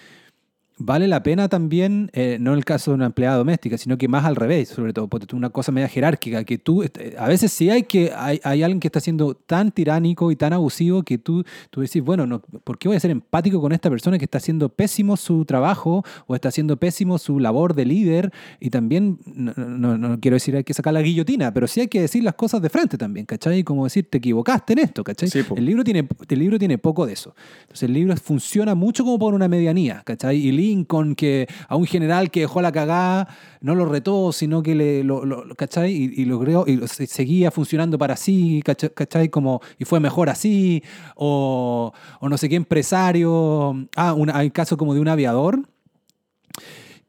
vale la pena también, eh, no en el caso de una empleada doméstica, sino que más al revés, sobre todo, porque una cosa media jerárquica, que tú, este, a veces sí hay que, hay, hay alguien que está siendo tan tiránico y tan abusivo que tú, tú decís, bueno, no, ¿por qué voy a ser empático con esta persona que está haciendo pésimo su trabajo o está haciendo pésimo su labor de líder? Y también, no, no- no quiero decir hay que sacar la guillotina, pero sí hay que decir las cosas de frente también, ¿cachai? Como decir, te equivocaste en esto, ¿cachai? Sí, el, libro tiene, el libro tiene poco de eso. Entonces el libro funciona mucho como por una medianía, ¿cachai? Y Lincoln, que a un general que dejó la cagada, no lo retó, sino que le, lo, lo- lo- ¿cachai? Y, y logró, y se- seguía funcionando para sí, ¿cachai? Como, y fue mejor así, o, o no sé qué empresario. Ah, un, hay caso como de un aviador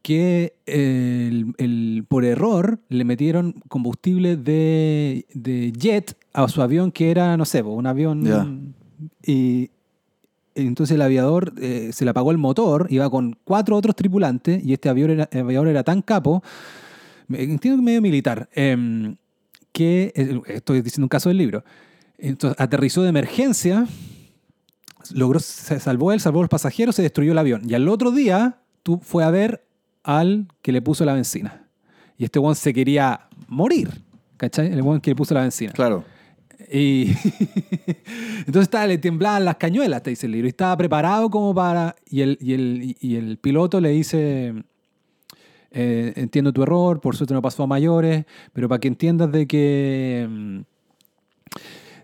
que el- el- por error le metieron combustible de, de jet a su avión que era, no sé, un avión... Ya. Y entonces el aviador eh, se le apagó el motor, iba con cuatro otros tripulantes y este avión era, aviador era tan capo, entiendo que medio militar, em, que, eh, estoy diciendo un caso del libro, entonces aterrizó de emergencia, logró, se salvó él, salvó a los pasajeros, se destruyó el avión. Y al otro día, tú fue a ver al que le puso la benzina. Y este weón se quería morir, ¿cachai? El weón que le puso la benzina. Claro. Y entonces estaba, le temblaban las cañuelas, te dice el libro. Y estaba preparado como para... Y el, y el, y el piloto le dice, eh, entiendo tu error, por suerte no pasó a mayores, pero para que entiendas de que... mm,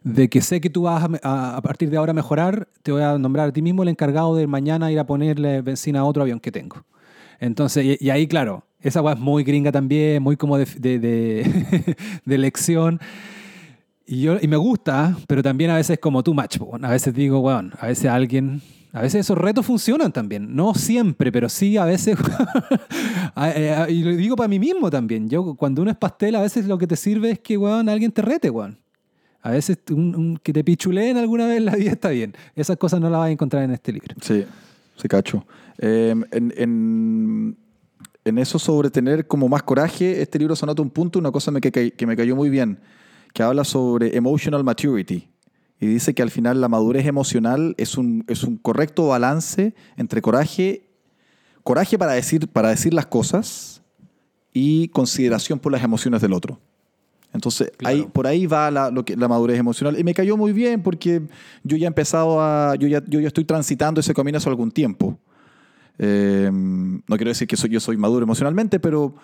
De que sé que tú vas a, a- a partir de ahora a mejorar, te voy a nombrar a ti mismo el encargado de mañana ir a ponerle benzina a otro avión que tengo. Entonces, y, y ahí, claro, esa weá es muy gringa también, muy como de, de, de, de lección. Y, yo, y me gusta, pero también a veces como too much. A veces digo, weón, a veces alguien... A veces esos retos funcionan también. No siempre, pero sí a veces... Eh, y lo digo para mí mismo también. Yo, cuando uno es pastel, a veces lo que te sirve es que, weón, alguien te rete, weón. A veces un- un- que te pichuleen alguna vez la vida está bien. Esas cosas no las vas a encontrar en este libro. Sí, sí, cacho. Eh, en, en- en eso sobre tener como más coraje, este libro se anota un punto, una cosa me- que- que me cayó muy bien, que habla sobre emotional maturity. Y dice que al final la madurez emocional es un, es un correcto balance entre coraje, coraje para decir, para decir las cosas y consideración por las emociones del otro. Entonces, Claro. ahí, por ahí va la, lo que, la madurez emocional. Y me cayó muy bien porque yo ya he empezado a. Yo ya, yo ya estoy transitando ese camino hace algún tiempo. Eh, no quiero decir que soy, yo soy maduro emocionalmente, pero.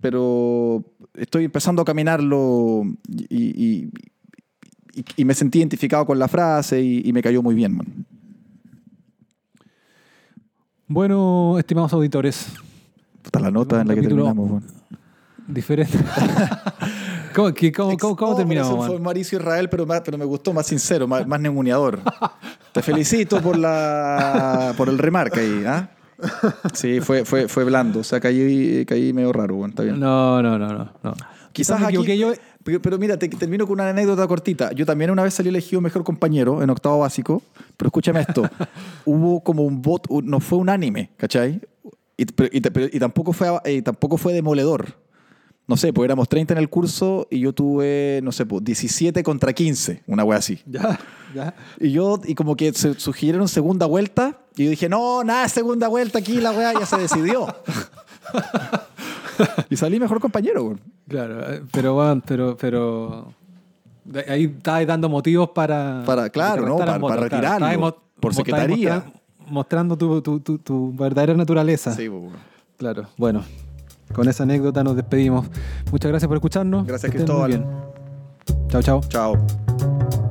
Pero estoy empezando a caminarlo y, y- y- y me sentí identificado con la frase y, me cayó muy bien, man. Bueno, estimados auditores, Puta, la nota en la que terminamos, man. diferente. ¿Cómo, qué- cómo- cómo- cómo No, terminamos? Fue Mauricio Israel, pero, más- pero me gustó más sincero, más, más. Te felicito por, la, por el remarca ahí. ¿ah? Sí, fue, fue, fue blando. O sea, caí, caí medio raro. Bueno, está bien. No, no, no, no. no. Quizás aquí, equivoqué yo. pero, pero mira, te, termino con una anécdota cortita. Yo también una vez salí elegido mejor compañero en octavo básico, pero escúchame esto. Hubo como un bot, un- no fue unánime, ¿cachai? Y, pero- y pero- y tampoco, fue, y tampoco fue demoledor. No sé, pues éramos 30 en el curso y yo tuve, no sé, pues 17 contra 15, una wea así. Ya, ya. Y yo, y como que se sugirieron segunda vuelta, y yo dije, no, nada, segunda vuelta aquí, la weá ya se decidió. y salí mejor compañero, güey. Claro, eh, pero bueno, pero, pero ahí estabas dando motivos para... Para- claro, ¿no? Para- para votos, claro. retirarlo, Estabas mo- por secretaría. mostra- Mostrando tu, tu, tu, tu verdadera naturaleza. Sí, güey. Claro, bueno. Con esa anécdota nos despedimos. Muchas gracias por escucharnos. Gracias, Que Cristóbal. Chao, chao. Chao.